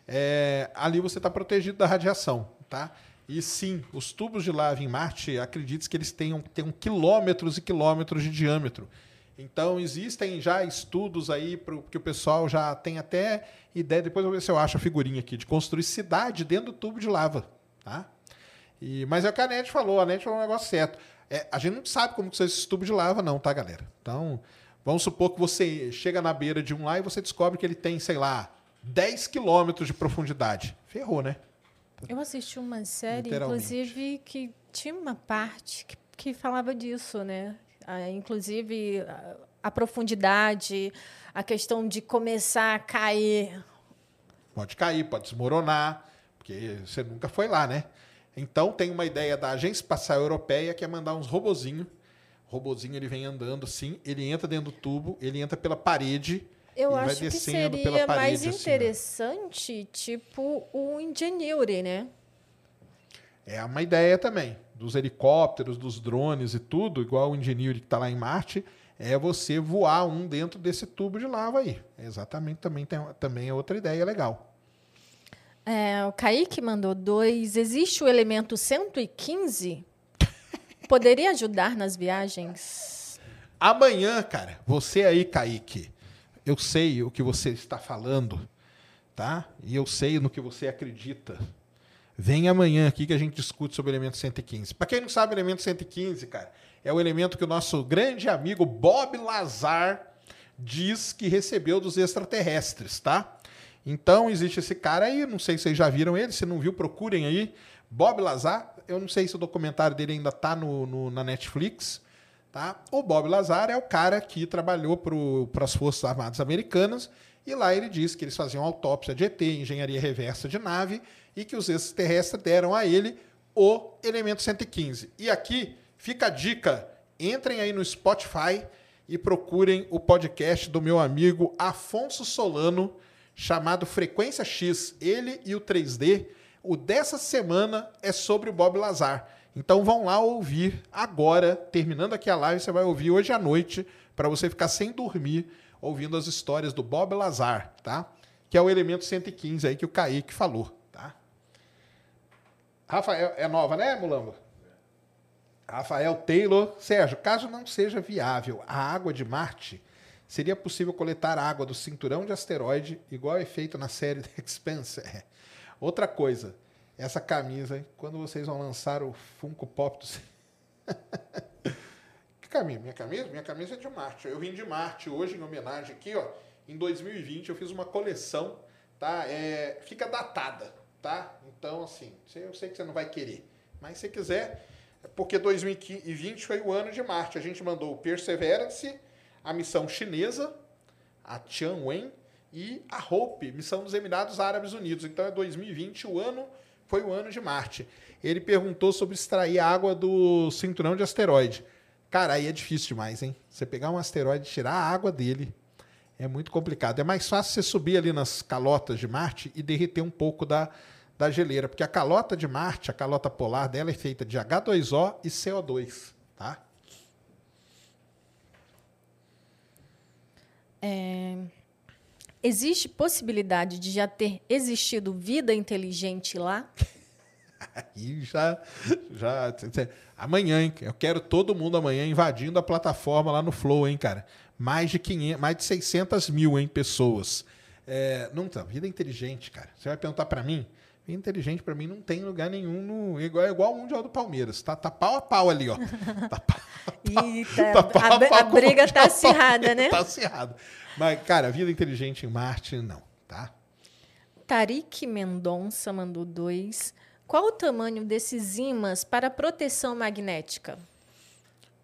É, ali você está protegido da radiação, tá? E sim, os tubos de lava em Marte, acredite que eles tenham, tenham quilômetros e quilômetros de diâmetro. Então, existem já estudos aí pro, que o pessoal já tem até ideia, depois eu vou ver se eu acho a figurinha aqui, de construir cidade dentro do tubo de lava, tá? E, mas é o que a NET falou, a NET falou um negócio certo. É, a gente não sabe como que são esses tubos de lava não, tá, galera? Então, vamos supor que você chega na beira de um lá e você descobre que ele tem, sei lá, 10 quilômetros de profundidade. Ferrou, né? Eu assisti uma série, inclusive, que tinha uma parte que, que falava disso, né? Ah, inclusive, a, profundidade, a questão de começar a cair. Pode cair, pode desmoronar, porque você nunca foi lá, né? Então tem uma ideia da Agência Espacial Europeia que é mandar uns robozinho. O robozinho ele vem andando assim, ele entra dentro do tubo, ele entra pela parede Eu vai acho que seria pela mais parede. assim, interessante, tipo o Ingenuity, né? É uma ideia também. Dos helicópteros, dos drones e tudo, igual o Ingenuity que está lá em Marte, é você voar um dentro desse tubo de lava aí. Exatamente, também, tem, também é outra ideia legal. É, o Kaique mandou dois. Existe o elemento 115? Poderia ajudar nas viagens? Amanhã, cara, você aí, Kaique, eu sei o que você está falando, tá? E eu sei no que você acredita. Vem amanhã aqui que a gente discute sobre o elemento 115. Para quem não sabe, o elemento 115, cara, é o elemento que o nosso grande amigo Bob Lazar diz que recebeu dos extraterrestres, tá? Então existe esse cara aí, não sei se vocês já viram ele, se não viu, procurem aí. Bob Lazar, eu não sei se o documentário dele ainda tá no, no- na Netflix, tá? O Bob Lazar é o cara que trabalhou para as Forças Armadas Americanas e lá ele diz que eles faziam autópsia de ET, engenharia reversa de nave e que os extraterrestres deram a ele o elemento 115. E aqui fica a dica, entrem aí no Spotify e procurem o podcast do meu amigo Afonso Solano, chamado Frequência X. Ele e o 3D. O dessa semana é sobre o Bob Lazar. Então vão lá ouvir agora, terminando aqui a live, você vai ouvir hoje à noite, para você ficar sem dormir, ouvindo as histórias do Bob Lazar, tá? Que é o elemento 115 aí que o Kaique falou? Rafael, é nova, né, Mulambo? Rafael Taylor. Sérgio, caso não seja viável a água de Marte, seria possível coletar água do cinturão de asteroide, igual é feito na série The Expanse? É. Outra coisa, essa camisa, quando vocês vão lançar o Funko Pop do... que camisa? Minha camisa? Minha camisa é de Marte. Eu vim de Marte hoje em homenagem aqui, ó. Em 2020 eu fiz uma coleção, tá? É, fica datada, tá? Então, assim, eu sei que você não vai querer, mas se quiser, é porque 2020 foi o ano de Marte. A gente mandou o Perseverance, a missão chinesa, a Tianwen e a Hope, missão dos Emirados Árabes Unidos. Então é 2020, o ano foi o ano de Marte. Ele perguntou sobre extrair água do cinturão de asteroide. Cara, aí é difícil demais, hein? Você pegar um asteroide tirar a água dele é muito complicado. É mais fácil você subir ali nas calotas de Marte e derreter um pouco da, da geleira, porque a calota de Marte, a calota polar dela é feita de H2O e CO2, tá? É, existe possibilidade de já ter existido vida inteligente lá? Aí já, já. Amanhã, hein? Eu quero todo mundo amanhã invadindo a plataforma lá no Flow, hein, cara? Mais de 500, mais de 600 mil, hein, pessoas. É, não tá, vida inteligente, cara. Você vai perguntar pra mim? Vida inteligente pra mim não tem lugar nenhum no igual, é igual o Mundial do Palmeiras. Tá, tá pau a pau ali, ó. Tá pau, Eita, tá pau a, a pau a briga tá Mundial acirrada, né? Tá acirrada. Mas, cara, vida inteligente em Marte, não, tá? Tarik Mendonça mandou dois. Qual o tamanho desses ímãs para proteção magnética?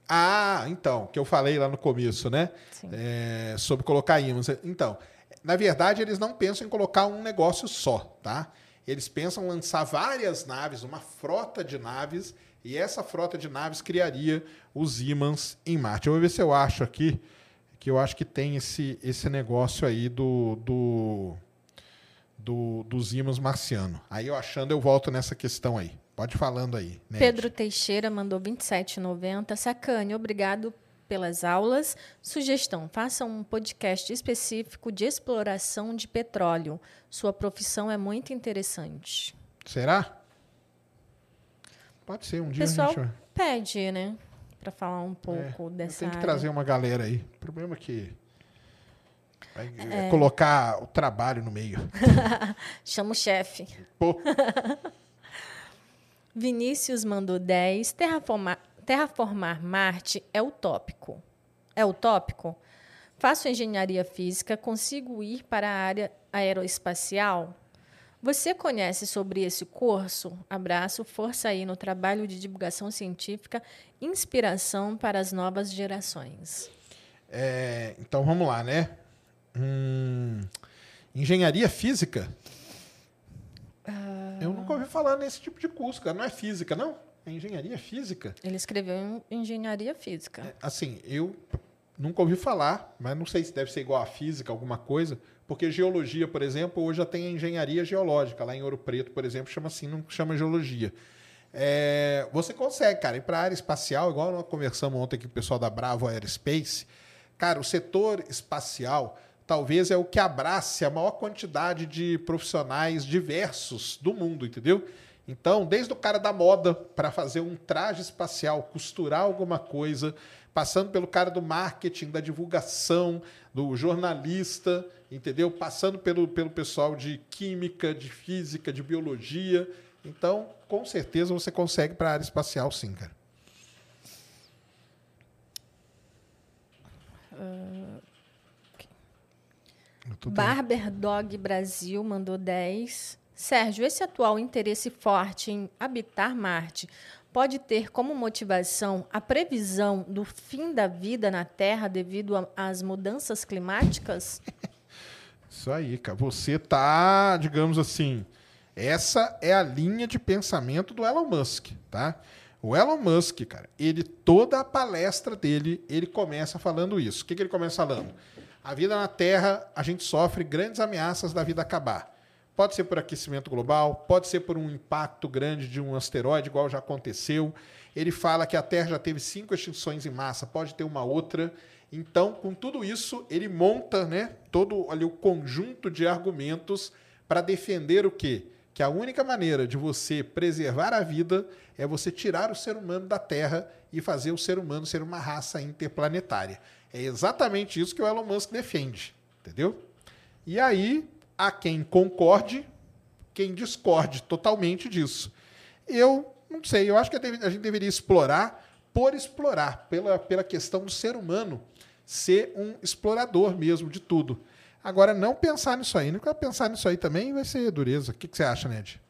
Ah, então, que eu falei lá no começo, né? É, sobre colocar ímãs. Então, na verdade, eles não pensam em colocar um negócio só, tá? Eles pensam em lançar várias naves, uma frota de naves, e essa frota de naves criaria os ímãs em Marte. Eu vou ver se eu acho aqui, que eu acho que tem esse, esse negócio aí do, do, do dos ímãs marciano. Aí eu achando, eu volto nessa questão aí. Pode ir falando aí. Ned. Pedro Teixeira mandou 27,90. Sacane, obrigado pelas aulas. Sugestão: faça um podcast específico de exploração de petróleo. Sua profissão é muito interessante. Será? Pode ser, um O dia pessoal a gente pede, né? Para falar um É, pouco eu dessa tenho que trazer uma galera aí. O problema é que. vai- é colocar o trabalho no meio. Chama o chefe. Pô, Vinícius mandou 10. Terraformar, terraformar Marte é utópico. É utópico? Faço engenharia física, consigo ir para a área aeroespacial? Você conhece sobre esse curso? Abraço, força aí no trabalho de divulgação científica, inspiração para as novas gerações. é, então vamos lá, né? Hum, engenharia física? Ah. Eu nunca ouvi falar nesse tipo de curso, cara. Não é física, não? É engenharia física? Ele escreveu em engenharia física. Assim, eu nunca ouvi falar, mas não sei se deve ser igual a física, alguma coisa, porque geologia, por exemplo, hoje já tem a engenharia geológica. Lá em Ouro Preto, por exemplo, chama assim, não chama geologia. É, você consegue, cara, ir para a área espacial, igual nós conversamos ontem aqui com o pessoal da Bravo Aerospace. Cara, o setor espacial talvez é o que abrace a maior quantidade de profissionais diversos do mundo, entendeu? Então, desde o cara da moda para fazer um traje espacial, costurar alguma coisa, passando pelo cara do marketing, da divulgação, do jornalista, entendeu? Passando pelo, pelo pessoal de química, de física, de biologia. Então, com certeza você consegue para a área espacial, sim, cara. Eu tô Barber Dog Brasil mandou 10. Sérgio, esse atual interesse forte em habitar Marte pode ter como motivação a previsão do fim da vida na Terra devido às mudanças climáticas? Isso aí, cara. Você tá, digamos assim, essa é a linha de pensamento do Elon Musk, tá? O Elon Musk, cara, ele toda a palestra dele, ele começa falando isso. O que, que ele começa falando? A vida na Terra, a gente sofre grandes ameaças da vida acabar. Pode ser por aquecimento global, pode ser por um impacto grande de um asteroide, igual já aconteceu. Ele fala que a Terra já teve cinco extinções em massa, pode ter uma outra. Então, com tudo isso, ele monta né, todo ali, o conjunto de argumentos para defender o quê? Que a única maneira de você preservar a vida é você tirar o ser humano da Terra e fazer o ser humano ser uma raça interplanetária. É exatamente isso que o Elon Musk defende, entendeu? E aí, há quem concorde, quem discorde totalmente disso. Eu não sei, eu acho que a gente deveria explorar por explorar, pela, pela questão do ser humano ser um explorador mesmo de tudo. Agora, não pensar nisso aí. Não pensar nisso aí também vai ser dureza. O que, que você acha, Ned?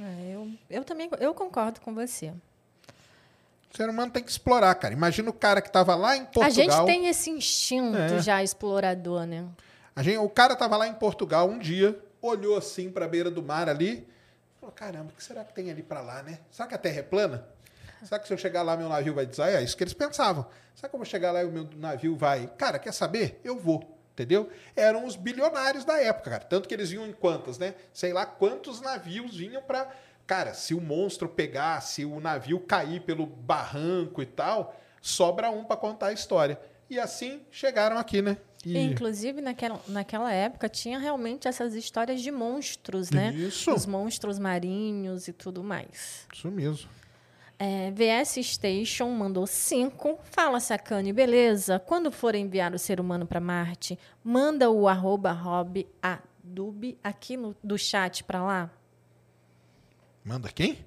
É, eu, eu também eu concordo com você. O ser humano tem que explorar, cara. Imagina o cara que estava lá em Portugal. A gente tem esse instinto É. já explorador, né? A gente, o cara estava lá em Portugal um dia, olhou assim para a beira do mar ali, falou: caramba, o que será que tem ali para lá, né? Será que a Terra é plana? Será que se eu chegar lá meu navio vai dizer? É isso que eles pensavam. Será que eu vou chegar lá e o meu navio vai? Cara, quer saber? Eu vou. Entendeu? Eram os bilionários da época, cara. Tanto que eles vinham em quantas, né? Sei lá quantos navios vinham para. Cara, se o monstro pegar, se o navio cair pelo barranco e tal, sobra um para contar a história. E assim chegaram aqui, né? E- Inclusive, naquela, naquela época, tinha realmente essas histórias de monstros, né? Isso. Os monstros marinhos e tudo mais. Isso mesmo. É, VS Station mandou 5. Fala, Sacane, beleza? Quando for enviar o ser humano para Marte, manda o arroba Rob Adub aqui no, do chat para lá. Manda quem?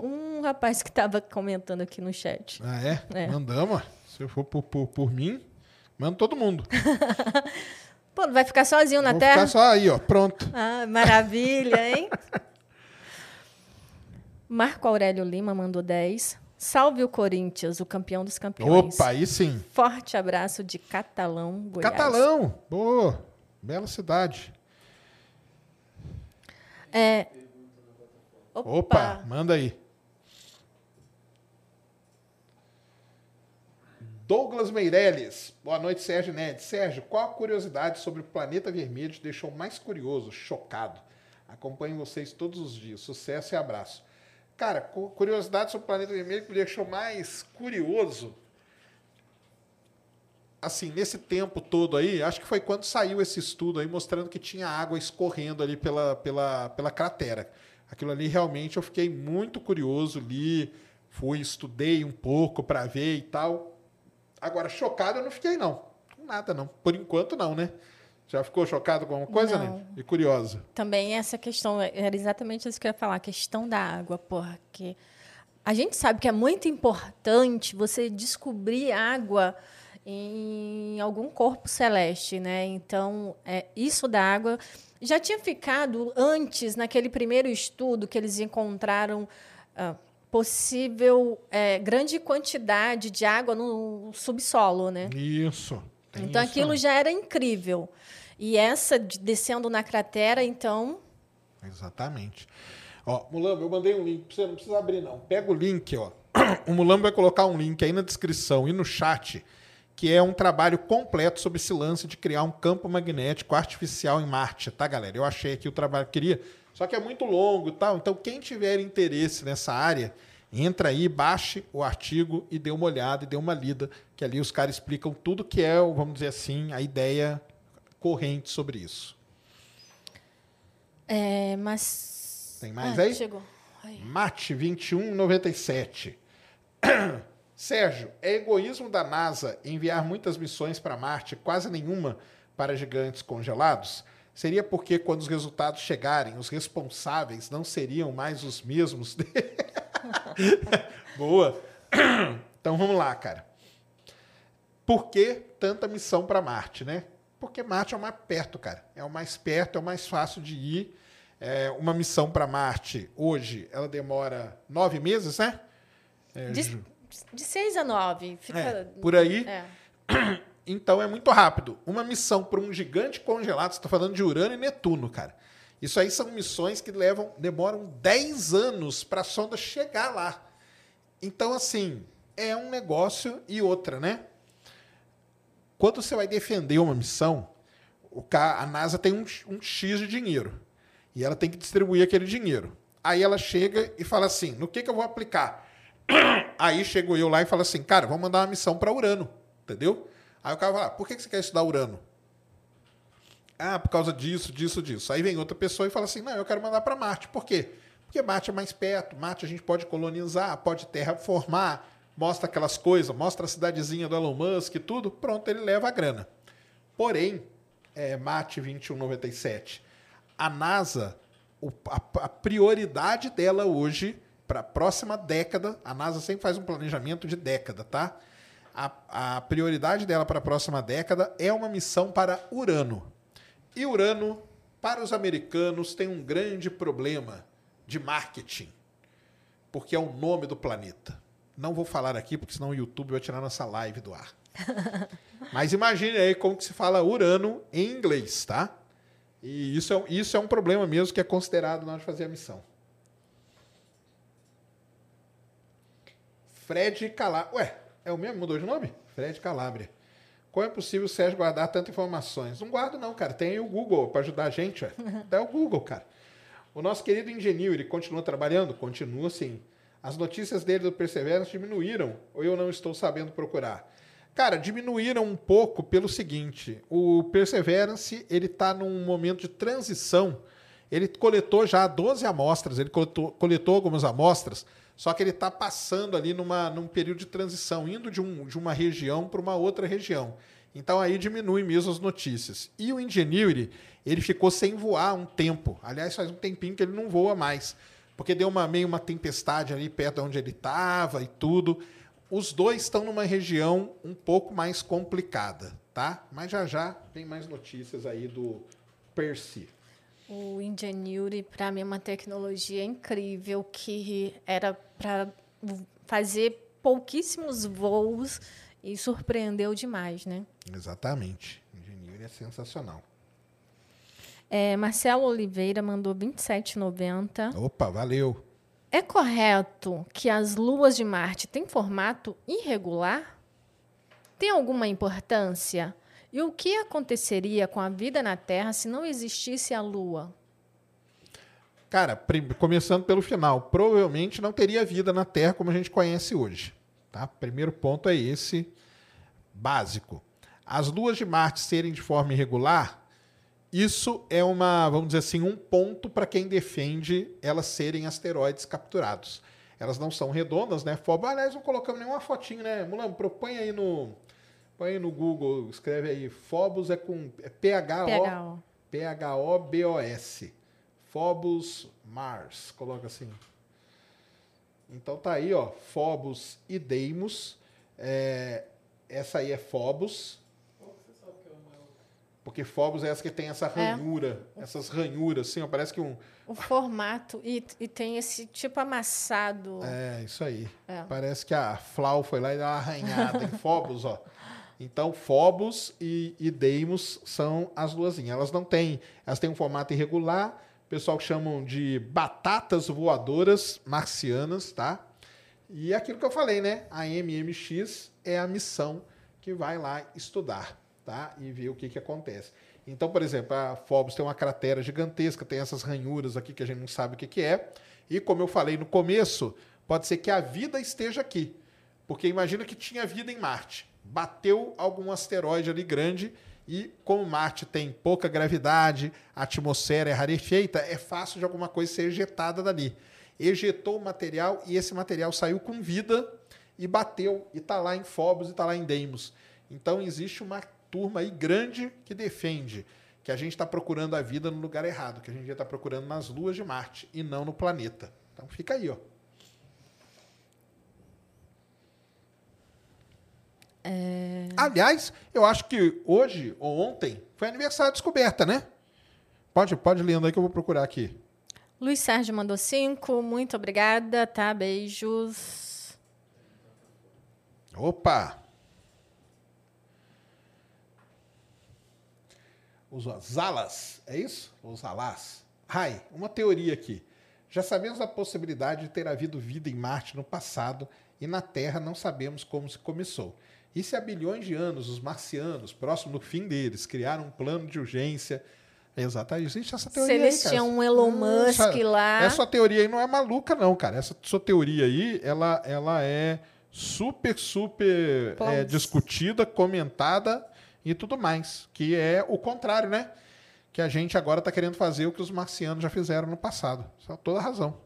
Um rapaz que estava comentando aqui no chat. Ah, é? É. Mandamos. Se for por, por, por mim, manda todo mundo. Pô, não vai ficar sozinho na Vou Terra? ficar só aí, ó. Pronto. Ah, maravilha, hein? Marco Aurélio Lima mandou 10. Salve o Corinthians, o campeão dos campeões. Opa, aí sim. Forte abraço de Catalão, Goiás. Catalão. Boa. Bela cidade. É... Opa, manda aí. Douglas Meirelles. Boa noite, Sérgio Ned. Sérgio, qual a curiosidade sobre o planeta vermelho te deixou mais curioso, chocado? Acompanho vocês todos os dias. Sucesso e abraço. Cara, cu- curiosidade sobre o planeta vermelho que me deixou mais curioso. Assim, nesse tempo todo aí, acho que foi quando saiu esse estudo aí mostrando que tinha água escorrendo ali pela, pela, pela cratera. Aquilo ali realmente eu fiquei muito curioso, li, fui, estudei um pouco para ver e tal. Agora, chocado eu não fiquei, não. Nada, não. Por enquanto, não, né? Já ficou chocado com alguma coisa, Não. né? E curiosa. Também essa questão, era exatamente isso que eu ia falar, a questão da água, porque a gente sabe que é muito importante você descobrir água em algum corpo celeste, né? Então, é, isso da água já tinha ficado antes, naquele primeiro estudo que eles encontraram ah, possível é, grande quantidade de água no subsolo, né? Isso. Então isso aquilo já era incrível. E essa de- descendo na cratera, então, Exatamente. Ó, Mulambo, eu mandei um link você, não precisa abrir, não. Pega o link, ó. O Mulambo vai colocar um link aí na descrição e no chat, que é um trabalho completo sobre esse lance de criar um campo magnético artificial em Marte, tá, galera? Eu achei aqui o trabalho que queria, só que é muito longo e tal. Então, quem tiver interesse nessa área, entra aí, baixe o artigo e dê uma olhada e dê uma lida, que ali os caras explicam tudo que é, vamos dizer assim, a ideia corrente sobre isso. é, mas Tem mais Ah, aí? Chegou. Aí. Mate 2197. Sérgio, é egoísmo da NASA enviar muitas missões para Marte, quase nenhuma para gigantes congelados? Seria porque quando os resultados chegarem, os responsáveis não seriam mais os mesmos? Boa. Então vamos lá, cara. Por que tanta missão para Marte, né? Porque Marte é o mais perto, cara. É o mais perto, é o mais fácil de ir. É, uma missão para Marte, hoje, ela demora nove meses, né? É, ju- de 6 a 9. Fica, é, por aí. é. Então é muito rápido. Uma missão para um gigante congelado, você está falando de Urano e Netuno, cara. Isso aí são missões que levam, demoram 10 anos para a sonda chegar lá. Então, assim, é um negócio e outra, né? Quando você vai defender uma missão, a NASA tem um, um X de dinheiro. E ela tem que distribuir aquele dinheiro. Aí ela chega e fala assim: no que, que eu vou aplicar? Aí chego eu lá e falo assim, cara, vamos mandar uma missão para Urano, entendeu? Aí o cara fala, ah, por que você quer estudar Urano? Ah, por causa disso, disso, disso. Aí vem outra pessoa e fala assim, não, eu quero mandar para Marte. Por quê? Porque Marte é mais perto, Marte a gente pode colonizar, pode terraformar, mostra aquelas coisas, mostra a cidadezinha do Elon Musk e tudo, pronto, ele leva a grana. Porém, é, Mate 2197, a NASA, a prioridade dela hoje, para a próxima década, a NASA sempre faz um planejamento de década, tá? A, a prioridade dela para a próxima década é uma missão para Urano. E Urano, para os americanos, tem um grande problema de marketing, porque é o nome do planeta. Não vou falar aqui, porque senão o YouTube vai tirar nossa live do ar. Mas imagine aí como que se fala Urano em inglês, tá? E isso é, isso é um problema mesmo que é considerado na hora de fazer a missão. Fred Calabria. Ué, é o mesmo? Mudou de nome? Fred Calabria. Como é possível o Sérgio guardar tantas informações? Não guardo não, cara. Tem o Google para ajudar a gente. Ué. Até o Google, cara. O nosso querido engenheiro, ele continua trabalhando? Continua sim. As notícias dele do Perseverance diminuíram ou eu não estou sabendo procurar? Cara, diminuíram um pouco pelo seguinte, o Perseverance, ele está num momento de transição. Ele coletou já 12 amostras, ele coletou, coletou algumas amostras, só que ele está passando ali numa, num período de transição, indo de, um, de uma região para uma outra região. Então aí diminui mesmo as notícias. E o Ingenuity, ele ficou sem voar um tempo. Aliás, faz um tempinho que ele não voa mais. Porque deu uma, meio uma tempestade ali perto de onde ele estava e tudo. Os dois estão numa região um pouco mais complicada, tá? Mas já já tem mais notícias aí do Percy. O Ingenuity, para mim, é uma tecnologia incrível que era para fazer pouquíssimos voos e surpreendeu demais, né? Exatamente. Ingenuity é sensacional. É, Marcelo Oliveira mandou 27,90. Opa, valeu. É correto que as luas de Marte têm formato irregular? tem alguma importância? E o que aconteceria com a vida na Terra se não existisse a Lua? Cara, começando pelo final, provavelmente não teria vida na Terra como a gente conhece hoje. Tá? Primeiro ponto é esse, básico. As luas de Marte serem de forma irregular, isso é uma, vamos dizer assim, um ponto para quem defende elas serem asteroides capturados. Elas não são redondas, né? Phobos, aliás, não colocamos nenhuma fotinho, né? Mulambo, propõe aí no, põe aí no Google, escreve aí, Phobos é com é PHO, PHO. P-H-O-B-O-S. Phobos Mars. Coloca assim. Então tá aí, ó. Phobos e Deimos. É, essa aí é Phobos. Porque Phobos é essa que tem essa ranhura. Essas ranhuras, assim, ó, parece que um. O formato e, e tem esse tipo amassado. É, isso aí. É. Parece que a Flau foi lá e deu uma arranhada em Phobos, ó. Então, Phobos e, e Deimos são as luazinhas. Elas não têm, elas têm um formato irregular, pessoal que chamam de batatas voadoras marcianas, tá? E é aquilo que eu falei, né? A MMX é a missão que vai lá estudar, tá? E ver o que, que acontece. Então, por exemplo, a Phobos tem uma cratera gigantesca, tem essas ranhuras aqui que a gente não sabe o que, que é. E como eu falei no começo, pode ser que a vida esteja aqui. Porque imagina que tinha vida em Marte. Bateu algum asteroide ali grande e como Marte tem pouca gravidade, a atmosfera é rarefeita, é fácil de alguma coisa ser ejetada dali. Ejetou o material e esse material saiu com vida e bateu e está lá em Phobos e está lá em Deimos. Então existe uma turma aí grande que defende que a gente está procurando a vida no lugar errado, que a gente está procurando nas luas de Marte e não no planeta. Então fica aí, ó. Aliás, eu acho que hoje ou ontem foi aniversário da descoberta, né? Pode, pode lendo aí que eu vou procurar aqui. Luiz Sérgio mandou cinco. Muito obrigada, tá? Beijos. Opa! Os Zalas, é isso? Os Zalas. Ai, uma teoria aqui. Já sabemos a possibilidade de ter havido vida em Marte no passado e na Terra não sabemos como se começou. E se há bilhões de anos os marcianos, próximo do fim deles, criaram um plano de urgência? Exatamente. Existe essa teoria Se eles aí, tinham um Elon Hum, Musk essa- lá. Essa teoria aí não é maluca, não, cara. Essa sua teoria aí, ela, ela é super, super é, discutida, comentada e tudo mais. Que é o contrário, né? Que a gente agora está querendo fazer o que os marcianos já fizeram no passado. Só toda razão.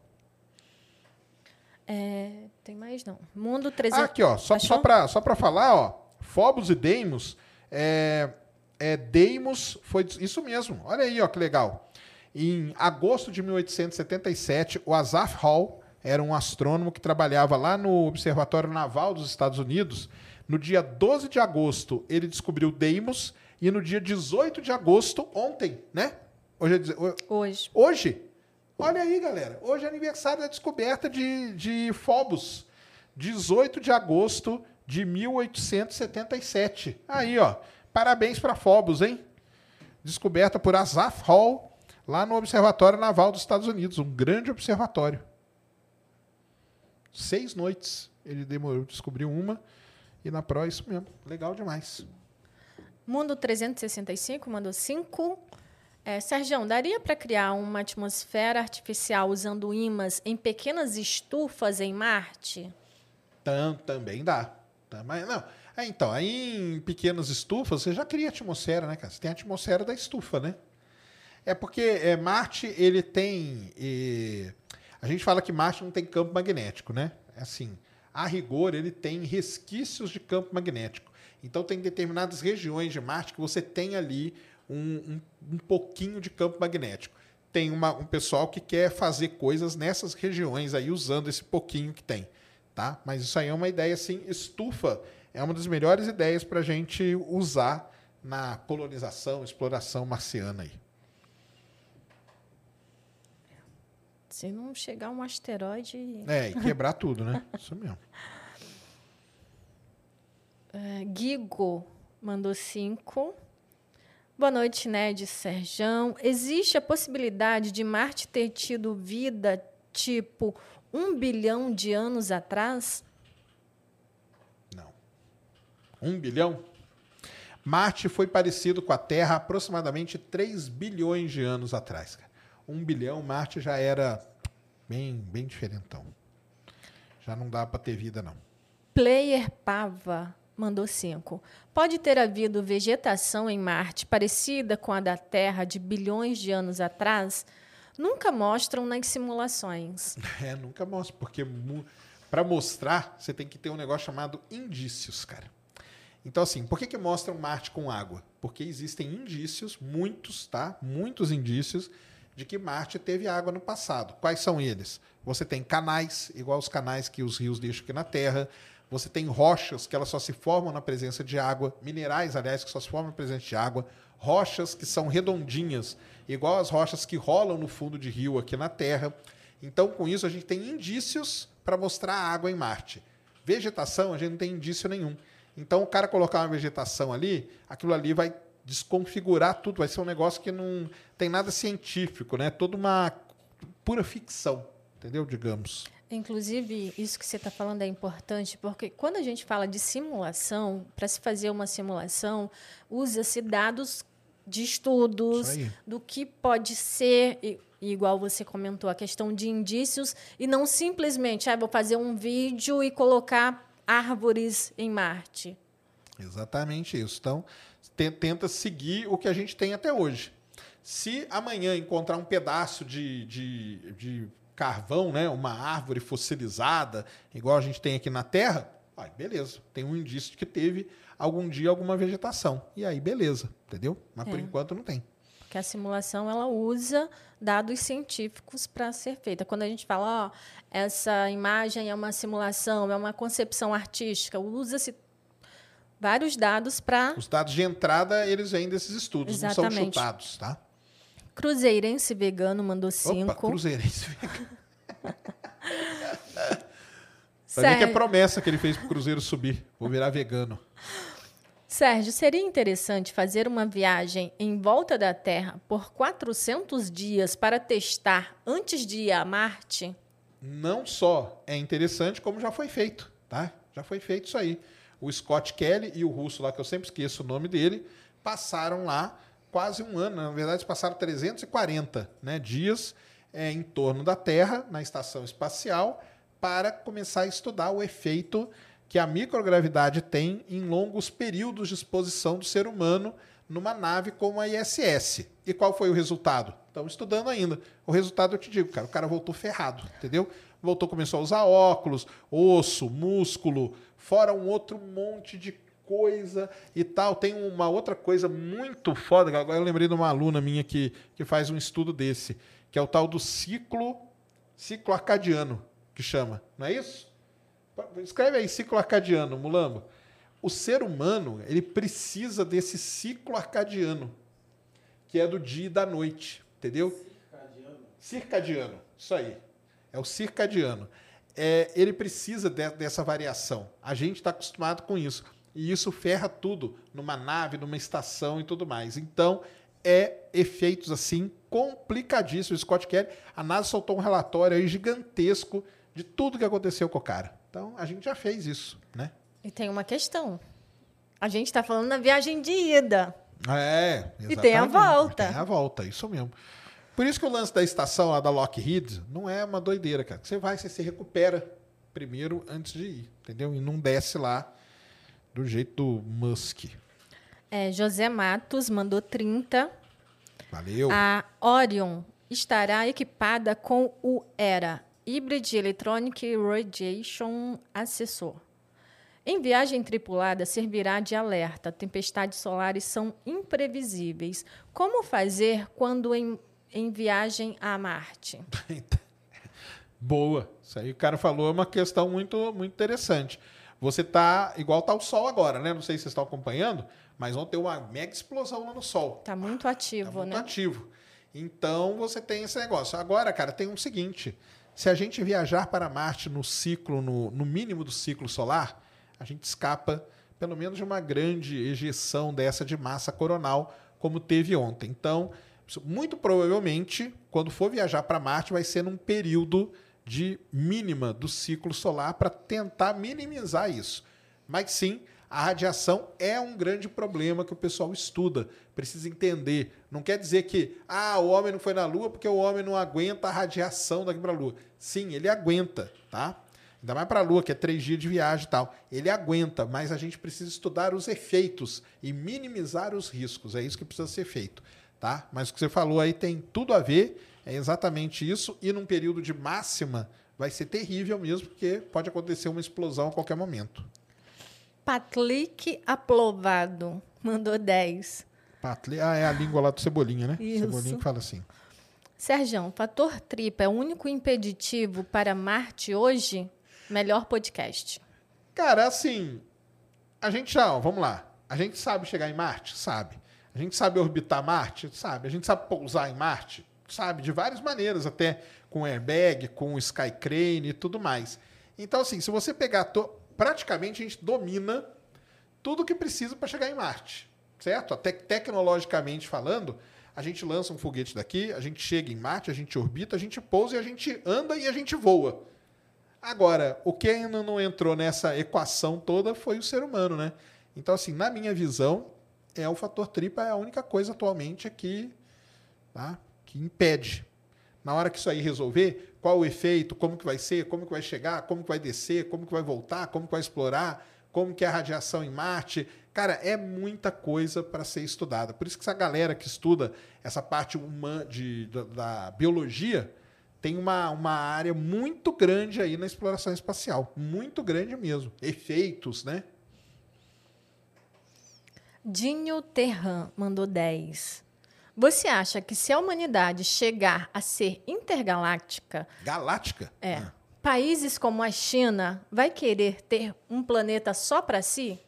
É, tem mais não. Mundo Ah, 300. aqui, ó. Só, Achou? só para só pra falar, ó. Phobos e Deimos. É, é, Deimos foi. Isso mesmo. Olha aí, ó, que legal. Em agosto de 1877, o Asaph Hall era um astrônomo que trabalhava lá no Observatório Naval dos Estados Unidos. No dia 12 de agosto, ele descobriu Deimos. E no dia 18 de agosto, ontem, né? Hoje é, Hoje. Hoje, olha aí, galera. Hoje é aniversário da descoberta de, de Phobos. 18 de agosto de 1877. Aí, ó. Parabéns para Phobos, hein? Descoberta por Asaph Hall, lá no Observatório Naval dos Estados Unidos. Um grande observatório. Seis noites. Ele demorou, descobriu uma. E na pró, isso mesmo. Legal demais. Mundo 365 mandou 5. É, Sérgio, daria para criar uma atmosfera artificial usando ímãs em pequenas estufas em Marte? Tam, também dá. Mas não. É, então, aí em pequenas estufas, você já cria atmosfera, né, cara? Você tem a atmosfera da estufa, né? É porque é, Marte, ele tem. eh, a gente fala que Marte não tem campo magnético, né? É Assim, a rigor, ele tem resquícios de campo magnético. Então, tem determinadas regiões de Marte que você tem ali um, um, um pouquinho de campo magnético. Tem uma- um pessoal que quer fazer coisas nessas regiões aí, usando esse pouquinho que tem. Tá? Mas isso aí é uma ideia assim, estufa é uma das melhores ideias para a gente usar na colonização, exploração marciana aí. Se não chegar um asteroide. É, e quebrar tudo, né? Isso mesmo. É, Guigo mandou 5. Boa noite, Ned Serjão. Existe a possibilidade de Marte ter tido vida tipo um bilhão de anos atrás? Não. Um bilhão? Marte foi parecido com a Terra aproximadamente 3 bilhões de anos atrás. cara. Um bilhão, Marte já era bem, bem diferentão. Já não dá para ter vida, não. Player Pava mandou cinco. Pode ter havido vegetação em Marte parecida com a da Terra de bilhões de anos atrás? Nunca mostram nas simulações. É, nunca mostra, porque para mostrar, você tem que ter um negócio chamado indícios, cara. Então, assim, por que, que mostram Marte com água? Porque existem indícios, muitos, tá? Muitos indícios de que Marte teve água no passado. Quais são eles? Você tem canais, igual os canais que os rios deixam aqui na Terra. Você tem rochas que elas só se formam na presença de água, minerais, aliás, que só se formam na presença de água, rochas que são redondinhas, igual as rochas que rolam no fundo de rio aqui na Terra. Então, com isso, a gente tem indícios para mostrar água em Marte. Vegetação, a gente não tem indício nenhum. Então, o cara colocar uma vegetação ali, aquilo ali vai desconfigurar tudo, vai ser um negócio que não tem nada científico, né? Toda uma pura ficção, entendeu? Digamos. Inclusive, isso que você está falando é importante, porque quando a gente fala de simulação, para se fazer uma simulação, usa-se dados de estudos, do que pode ser, e- igual você comentou, a questão de indícios, e não simplesmente, ah, vou fazer um vídeo e colocar árvores em Marte. Exatamente isso. Então, te- tenta seguir o que a gente tem até hoje. Se amanhã encontrar um pedaço de, de, de carvão, né, uma árvore fossilizada, igual a gente tem aqui na Terra, aí beleza, tem um indício de que teve algum dia alguma vegetação. E aí, beleza, entendeu? Mas por É. enquanto não tem. Porque a simulação ela usa dados científicos para ser feita. Quando a gente fala, ó, essa imagem é uma simulação, é uma concepção artística, usa-se vários dados para Os dados de entrada, eles vêm desses estudos, não são Exatamente. chutados, tá? Cruzeirense Vegano mandou Opa, cinco. Cruzeirense. Pra mim que é promessa que ele fez pro Cruzeiro subir. Vou virar vegano. Sérgio, seria interessante fazer uma viagem em volta da Terra por 400 dias para testar antes de ir a Marte? não só é interessante, como já foi feito, tá? Já foi feito isso aí. O Scott Kelly e o russo lá, que eu sempre esqueço o nome dele, passaram lá quase um ano. Na verdade, passaram 340 né, dias é, em torno da Terra, na estação espacial, para começar a estudar o efeito que a microgravidade tem em longos períodos de exposição do ser humano numa nave como a ISS. E qual foi o resultado? Estão estudando ainda. O resultado eu te digo, cara, o cara voltou ferrado, entendeu? Voltou, começou a usar óculos, osso, músculo, fora um outro monte de coisa e tal. Tem uma outra coisa muito foda, agora eu lembrei de uma aluna minha que, que faz um estudo desse, que é o tal do ciclo, ciclo arcadiano, que chama, não é isso? Escreve aí, ciclo arcadiano, Mulambo. O ser humano, ele precisa desse ciclo arcadiano, que é do dia e da noite, entendeu? Circadiano, isso aí. É o circadiano. É, ele precisa de- dessa variação. A gente está acostumado com isso. E isso ferra tudo numa nave, numa estação e tudo mais. Então, é efeitos assim complicadíssimos. Scott Kelly, a NASA soltou um relatório aí gigantesco de tudo que aconteceu com o cara. Então, a gente já fez isso, né? E tem uma questão. A gente está falando na viagem de ida. É, E tem a exatamente. volta. Tem a volta, isso mesmo. Por isso que o lance da estação lá da Lockheed não é uma doideira, cara. Você vai, você se recupera primeiro antes de ir, entendeu? E não desce lá do jeito do Musk. É, José Matos mandou 30. Valeu. A Orion estará equipada com o ERA, Hybrid Electronic Radiation Assessor. Em viagem tripulada, servirá de alerta. Tempestades solares são imprevisíveis. Como fazer quando em, em viagem a Marte? Boa. Isso aí o cara falou é uma questão muito, muito interessante. Você tá igual tá o Sol agora, né? Não sei se vocês estão acompanhando, mas ter uma mega explosão lá no Sol. Está muito ativo, Tá muito né? ativo. Então você tem esse negócio. Agora, cara, tem um seguinte: se a gente viajar para Marte no ciclo, no, no mínimo do ciclo solar, a gente escapa pelo menos de uma grande ejeção dessa de massa coronal, como teve ontem. Então, muito provavelmente, quando for viajar para Marte, vai ser num período de mínima do ciclo solar para tentar minimizar isso. Mas sim, A radiação é um grande problema que o pessoal estuda, precisa entender. Não quer dizer que ah, o homem não foi na Lua porque o homem não aguenta a radiação daqui para a Lua. Sim, ele aguenta, tá? Ainda mais para a Lua, que é três dias de viagem e tal. Ele aguenta, mas a gente precisa estudar os efeitos e minimizar os riscos. É isso que precisa ser feito, tá? Mas o que você falou aí tem tudo a ver, é exatamente isso. E num período de máxima vai ser terrível mesmo, porque pode acontecer uma explosão a qualquer momento. Patlick Aplovado mandou 10. Patli, ah, é a língua lá do Cebolinha, né? Isso. Cebolinha que fala assim. Sérgio, fator tripa é o único impeditivo para Marte hoje? Melhor podcast. Cara, assim, a gente já, ó, vamos lá. A gente sabe chegar em Marte? Sabe. A gente sabe orbitar Marte? Sabe. A gente sabe pousar em Marte? Sabe. De várias maneiras, até com airbag, com skycrane e tudo mais. Então, assim, se você pegar. to- Praticamente a gente domina tudo que precisa para chegar em Marte, certo? Até tecnologicamente falando, a gente lança um foguete daqui, a gente chega em Marte, a gente orbita, a gente pousa e a gente anda e a gente voa. Agora, o que ainda não entrou nessa equação toda foi o ser humano, né? Então, assim, na minha visão, é o fator tripa é a única coisa atualmente que, tá? Que impede. Na hora que isso aí resolver, qual o efeito, como que vai ser, como que vai chegar, como que vai descer, como que vai voltar, como que vai explorar, como que é a radiação em Marte. Cara, é muita coisa para ser estudada. Por isso que essa galera que estuda essa parte humana de, da, da biologia tem uma, uma área muito grande aí na exploração espacial. Muito grande mesmo. Efeitos, né? Dinho Terran mandou 10. Você acha que se a humanidade chegar a ser intergaláctica, Galáctica. é, países como a China vai querer ter um planeta só para si?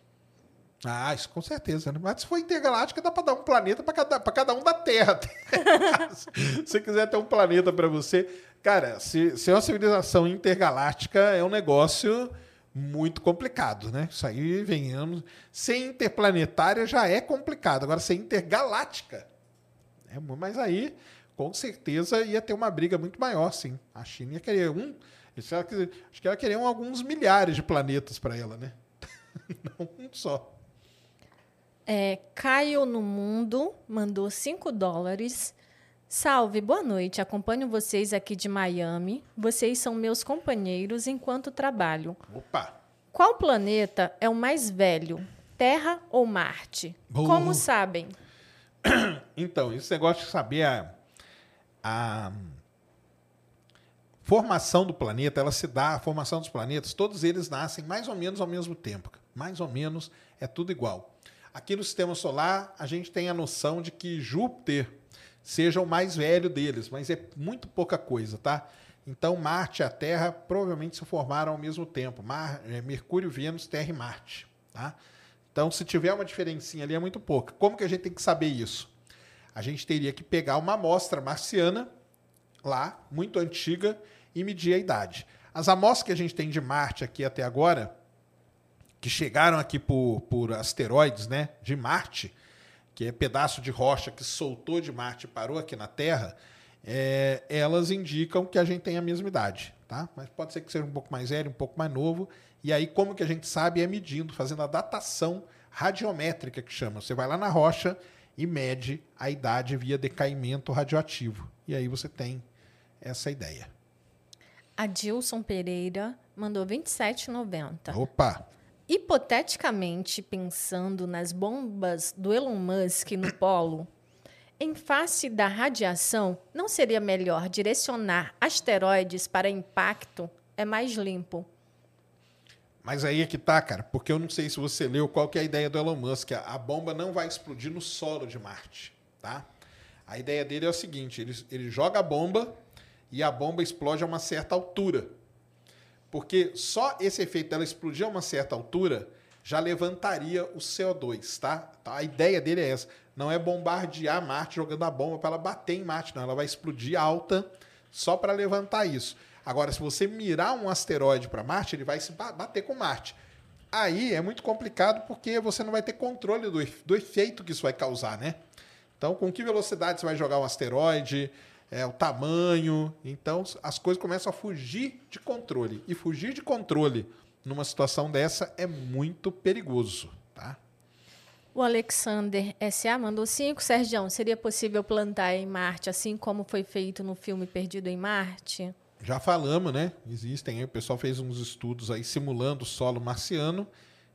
Ah, isso com certeza. Né? Mas se for intergaláctica, dá para dar um planeta para cada, pra cada um da Terra. se você quiser ter um planeta para você. Cara, se, se é uma civilização intergaláctica, é um negócio muito complicado, né? Isso aí, venhamos. Ser interplanetária já é complicado. Agora, ser intergaláctica. É, mas aí, com certeza, ia ter uma briga muito maior, sim. A China ia querer um. Acho que ela queria um- alguns milhares de planetas para ela, né? Não um só. É, Caio no Mundo mandou 5 dólares. Salve, boa noite. Acompanho vocês aqui de Miami. Vocês são meus companheiros enquanto trabalho. Opa! Qual planeta é o mais velho? Terra ou Marte? Boa. Como sabem? Então, esse negócio de saber a, a formação do planeta, ela se dá, a formação dos planetas, todos eles nascem mais ou menos ao mesmo tempo. Mais ou menos é tudo igual. Aqui no sistema solar, a gente tem a noção de que Júpiter seja o mais velho deles, mas é muito pouca coisa, tá? Então, Marte e a Terra provavelmente se formaram ao mesmo tempo. Mar, é, Mercúrio, Vênus, Terra e Marte, tá? Então, se tiver uma diferencinha ali, é muito pouca. Como que a gente tem que saber isso? A gente teria que pegar uma amostra marciana, lá, muito antiga, e medir a idade. As amostras que a gente tem de Marte aqui até agora, que chegaram aqui por, por asteroides né, de Marte, que é pedaço de rocha que soltou de Marte e parou aqui na Terra, é, elas indicam que a gente tem a mesma idade. Tá? Mas pode ser que seja um pouco mais velho, um pouco mais novo. E aí, como que a gente sabe? É medindo, fazendo a datação radiométrica que chama. Você vai lá na rocha e mede a idade via decaimento radioativo. E aí você tem essa ideia. Adilson Pereira mandou 27,90. Opa! Hipoteticamente, pensando nas bombas do Elon Musk no polo, em face da radiação, não seria melhor direcionar asteroides para impacto? É mais limpo. Mas aí é que tá, cara, porque eu não sei se você leu qual que é a ideia do Elon Musk. A bomba não vai explodir no solo de Marte, tá? A ideia dele é o seguinte, ele, ele joga a bomba e a bomba explode a uma certa altura. Porque só esse efeito dela explodir a uma certa altura já levantaria o CO2, tá? Então, A ideia dele é essa. Não é bombardear Marte jogando a bomba para ela bater em Marte, não. Ela vai explodir alta só para levantar isso. Agora, se você mirar um asteroide para Marte, ele vai se ba- bater com Marte. Aí é muito complicado porque você não vai ter controle do, do efeito que isso vai causar, né? Então, com que velocidade você vai jogar um asteroide? É, o tamanho. Então, as coisas começam a fugir de controle. E fugir de controle numa situação dessa é muito perigoso. tá? O Alexander S.A. mandou 5. Sérgio, seria possível plantar em Marte, assim como foi feito no filme Perdido em Marte? Já falamos, né? Existem aí, o pessoal fez uns estudos aí simulando o solo marciano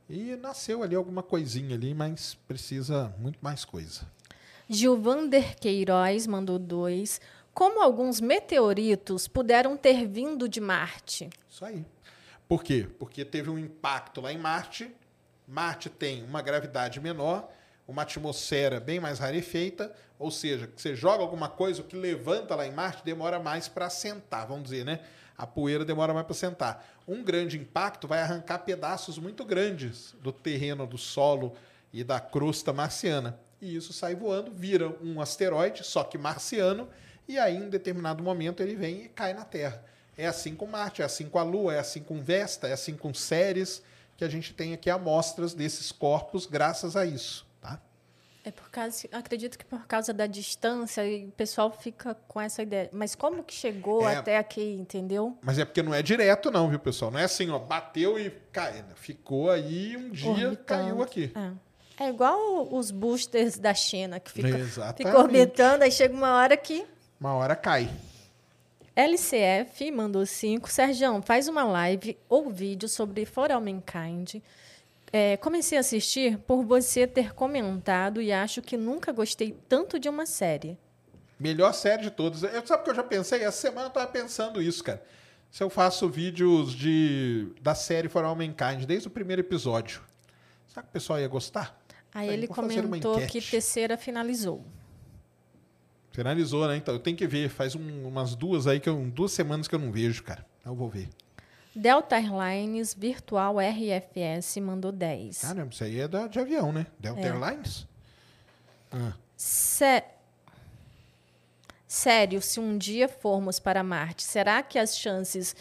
e nasceu ali alguma coisinha ali, mas precisa muito mais coisa. Gilvander Queiroz mandou 2. Como alguns meteoritos puderam ter vindo de Marte? Isso aí. Por quê? Porque teve um impacto lá em Marte. Marte tem uma gravidade menor, uma atmosfera bem mais rarefeita, ou seja, você joga alguma coisa, o que levanta lá em Marte demora mais para assentar, vamos dizer, né? A poeira demora mais para sentar. Um grande impacto vai arrancar pedaços muito grandes do terreno, do solo e da crosta marciana. E isso sai voando, vira um asteroide, só que marciano, e aí em determinado momento ele vem e cai na Terra. É assim com Marte, é assim com a Lua, é assim com Vesta, é assim com Ceres, que a gente tem aqui amostras desses corpos graças a isso? É por causa, acredito que por causa da distância o pessoal fica com essa ideia. Mas como que chegou É. até aqui, entendeu? Mas é porque não é direto não, viu, pessoal? Não é assim, ó, bateu e caiu. Ficou aí um dia, Orbitando. caiu aqui. É. É igual os boosters da China, que fica, Exatamente. fica orbitando, aí chega uma hora que Uma hora cai. LCF mandou 5. Sérgio, faz uma live ou vídeo sobre For All Mankind. É, comecei a assistir por você ter comentado e acho que nunca gostei tanto de uma série. Melhor série de todas. Eu, sabe o que eu já pensei? Essa semana eu tava pensando isso, cara. Se eu faço vídeos de, da série For All Mankind, desde o primeiro episódio, será que o pessoal ia gostar? Aí Bem, ele comentou que terceira finalizou. Finalizou, né? Então eu tenho que ver. Faz um- umas duas aí, que eu, duas semanas que eu não vejo, cara. Então eu vou ver. Delta Airlines Virtual RFS mandou 10. Caramba, isso aí é da, de avião, né? Delta É. Airlines? Ah, Sé- Sério, se um dia formos para Marte, será que as chances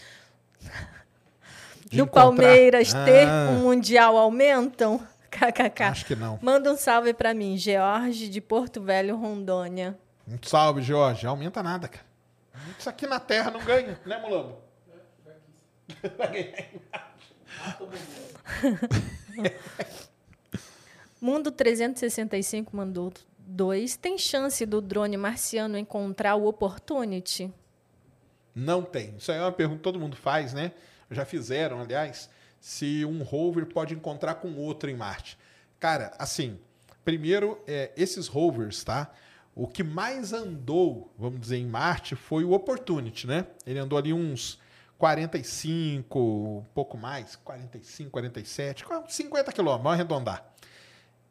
De do encontrar- Palmeiras ter Ah. um Mundial aumentam? KKK. Acho que não. Manda um salve para mim, George de Porto Velho, Rondônia. Um salve, Jorge. Aumenta nada, cara. Isso aqui na Terra não ganha, né, Mulambo? Mundo 365 mandou dois. Tem chance do drone marciano encontrar o Opportunity? Não tem. Isso aí é uma pergunta que todo mundo faz, né? Já fizeram, aliás, se um rover pode encontrar com outro em Marte. Cara, assim, primeiro, é, esses rovers, tá? O que mais andou, vamos dizer, em Marte foi o Opportunity, né? Ele andou ali uns 45, um pouco mais, 45, 47, 50 quilômetros, vamos arredondar.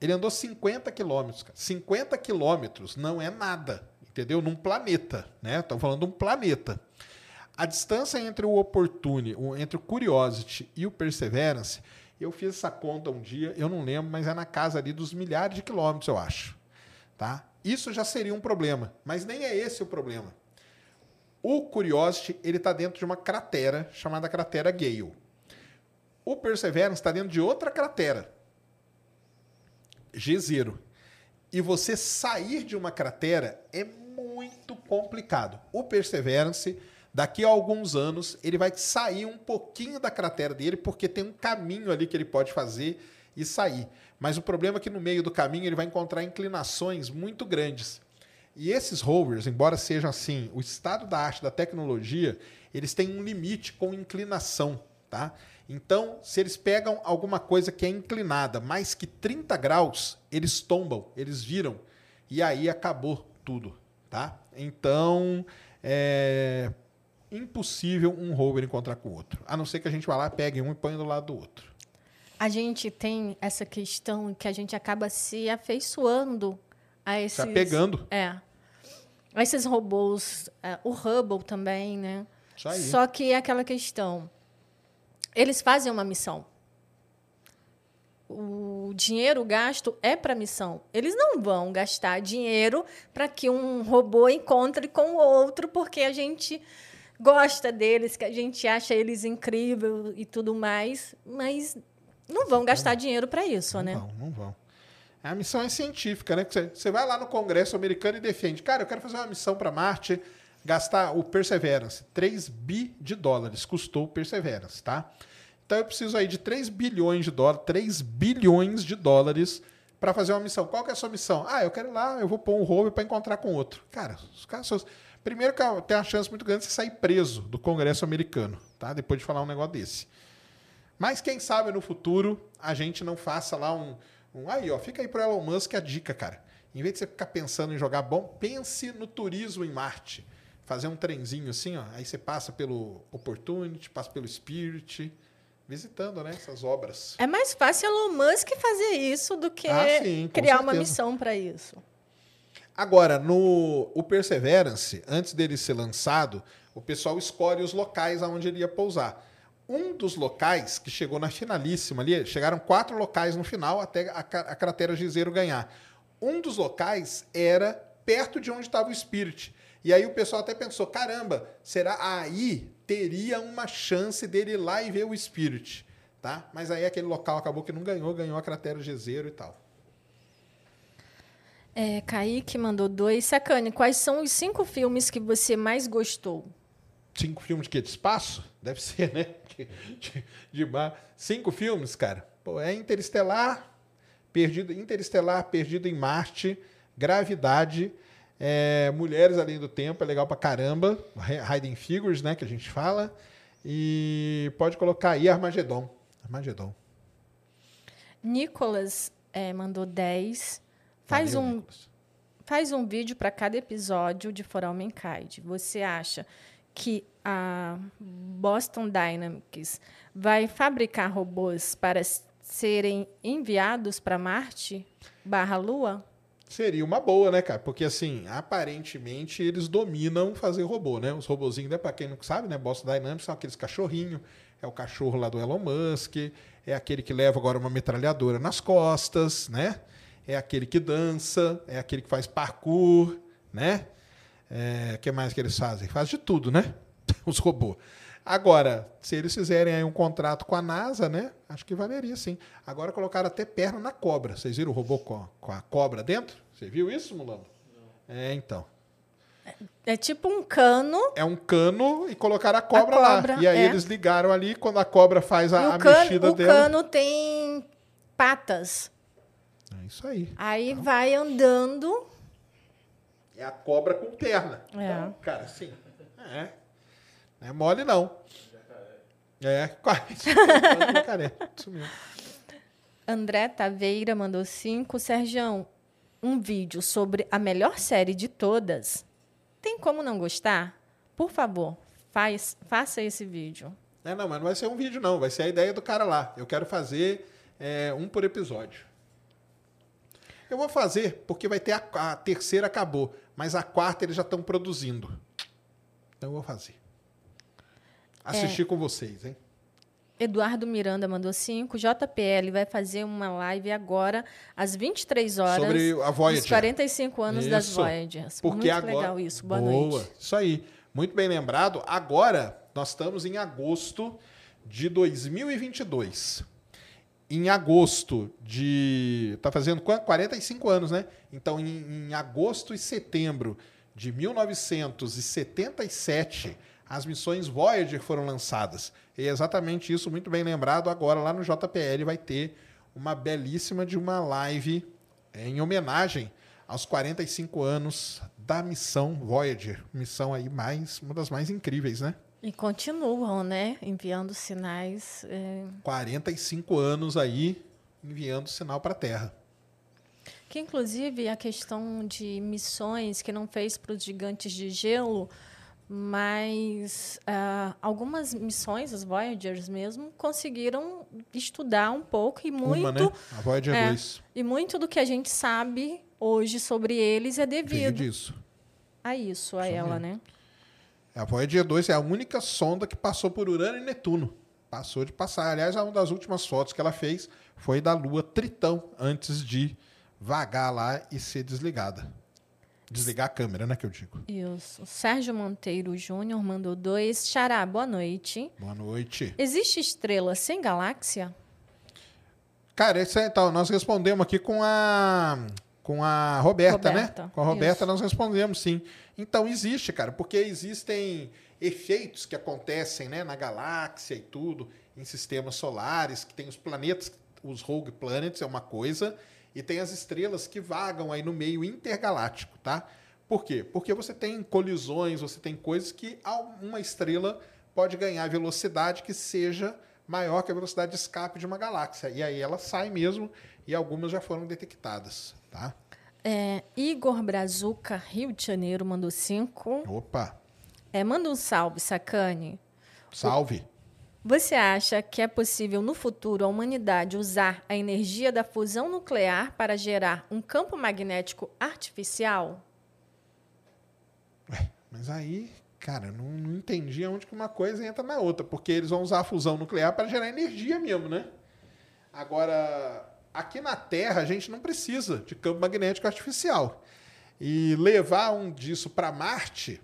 Ele andou 50 quilômetros. cara. 50 quilômetros não é nada, entendeu? Num planeta, né? Estamos falando de um planeta. A distância entre o Opportunity, o- entre o Curiosity e o Perseverance, eu fiz essa conta um dia, eu não lembro, mas é na casa ali dos milhares de quilômetros, eu acho. Tá? Isso já seria um problema, mas nem é esse o problema. O Curiosity, ele está dentro de uma cratera chamada cratera Gale. O Perseverance está dentro de outra cratera, G0. E você sair de uma cratera é muito complicado. O Perseverance, daqui a alguns anos, ele vai sair um pouquinho da cratera dele, porque tem um caminho ali que ele pode fazer e sair. Mas o problema é que no meio do caminho ele vai encontrar inclinações muito grandes. E esses rovers, embora sejam assim, o estado da arte, da tecnologia, eles têm um limite com inclinação, tá? Então, se eles pegam alguma coisa que é inclinada mais que 30 graus, eles tombam, eles viram. E aí acabou tudo, tá? Então, é impossível um rover encontrar com o outro. A não ser que a gente vá lá, pegue um e põe do lado do outro. A gente tem essa questão que a gente acaba se afeiçoando a esses. Se apegando. É. A esses robôs. é, o Hubble também, né? Só que é aquela questão. Eles fazem uma missão. O dinheiro gasto é para missão. Eles não vão gastar dinheiro para que um robô encontre com o outro, porque a gente gosta deles, que a gente acha eles incríveis e tudo mais, mas não vão gastar dinheiro para isso, Não né? vão, não vão. A missão é científica, né? Você, vai lá no Congresso americano e defende. Cara, eu quero fazer uma missão para Marte, gastar o Perseverance. 3 bi de dólares custou o Perseverance, tá? Então eu preciso aí de 3 bilhões de dólares, 3 bilhões de dólares para fazer uma missão. Qual que é a sua missão? Ah, eu quero ir lá, eu vou pôr um rover para encontrar com outro. Cara, os caras são- Primeiro que tem uma chance muito grande de você sair preso do Congresso americano, tá? Depois de falar um negócio desse. Mas quem sabe no futuro a gente não faça lá um. Um aí, ó, fica aí pro Elon Musk a dica, cara. Em vez de você ficar pensando em jogar bom, pense no turismo em Marte. Fazer um trenzinho assim, ó. Aí você passa pelo Opportunity, passa pelo Spirit, visitando, né, essas obras. É mais fácil Elon Musk fazer isso do que Ah, sim, criar uma certeza. missão para isso. Agora, no o Perseverance, antes dele ser lançado, o pessoal escolhe os locais aonde ele ia pousar. Um dos locais que chegou na finalíssima ali, chegaram quatro locais no final até a, a cratera Gizeiro ganhar. Um dos locais era perto de onde estava o Spirit. E aí o pessoal até pensou: caramba, será aí teria uma chance dele ir lá e ver o Spirit, tá? Mas aí aquele local acabou que não ganhou, ganhou a cratera Gizeiro e tal. É, Kaique mandou dois. Sacane, quais são os cinco filmes que você mais gostou? Cinco filmes de quê? De espaço? Deve ser, né? De, de- de mar. Cinco filmes, cara. Pô, é Interestelar, Perdido, Interestelar, Perdido em Marte, Gravidade, é, Mulheres Além do Tempo, é legal pra caramba. Hi- Hiding Figures, né? Que a gente fala. E pode colocar aí Armagedon. Armagedon. Nicolas é, mandou 10. Faz Valeu, um, Nicolas. faz um vídeo para cada episódio de For All Mankind. Você acha que a Boston Dynamics vai fabricar robôs para serem enviados para Marte barra Lua? Seria uma boa, né, cara? Porque, assim, aparentemente eles dominam fazer robô, né? Os robozinhos, né? Pra quem não sabe, né? Boston Dynamics são aqueles cachorrinhos. É o cachorro lá do Elon Musk. É aquele que leva agora uma metralhadora nas costas, né? É aquele que dança. É aquele que faz parkour, né? O que mais que eles fazem? Faz de tudo, né? Os robôs. Agora, se eles fizerem aí um contrato com a NASA, né? Acho que valeria sim. Agora colocaram até perna na cobra. Vocês viram o robô com a, com a cobra dentro? Você viu isso, Mulano? É, então. É tipo um cano. É um cano e colocaram a cobra, cobra, lá. E aí é. eles ligaram ali, quando a cobra faz a, a o, cano, mexida o dela. cano tem patas. É isso aí. Aí vai andando. É a cobra com perna. É. Então, cara, assim. É. Não é mole, não. É, quase. Jacaré. Mesmo. André Taveira mandou cinco. Sergião, um vídeo sobre a melhor série de todas. Tem como não gostar? Por favor, faz, faça esse vídeo. É, não, mas não vai ser um vídeo, não. Vai ser a ideia do cara lá. Eu quero fazer é, um por episódio. Eu vou fazer porque vai ter a, a terceira acabou, mas a quarta eles já estão produzindo. Então eu vou fazer. Assistir com vocês, hein? Eduardo Miranda mandou cinco. JPL vai fazer uma live agora, às 23 horas. Sobre a Voyager. Dos 45 anos das Isso. Voyagers. Porque Muito agora... legal isso. Boa, Boa. noite. Isso aí. Muito bem lembrado. Agora, nós estamos em agosto de 2022. Em agosto de. Tá fazendo quanto? 45 anos, né? Então, em, em agosto e setembro de 1977, as missões Voyager foram lançadas. E é exatamente isso, muito bem lembrado. Agora, lá no JPL, vai ter uma belíssima de uma live é, em homenagem aos 45 anos da missão Voyager. Missão aí mais, uma das mais incríveis, né? E continuam, né? Enviando sinais. é, 45 anos aí enviando sinal para a Terra. Que, inclusive, a questão de missões que não fez para os gigantes de gelo, mas ah, algumas missões, as Voyagers mesmo, conseguiram estudar um pouco e muito. Uma, né? A Voyager é, 2 E muito do que a gente sabe hoje sobre eles é veio devido disso. a isso, a ela, mesmo. né? A Voyager 2 é a única sonda que passou por Urano e Netuno. Passou de passar. Aliás, uma das últimas fotos que ela fez foi da Lua Tritão, antes de vagar lá e ser desligada. Desligar a câmera, né, que eu digo. Isso. Sérgio Monteiro Júnior mandou dois. Xará, boa noite. Boa noite. Existe estrela sem galáxia? Cara, esse é, então, nós respondemos aqui com a com a Roberta, Roberta, né? Com a Roberta isso. nós respondemos sim. Então existe, cara, porque existem efeitos que acontecem, né, na galáxia e tudo. em sistemas solares, que tem os planetas, os rogue planets é uma coisa, e tem as estrelas que vagam aí no meio intergaláctico, tá? Por quê? Porque você tem colisões, você tem coisas que uma estrela pode ganhar velocidade que seja maior que a velocidade de escape de uma galáxia. E aí ela sai mesmo, e algumas já foram detectadas, tá? É, Igor Brazuca, Rio de Janeiro, mandou cinco. Opa! É, manda um salve, Sacane. Salve! Você acha que é possível no futuro a humanidade usar a energia da fusão nuclear para gerar um campo magnético artificial? Ué, mas aí, cara, não, não entendi onde que uma coisa entra na outra, porque eles vão usar a fusão nuclear para gerar energia mesmo, né? Agora, aqui na Terra a gente não precisa de campo magnético artificial. E levar um disso para Marte,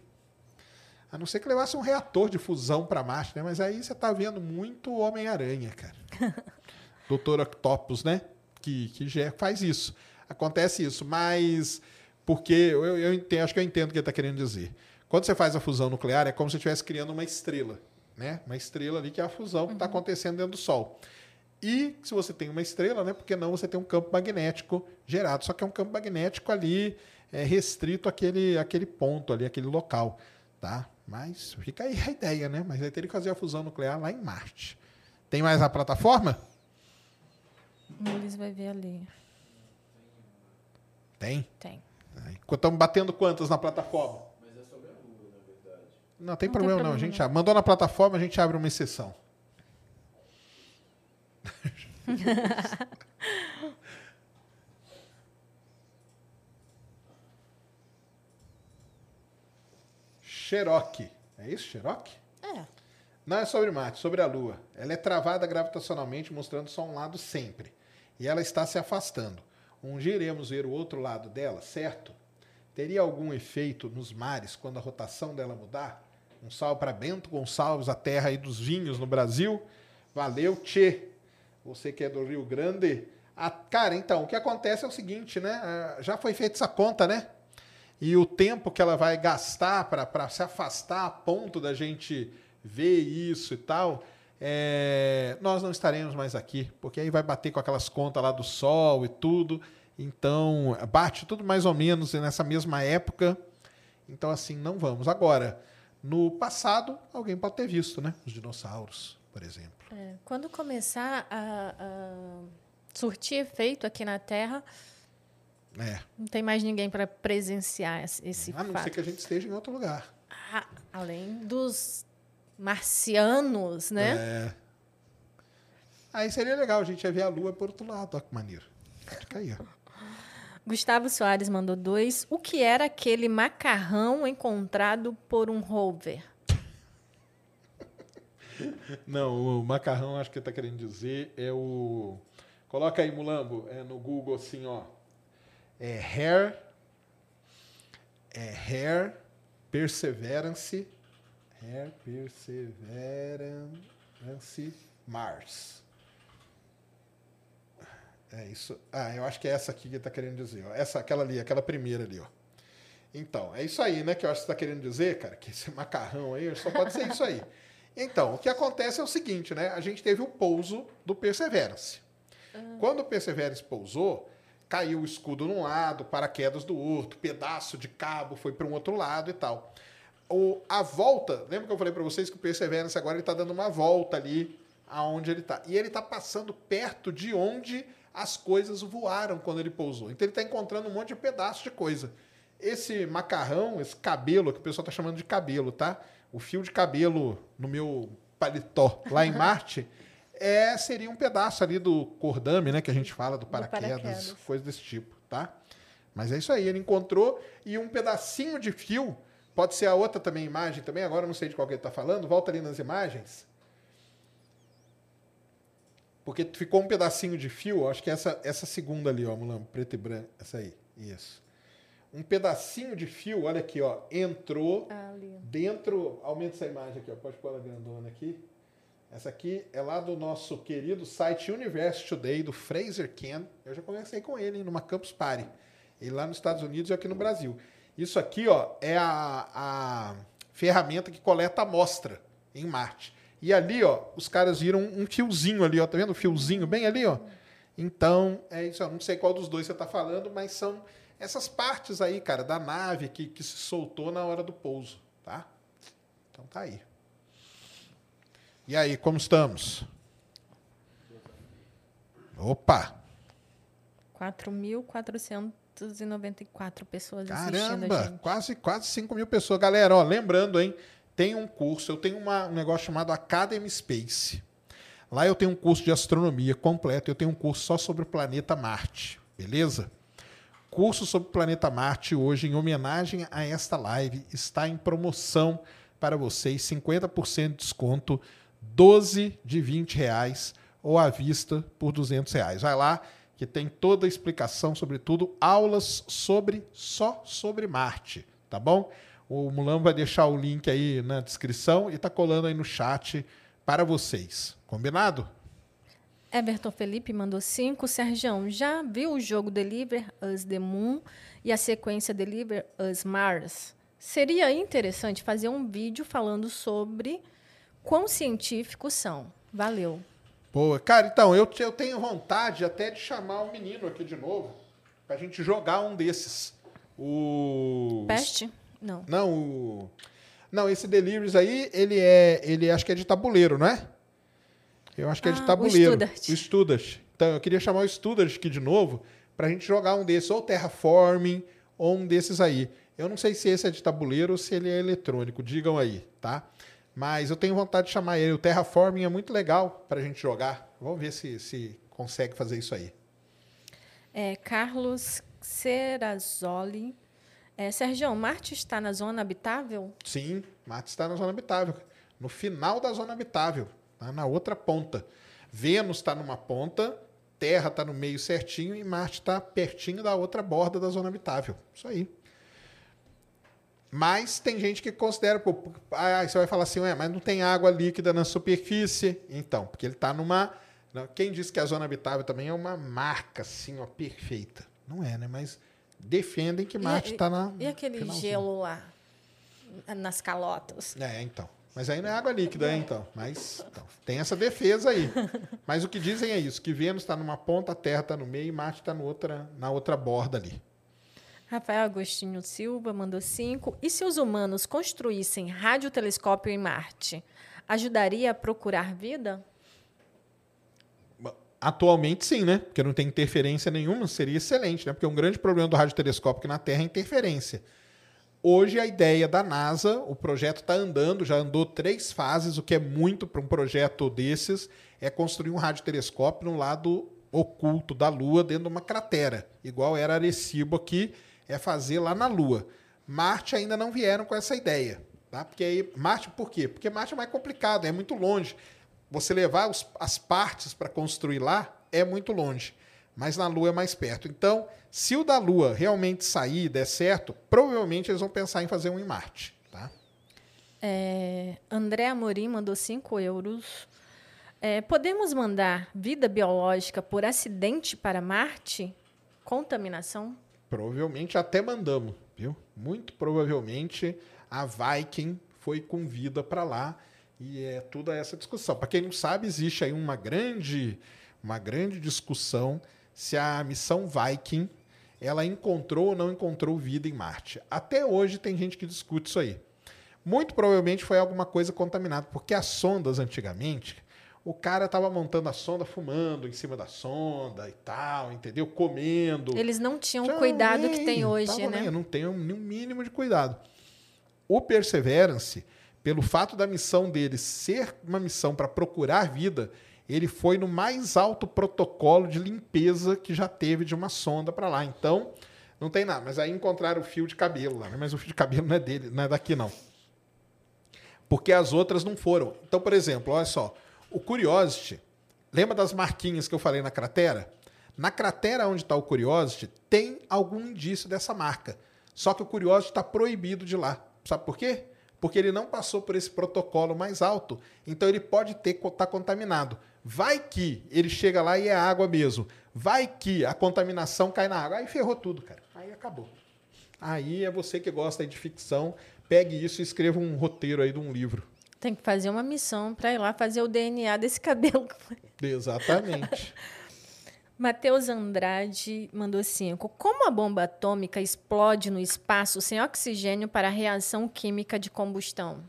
a não ser que levasse um reator de fusão para Marte, né? Mas aí você está vendo muito Homem-Aranha, cara. Doutor Octopus, né? Que, que já faz isso. Acontece isso, mas porque eu, eu entendo, acho que eu entendo o que ele está querendo dizer. Quando você faz a fusão nuclear, é como se estivesse criando uma estrela, né? Uma estrela ali que é a fusão que está acontecendo dentro do Sol. E se você tem uma estrela, né? Porque não você tem um campo magnético gerado, só que é um campo magnético ali é, restrito àquele, àquele ponto ali, aquele local, tá? Mas fica aí a ideia, né? Mas vai ter que fazer a fusão nuclear lá em Marte. Tem mais a plataforma? Eles vai ver ali. Tem? Tem. Estamos batendo quantas na plataforma? Mas é sobre a Lua, na verdade. Não tem Não tem problema, não. A problema, gente não. mandou na plataforma, a gente abre uma exceção. Cherokee. É isso, Cherokee? É. Não é sobre Marte, sobre a Lua. Ela é travada gravitacionalmente, mostrando só um lado sempre. E ela está se afastando. Um dia iremos ver o outro lado dela, certo? Teria algum efeito nos mares quando a rotação dela mudar? Um salve para Bento Gonçalves, a terra aí dos vinhos no Brasil. Valeu, Tchê. Você que é do Rio Grande. Ah, cara, então, o que acontece é o seguinte, né? Já foi feita essa conta, né? E o tempo que ela vai gastar para se afastar a ponto da gente ver isso e tal, é, nós não estaremos mais aqui, porque aí vai bater com aquelas contas lá do Sol e tudo. Então, bate tudo mais ou menos nessa mesma época. Então, assim, não vamos. Agora, no passado, alguém pode ter visto, né? Os dinossauros, por exemplo. É, Quando começar a, a surtir efeito aqui na Terra, É. não tem mais ninguém para presenciar esse, esse A não ser fato. que a gente esteja em outro lugar. Ah, além dos marcianos, né? É. Aí seria legal, a gente ia ver a Lua por outro lado. Olha que maneiro. Fica aí, ó. Gustavo Soares mandou dois. O que era aquele macarrão encontrado por um rover? Não, o macarrão, acho que ele tá querendo dizer, é o. Coloca aí, Mulambo, é no Google assim, ó. É Hair. É Hair Perseverance. Hair Perseverance Mars. É isso. Ah, eu acho que é essa aqui que ele tá querendo dizer. Ó. Essa, aquela ali, aquela primeira ali, ó. Então, é isso aí, né? Que eu acho que você está querendo dizer, cara, que esse macarrão aí só pode ser isso aí. Então, o que acontece é o seguinte, né? A gente teve o pouso do Perseverance. Quando o Perseverance pousou, caiu o escudo num lado, paraquedas do outro, pedaço de cabo foi para um outro lado e tal. O, a volta, lembra que eu falei para vocês que o Perseverance agora ele está dando uma volta ali aonde ele está. E ele está passando perto de onde as coisas voaram quando ele pousou. Então ele está encontrando um monte de pedaço de coisa. Esse macarrão, esse cabelo, que o pessoal está chamando de cabelo, tá? O fio de cabelo no meu paletó lá em Marte é, seria um pedaço ali do cordame, né? Que a gente fala do paraquedas, paraquedas. coisa desse tipo, tá? Mas é isso aí, ele encontrou e um pedacinho de fio, pode ser a outra também imagem também, agora eu não sei de qual que ele está falando, volta ali nas imagens. Porque ficou um pedacinho de fio, acho que essa, essa segunda ali, ó, Mulambo, preto e branco, essa aí, isso. Um pedacinho de fio, olha aqui, ó, entrou Ali. dentro, aumenta essa imagem aqui, ó, pode pôr ela grandona aqui. Essa aqui é lá do nosso querido site Universe Today, do Fraser Ken. Eu já conversei com ele hein, numa Campus Party. Ele lá nos Estados Unidos e aqui no Brasil. Isso aqui ó, é a, a ferramenta que coleta amostra em Marte. E ali, ó, os caras viram um fiozinho ali, ó, tá vendo? O fiozinho bem ali, ó. Então, é isso, eu não sei qual dos dois você tá falando, mas são essas partes aí, cara, da nave que, que se soltou na hora do pouso, tá? Então tá aí. E aí, como estamos? Opa! 4.494 pessoas Caramba, quase, quase 5 mil pessoas. Galera, ó, lembrando, hein? Tem um curso, eu tenho uma- um negócio chamado Academy Space. Lá eu tenho um curso de astronomia completo, eu tenho um curso só sobre o planeta Marte, beleza? Curso sobre o planeta Marte hoje, em homenagem a esta live, está em promoção para vocês, 50% de desconto, 12 de 20 reais ou à vista por 200 reais. Vai lá que tem toda a explicação sobre tudo, aulas sobre só sobre Marte, tá bom? O Mulambo vai deixar o link aí na descrição e tá colando aí no chat para vocês. Combinado? Everton Felipe mandou 5. Sergião, já viu o jogo Deliver Us the Moon e a sequência Deliver Us Mars? Seria interessante fazer um vídeo falando sobre quão científicos são. Valeu. Boa. Cara, então, eu, eu tenho vontade até de chamar o menino aqui de novo pra gente jogar um desses. O. Peste? Não. Não, o. Não, esse Deliveries aí, ele é. Ele acho que é de tabuleiro, não é? Eu acho que é de Ah, o tabuleiro. Studart. O Studart. Então, eu queria chamar o Studart aqui de novo pra gente jogar um desses, ou Terraforming, ou um desses aí. Eu não sei se esse é de tabuleiro ou se ele é eletrônico, digam aí, tá? Mas eu tenho vontade de chamar ele. O Terraforming é muito legal pra gente jogar. Vamos ver se, se consegue fazer isso aí. É, Carlos Serrazoli. É, Sergião, Marte está na zona habitável? Sim, Marte está na zona habitável. No final da zona habitável, tá na outra ponta. Vênus está numa ponta, Terra está no meio certinho e Marte está pertinho da outra borda da zona habitável. Isso aí. Mas tem gente que considera. Pô, ah, você vai falar assim, ué, mas não tem água líquida na superfície. Então, porque ele está numa. Quem disse que a zona habitável também é uma marca, assim, ó, perfeita? Não é, né? Mas defendem que Marte está na. E aquele finalzinho. gelo lá? Nas calotas? É, então. Mas aí não é água líquida, hein, então. Mas então, tem essa defesa aí. Mas o que dizem é isso, que Vênus está numa ponta, a Terra está no meio e Marte está outra, na outra borda ali. Rafael Agostinho Silva mandou cinco. E se os humanos construíssem radiotelescópio em Marte, ajudaria a procurar vida? Atualmente sim, né? Porque não tem interferência nenhuma, seria excelente, né? Porque um grande problema do radiotelescópio na Terra é interferência. Hoje a ideia da NASA, o projeto está andando, já andou três fases, o que é muito para um projeto desses, é construir um radiotelescópio no lado oculto da Lua, dentro de uma cratera, igual era Arecibo aqui, é fazer lá na Lua. Marte ainda não vieram com essa ideia, tá? Porque aí Marte por quê? Porque Marte é mais complicado, é muito longe. Você levar os, as partes para construir lá é muito longe, mas na Lua é mais perto. Então, se o da Lua realmente sair e der certo, provavelmente eles vão pensar em fazer um em Marte, tá? É, André Amorim mandou 5 euros. É, podemos mandar vida biológica por acidente para Marte? Contaminação? Provavelmente até mandamos, viu? Muito provavelmente a Viking foi com vida para lá e é toda essa discussão. Para quem não sabe, existe aí uma grande, uma grande discussão se a missão Viking ela encontrou ou não encontrou vida em Marte. Até hoje tem gente que discute isso aí. Muito provavelmente foi alguma coisa contaminada, porque as sondas antigamente, o cara estava montando a sonda, fumando em cima da sonda e tal, entendeu? Comendo. Eles não tinham o cuidado que nem, tem hoje, né? nem, não tenho nenhum mínimo de cuidado. O Perseverance, pelo fato da missão dele ser uma missão para procurar vida, ele foi no mais alto protocolo de limpeza que já teve de uma sonda para lá. Então, não tem nada. Mas aí encontraram o fio de cabelo lá, né? mas o fio de cabelo não é dele, não é daqui não. Porque as outras não foram. Então, por exemplo, olha só, o Curiosity, lembra das marquinhas que eu falei na cratera? Na cratera onde está o Curiosity, tem algum indício dessa marca. Só que o Curiosity está proibido de lá. Sabe por quê? Porque ele não passou por esse protocolo mais alto. Então ele pode ter tá contaminado. Vai que ele chega lá e é água mesmo. Vai que a contaminação cai na água. Aí ferrou tudo, cara. Aí acabou. Aí é você que gosta de ficção, pegue isso e escreva um roteiro aí de um livro. Tem que fazer uma missão para ir lá fazer o DNA desse cabelo. Exatamente. Matheus Andrade mandou cinco. Como a bomba atômica explode no espaço sem oxigênio para a reação química de combustão?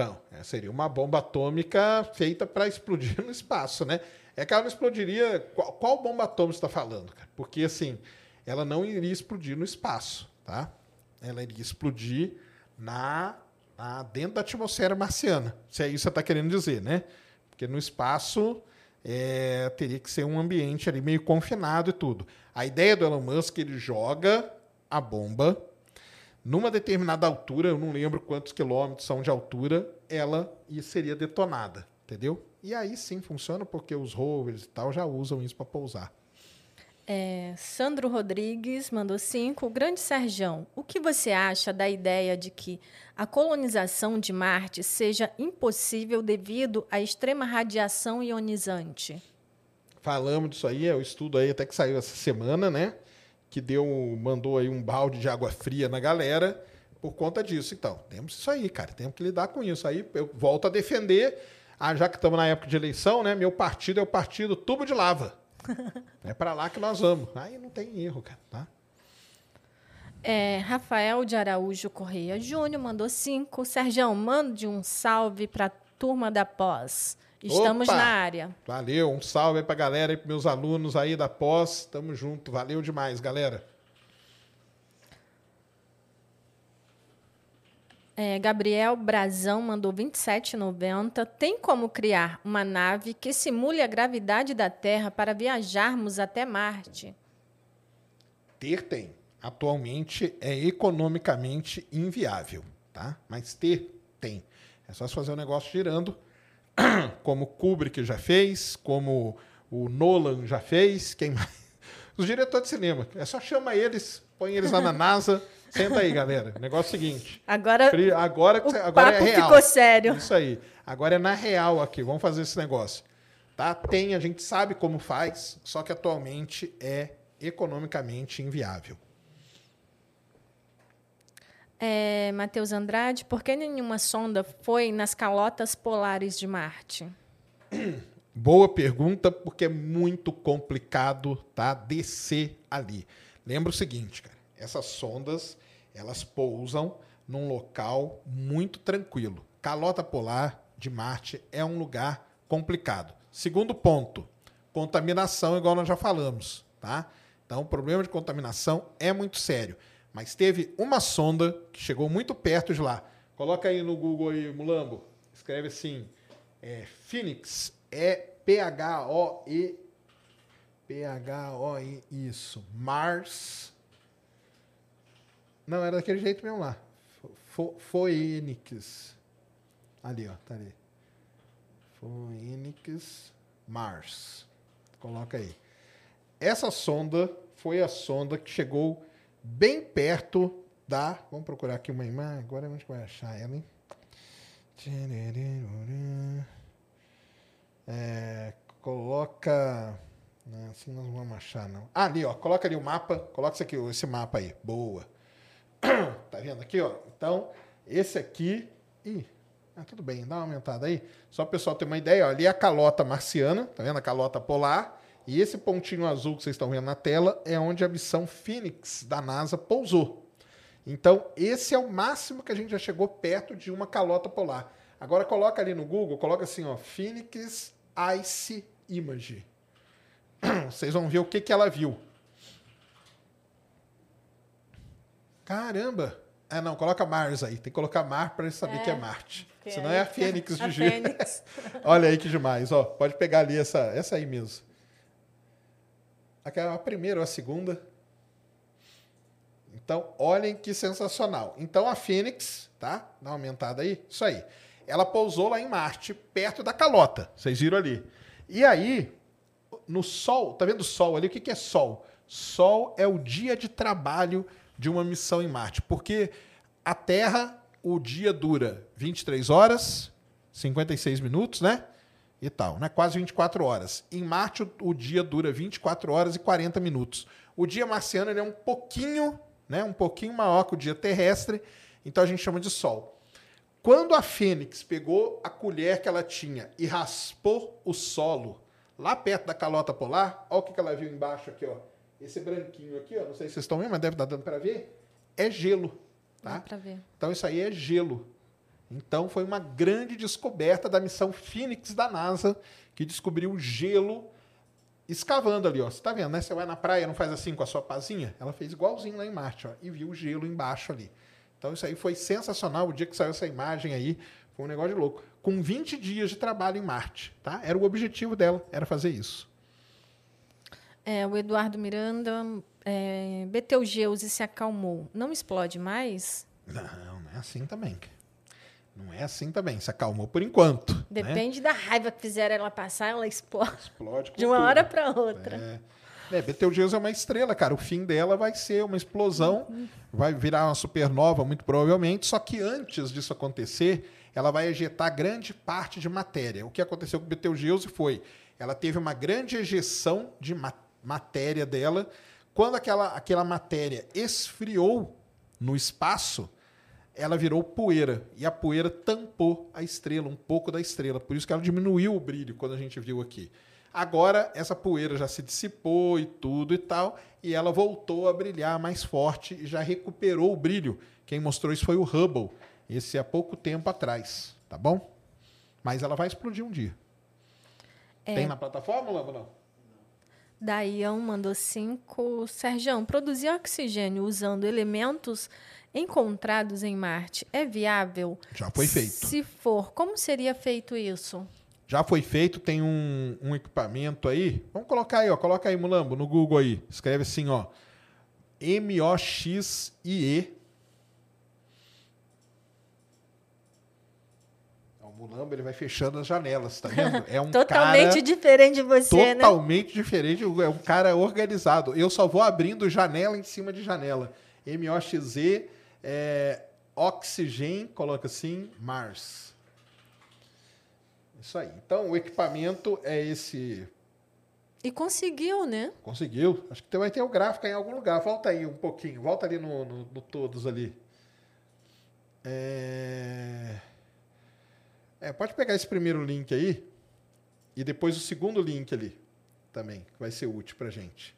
Então, é, seria uma bomba atômica feita para explodir no espaço, né? É que ela não explodiria. Qual, qual bomba atômica está falando, cara? Porque, assim, ela não iria explodir no espaço, tá? Ela iria explodir na, na dentro da atmosfera marciana. Se é isso que você está querendo dizer, né? Porque no espaço é, teria que ser um ambiente ali meio confinado e tudo. A ideia do Elon Musk, ele joga a bomba numa determinada altura, eu não lembro quantos quilômetros são de altura, ela seria detonada, entendeu? E aí sim funciona porque os rovers e tal já usam isso para pousar. É, Sandro Rodrigues mandou cinco. Grande Serjão, o que você acha da ideia de que a colonização de Marte seja impossível devido à extrema radiação ionizante? Falamos disso aí, é o estudo aí até que saiu essa semana, né? Que deu, mandou aí um balde de água fria na galera por conta disso. Então, temos isso aí, cara, temos que lidar com isso. Aí eu volto a defender, ah, já que estamos na época de eleição, né? Meu partido é o partido tubo de lava. é para lá que nós vamos. Aí não tem erro, cara, tá? É, Rafael de Araújo Correia Júnior mandou cinco. Sérgio, mande um salve para a turma da pós. Estamos Opa! na área. Valeu, um salve aí pra galera e pros meus alunos aí da pós. Tamo junto, valeu demais, galera. É, Gabriel Brazão mandou 27,90. Tem como criar uma nave que simule a gravidade da Terra para viajarmos até Marte? Ter tem. Atualmente é economicamente inviável, tá? Mas ter tem. É só se fazer o negócio girando, como Kubrick já fez, como o Nolan já fez, quem mais? Os diretores de cinema. É só chama eles, põe eles lá na NASA. Senta aí, galera. O negócio é o seguinte. Agora, Agora, o agora é papo real. ficou sério. Isso aí. Agora é na real aqui. Vamos fazer esse negócio. Tá? Tem, a gente sabe como faz, só que atualmente é economicamente inviável. É, Matheus Andrade, por que nenhuma sonda foi nas calotas polares de Marte? Boa pergunta, porque é muito complicado tá, descer ali. Lembra o seguinte, cara. Essas sondas, elas pousam num local muito tranquilo. Calota polar de Marte é um lugar complicado. Segundo ponto, contaminação, igual nós já falamos, tá? Então, o problema de contaminação é muito sério. Mas teve uma sonda que chegou muito perto de lá. Coloca aí no Google aí, Mulambo. Escreve assim, é, Phoenix, é P-H-O-E P-H-O-E, isso. Mars. Não, era daquele jeito mesmo lá. Fo- Phoenix. Ali, ó, tá ali. Phoenix Mars. Coloca aí. Essa sonda foi a sonda que chegou bem perto da. Vamos procurar aqui uma imagem. Agora a gente vai achar ela, hein? É, coloca. Não, assim nós não vamos achar, não. Ah, ali, ó. Coloca ali o mapa. Coloca isso aqui, esse mapa aí. Boa. tá vendo aqui, ó? Então, esse aqui. Ih, ah, tudo bem, dá uma aumentada aí. Só o pessoal ter uma ideia, ó, ali é a calota marciana, tá vendo? A calota polar. E esse pontinho azul que vocês estão vendo na tela é onde a missão Phoenix da NASA pousou. Então, esse é o máximo que a gente já chegou perto de uma calota polar. Agora coloca ali no Google, coloca assim, ó, Phoenix Ice Image. Vocês vão ver o que, que ela viu. Caramba! Ah, não, coloca Mars aí. Tem que colocar Mar para saber que é Marte. Senão é a Fênix de a Giro. Olha aí que demais, ó. Pode pegar ali essa, essa aí mesmo. Aquela a primeira ou a segunda. Então, olhem que sensacional. Então, a Fênix, tá? Dá uma aumentada aí. Isso aí. Ela pousou lá em Marte, perto da calota. Vocês viram ali. E aí, no Sol, tá vendo o Sol ali? O que, que é Sol? Sol é o dia de trabalho de uma missão em Marte. Porque a Terra, o dia dura 23 horas, 56 minutos, né? E tal, né? Quase 24 horas. Em Marte, o, o dia dura 24 horas e 40 minutos. O dia marciano é um pouquinho, né? Um pouquinho maior que o dia terrestre, então a gente chama de Sol. Quando a Fênix pegou a colher que ela tinha e raspou o solo lá perto da calota polar, olha o que que ela viu embaixo aqui, ó. Esse branquinho aqui, ó, não sei se vocês estão vendo, mas deve estar dando para ver, é gelo, tá? Dá pra ver. Então isso aí é gelo. Então foi uma grande descoberta da missão Phoenix da NASA, que descobriu gelo escavando ali, ó. Você tá vendo, né? Você vai na praia, não faz assim com a sua pazinha? Ela fez igualzinho lá em Marte, ó, e viu o gelo embaixo ali. Então isso aí foi sensacional. O dia que saiu essa imagem aí, foi um negócio de louco. Com 20 dias de trabalho em Marte, tá? Era o objetivo dela, era fazer isso. É, o Eduardo Miranda, é, Betelgeuse se acalmou. Não explode mais? Não, não é assim também. Não é assim também. Se acalmou por enquanto. né? Depende da raiva que fizeram ela passar, ela explode Explode de uma tudo. hora para outra. É. É, Betelgeuse é uma estrela, cara. O fim dela vai ser uma explosão, vai virar uma supernova, muito provavelmente. Só que antes disso acontecer, ela vai ejetar grande parte de matéria. O que aconteceu com Betelgeuse foi, ela teve uma grande ejeção de ma- matéria dela. Quando aquela, aquela matéria esfriou no espaço, ela virou poeira. E a poeira tampou a estrela, um pouco da estrela. Por isso que ela diminuiu o brilho quando a gente viu aqui. Agora, essa poeira já se dissipou e tudo e tal, e ela voltou a brilhar mais forte e já recuperou o brilho. Quem mostrou isso foi o Hubble, esse há pouco tempo atrás, tá bom? Mas ela vai explodir um dia. Tem na plataforma, Lamba, não? Daião mandou cinco. Serjão, produzir oxigênio usando elementos encontrados em Marte é viável? Já foi feito. Se for, como seria feito isso? Já foi feito, tem um, um equipamento aí. Vamos colocar aí, ó. Coloca aí, Mulambo, no Google aí. Escreve assim, ó. M-O-X-I-E. O Mulambo ele vai fechando as janelas, tá vendo? É um Totalmente cara diferente de você, né? totalmente diferente. É um cara organizado. Eu só vou abrindo janela em cima de janela. M-O-X-E, é, Oxygen, coloca assim, Mars. Isso aí. Então, o equipamento é esse. E conseguiu, né? Conseguiu? Acho que vai ter o gráfico em algum lugar. Volta aí um pouquinho. Volta ali no, no- no todos ali. É... é, pode pegar esse primeiro link aí e depois o segundo link ali também, que vai ser útil pra gente.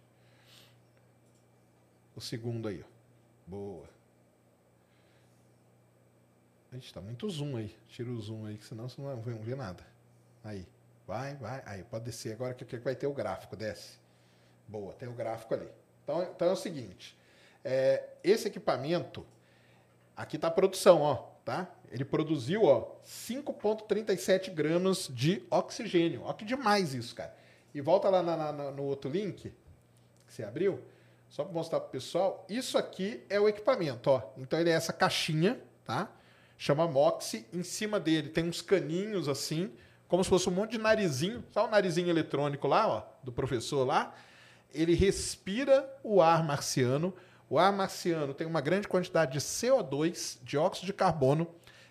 O segundo aí, ó. Boa. Ixi, tá muito zoom aí. Tira o zoom aí, que senão você não vai ver nada. Aí. Vai, vai. Aí, pode descer agora que que vai ter o gráfico. Desce. Boa, tem o gráfico ali. Então, então é o seguinte. é, esse equipamento, aqui está a produção, ó, tá? Ele produziu, ó, 5,37 gramas de oxigênio. Ó, que demais isso, cara. E volta lá na- na- no outro link que você abriu, só para mostrar para o pessoal. Isso aqui é o equipamento, ó. Então ele é essa caixinha, tá? Chama Moxie. Em cima dele tem uns caninhos assim, como se fosse um monte de narizinho. Sabe o narizinho eletrônico lá, ó, do professor lá? Ele respira o ar marciano. O ar marciano tem uma grande quantidade de CO2, dióxido de carbono.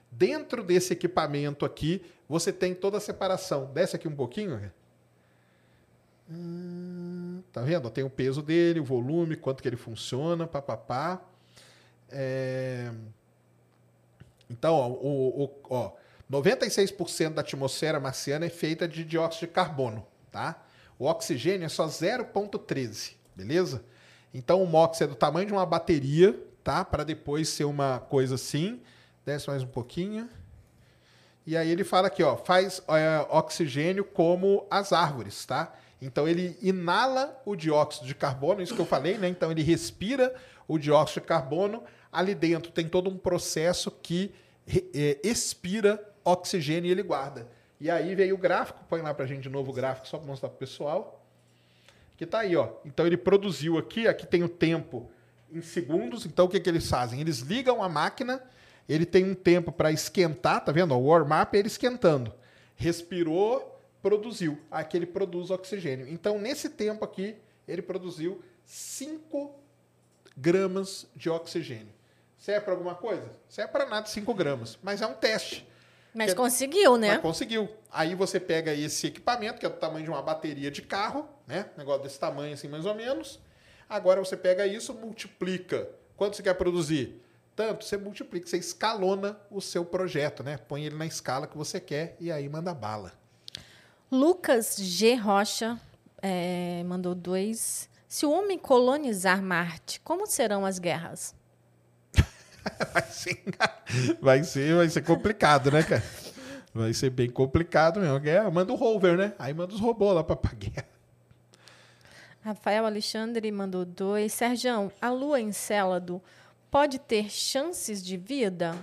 Dentro desse equipamento aqui, você tem toda a separação. Desce aqui um pouquinho. Hum, Tá vendo? Tem o peso dele, o volume, quanto que ele funciona, papapá. É... Então, ó, o, o, ó, 96% da atmosfera marciana é feita de dióxido de carbono, tá? O oxigênio é só 0,13, beleza? Então, o MOX é do tamanho de uma bateria, tá? Para depois ser uma coisa assim. Desce mais um pouquinho. E aí ele fala aqui, ó, faz é, oxigênio como as árvores, tá? Então ele inala o dióxido de carbono, isso que eu falei, né? Então ele respira o dióxido de carbono. Ali dentro tem todo um processo que é, expira oxigênio e ele guarda. E aí veio o gráfico, põe lá pra gente de novo o gráfico só para mostrar pro pessoal. Que tá aí, ó. Então ele produziu aqui, aqui tem o tempo em segundos. Então o que, que eles fazem? Eles ligam a máquina, ele tem um tempo para esquentar, tá vendo? O warm-up é ele esquentando. Respirou, produziu. Aqui ele produz oxigênio. Então nesse tempo aqui, ele produziu 5 gramas de oxigênio. Serve para alguma coisa? Serve para nada 5 gramas, mas é um teste. Mas conseguiu, né? Mas conseguiu. Aí você pega esse equipamento, que é do tamanho de uma bateria de carro, né? Negócio desse tamanho assim, mais ou menos. Agora você pega isso, multiplica. Quanto você quer produzir? tanto, você multiplica, você escalona o seu projeto, né? Põe ele na escala que você quer e aí manda bala. Lucas G. Rocha é, mandou dois. Se o homem colonizar Marte, como serão as guerras? vai, ser, vai, ser, vai ser complicado, né, cara? Vai ser bem complicado mesmo. Guerra, manda o rover, né? Aí manda os robôs lá pra, pra guerra. Rafael Alexandre mandou dois. Sergião, a lua Encélado pode ter chances de vida?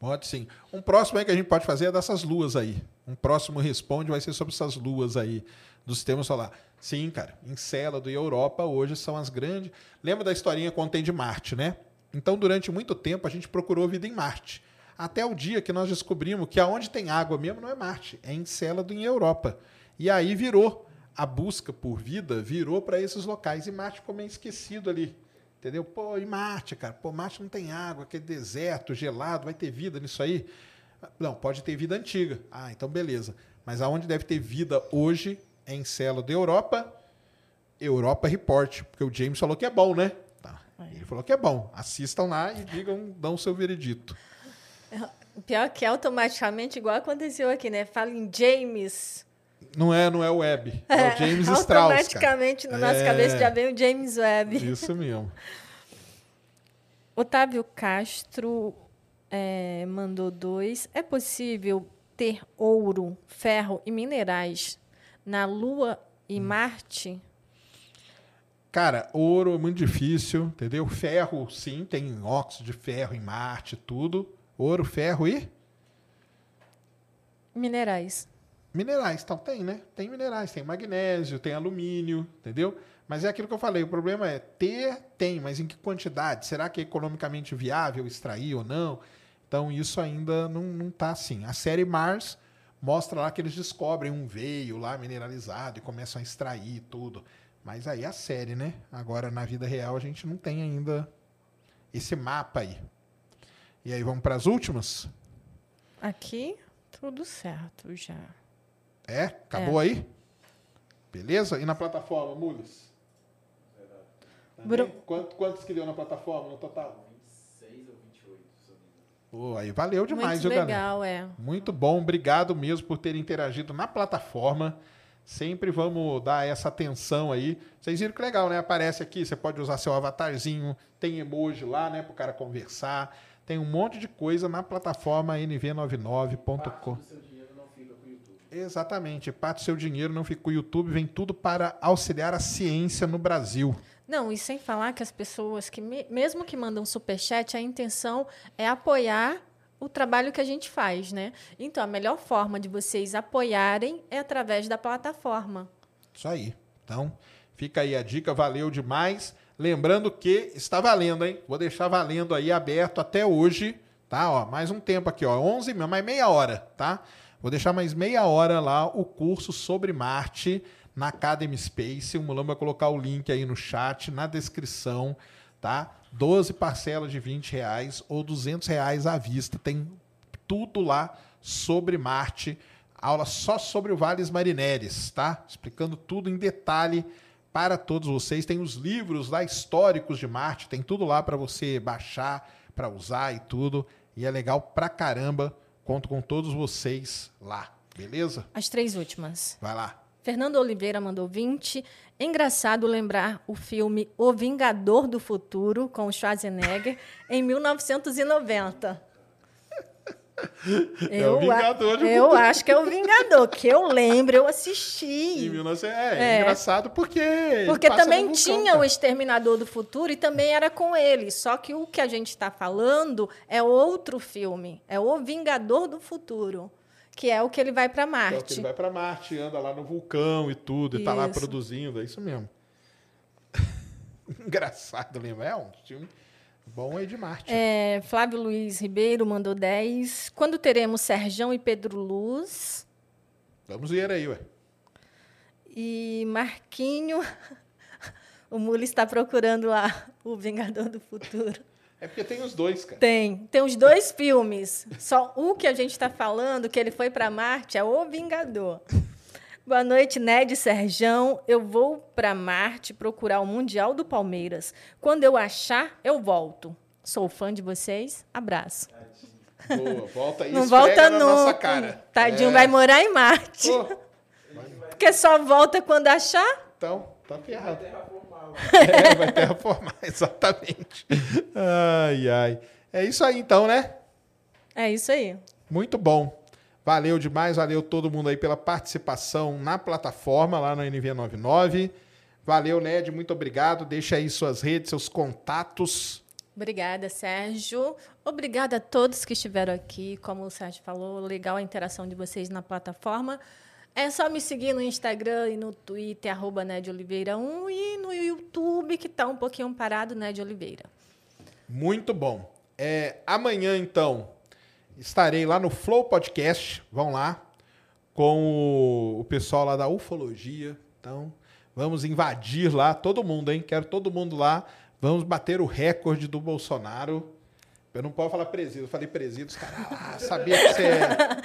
Pode sim. Um próximo aí que a gente pode fazer é dessas luas aí. Um próximo responde vai ser sobre essas luas aí do sistema solar. Sim, cara. Encélado e Europa hoje são as grandes. Lembra da historinha quando tem de Marte, né? Então, durante muito tempo, a gente procurou vida em Marte. Até o dia que nós descobrimos que aonde tem água mesmo não é Marte, é Encélado em Europa. E aí virou a busca por vida virou para esses locais e Marte ficou meio esquecido ali. Entendeu? Pô, e Marte, cara? Pô, Marte não tem água, aquele deserto gelado, vai ter vida nisso aí? Não, pode ter vida antiga. Ah, então beleza. Mas aonde deve ter vida hoje é da Europa, Europa Report, porque o James falou que é bom, né? Ele falou que é bom. Assistam lá e digam, dão o seu veredito. O pior é que automaticamente, igual aconteceu aqui, né? Fala em James. Não é, não é o Webb. É, é o James Strauss. Automaticamente, na nossa é... cabeça já vem o James Webb. Isso mesmo. Otávio Castro é, mandou dois. É possível ter ouro, ferro e minerais na Lua e hum. Marte? Cara, ouro é muito difícil, entendeu? Ferro, sim, tem óxido de ferro em Marte, tudo. Ouro, ferro e? Minerais. Minerais, então tem, né? Tem minerais, tem magnésio, tem alumínio, entendeu? Mas é aquilo que eu falei, o problema é ter, tem, mas em que quantidade? Será que é economicamente viável extrair ou não? Então isso ainda não, não tá assim. A série Mars mostra lá que eles descobrem um veio lá mineralizado e começam a extrair tudo. Mas aí é a série, né? Agora na vida real a gente não tem ainda esse mapa aí. E aí vamos para as últimas? Aqui tudo certo já. É? Acabou é. aí? Beleza? E na plataforma, Mules? Bru... Quanto, quantos que deu na plataforma no total? 26 ou 28. Pô, aí valeu demais, Muito legal, galera? é. Muito bom, obrigado mesmo por terem interagido na plataforma. Sempre vamos dar essa atenção aí. Vocês viram que legal, né? Aparece aqui, você pode usar seu avatarzinho, tem emoji lá, né, para o cara conversar. Tem um monte de coisa na plataforma nv99.com. Exatamente. Parte do seu dinheiro não fica com o YouTube, vem tudo para auxiliar a ciência no Brasil. Não, e sem falar que as pessoas que, mesmo que mandam superchat, a intenção é apoiar o trabalho que a gente faz, né? Então, a melhor forma de vocês apoiarem é através da plataforma. Isso aí. Então, fica aí a dica, valeu demais. Lembrando que está valendo, hein? Vou deixar valendo aí aberto até hoje, tá? Ó, mais um tempo aqui, ó, 11, mais meia hora, tá? Vou deixar mais meia hora lá o curso sobre Marte na Academy Space. O Mulambo vai colocar o link aí no chat, na descrição, tá? 12 parcelas de 20 reais ou 200 reais à vista. Tem tudo lá sobre Marte. Aula só sobre o Vales Marineres, tá? Explicando tudo em detalhe para todos vocês. Tem os livros lá históricos de Marte, tem tudo lá para você baixar, para usar e tudo. E é legal pra caramba. Conto com todos vocês lá, beleza? As três últimas. Vai lá. Fernando Oliveira mandou 20. Engraçado lembrar o filme O Vingador do Futuro, com Schwarzenegger, em 1990. É o Vingador do Eu acho que é o Vingador, que eu lembro, eu assisti. Em 19... é, é, engraçado porque. Porque também tinha o Exterminador do Futuro e também era com ele. Só que o que a gente está falando é outro filme. É o Vingador do Futuro. Que é o que ele vai para Marte. É o que ele vai para Marte, anda lá no vulcão e tudo, e tá lá produzindo, é isso mesmo. Engraçado, lembra? É um filme bom aí de Marte. É, Flávio Luiz Ribeiro mandou 10. Quando teremos Serjão e Pedro Luz? Vamos ver aí, ué. E Marquinho, o Muli está procurando lá o Vingador do Futuro. É porque tem os dois, cara. Tem. Tem os dois filmes. Só o que a gente está falando, que ele foi para Marte, é O Vingador. Boa noite, Ned Serjão. Eu vou para Marte procurar o Mundial do Palmeiras. Quando eu achar, eu volto. Sou fã de vocês. Abraço. Boa, volta aí, Não volta na nunca. nossa cara. Tadinho É. vai morar em Marte. Pô, Porque só volta quando achar. então, tá ferrado. É, vai terraformar, exatamente. Ai, ai. É isso aí então, né? É isso aí. Muito bom. Valeu demais, valeu todo mundo aí pela participação na plataforma lá no NV99. Valeu, Ned, muito obrigado. Deixa aí suas redes, seus contatos. Obrigada, Sérgio. Obrigada a todos que estiveram aqui. Como o Sérgio falou, legal a interação de vocês na plataforma. É só me seguir no Instagram e no Twitter, arroba Ned Oliveira 1 e no YouTube, que está um pouquinho parado, Ned Oliveira. Muito bom. É, amanhã, então, estarei lá no Flow Podcast. Vão lá com o, o pessoal lá da ufologia. Então, vamos invadir lá todo mundo, hein? Quero todo mundo lá. Vamos bater o recorde do Bolsonaro. Eu não posso falar presídio, eu falei presídio, os caras ah, sabia que você é.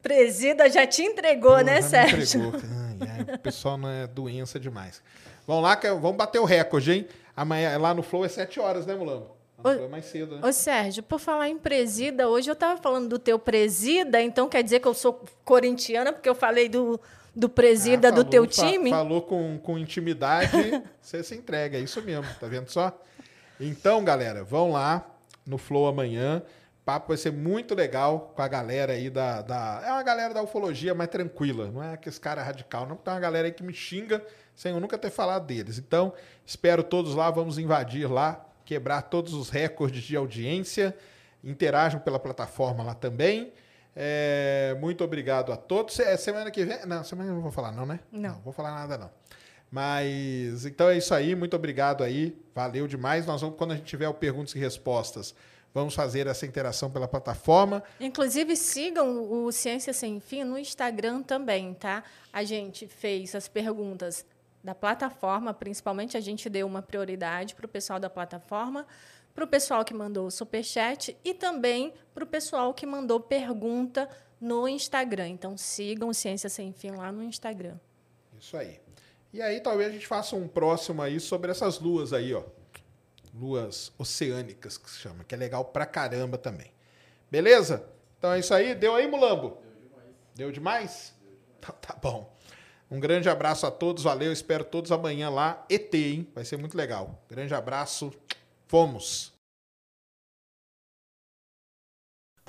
Presida já te entregou, Pô, né, Sérgio? entregou. Ai, ai, o pessoal não é doença demais. Vamos lá, vamos bater o recorde, hein? Amanhã lá no Flow é 7 horas, né, Mulambo? Lá no Ô- Flow é mais cedo, né? Ô, Sérgio, por falar em presida, hoje eu estava falando do teu presida, então quer dizer que eu sou corintiana, porque eu falei do, do presida Ah, do falou- teu fa- time? falou com, com intimidade, você se entrega, é isso mesmo, tá vendo só? Então, galera, vão lá no Flow amanhã. O papo vai ser muito legal com a galera aí da, da. É uma galera da ufologia mais tranquila, não é aqueles cara radical, não. Tem uma galera aí que me xinga sem eu nunca ter falado deles. Então, espero todos lá, vamos invadir lá, quebrar todos os recordes de audiência. Interajam pela plataforma lá também. É, muito obrigado a todos. É, semana que vem. Não, semana que eu não vou falar, não, né? Não. vou falar nada, não. Mas então é isso aí. Muito obrigado aí. Valeu demais. Nós vamos, quando a gente tiver o perguntas e respostas, vamos fazer essa interação pela plataforma. Inclusive, sigam o Ciência Sem Fim no Instagram também, tá? A gente fez as perguntas da plataforma, principalmente a gente deu uma prioridade para o pessoal da plataforma, para o pessoal que mandou o superchat e também para o pessoal que mandou pergunta no Instagram. Então, sigam o Ciência Sem Fim lá no Instagram. Isso aí. E aí talvez a gente faça um próximo aí sobre essas luas aí, ó. Luas oceânicas que se chama, que é legal pra caramba também. Beleza? Então é isso aí. Deu aí, Mulambo? Deu demais. Então tá bom. Um grande abraço a todos, valeu. Espero todos amanhã lá. ET, hein? Vai ser muito legal. Grande abraço. Fomos.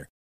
designer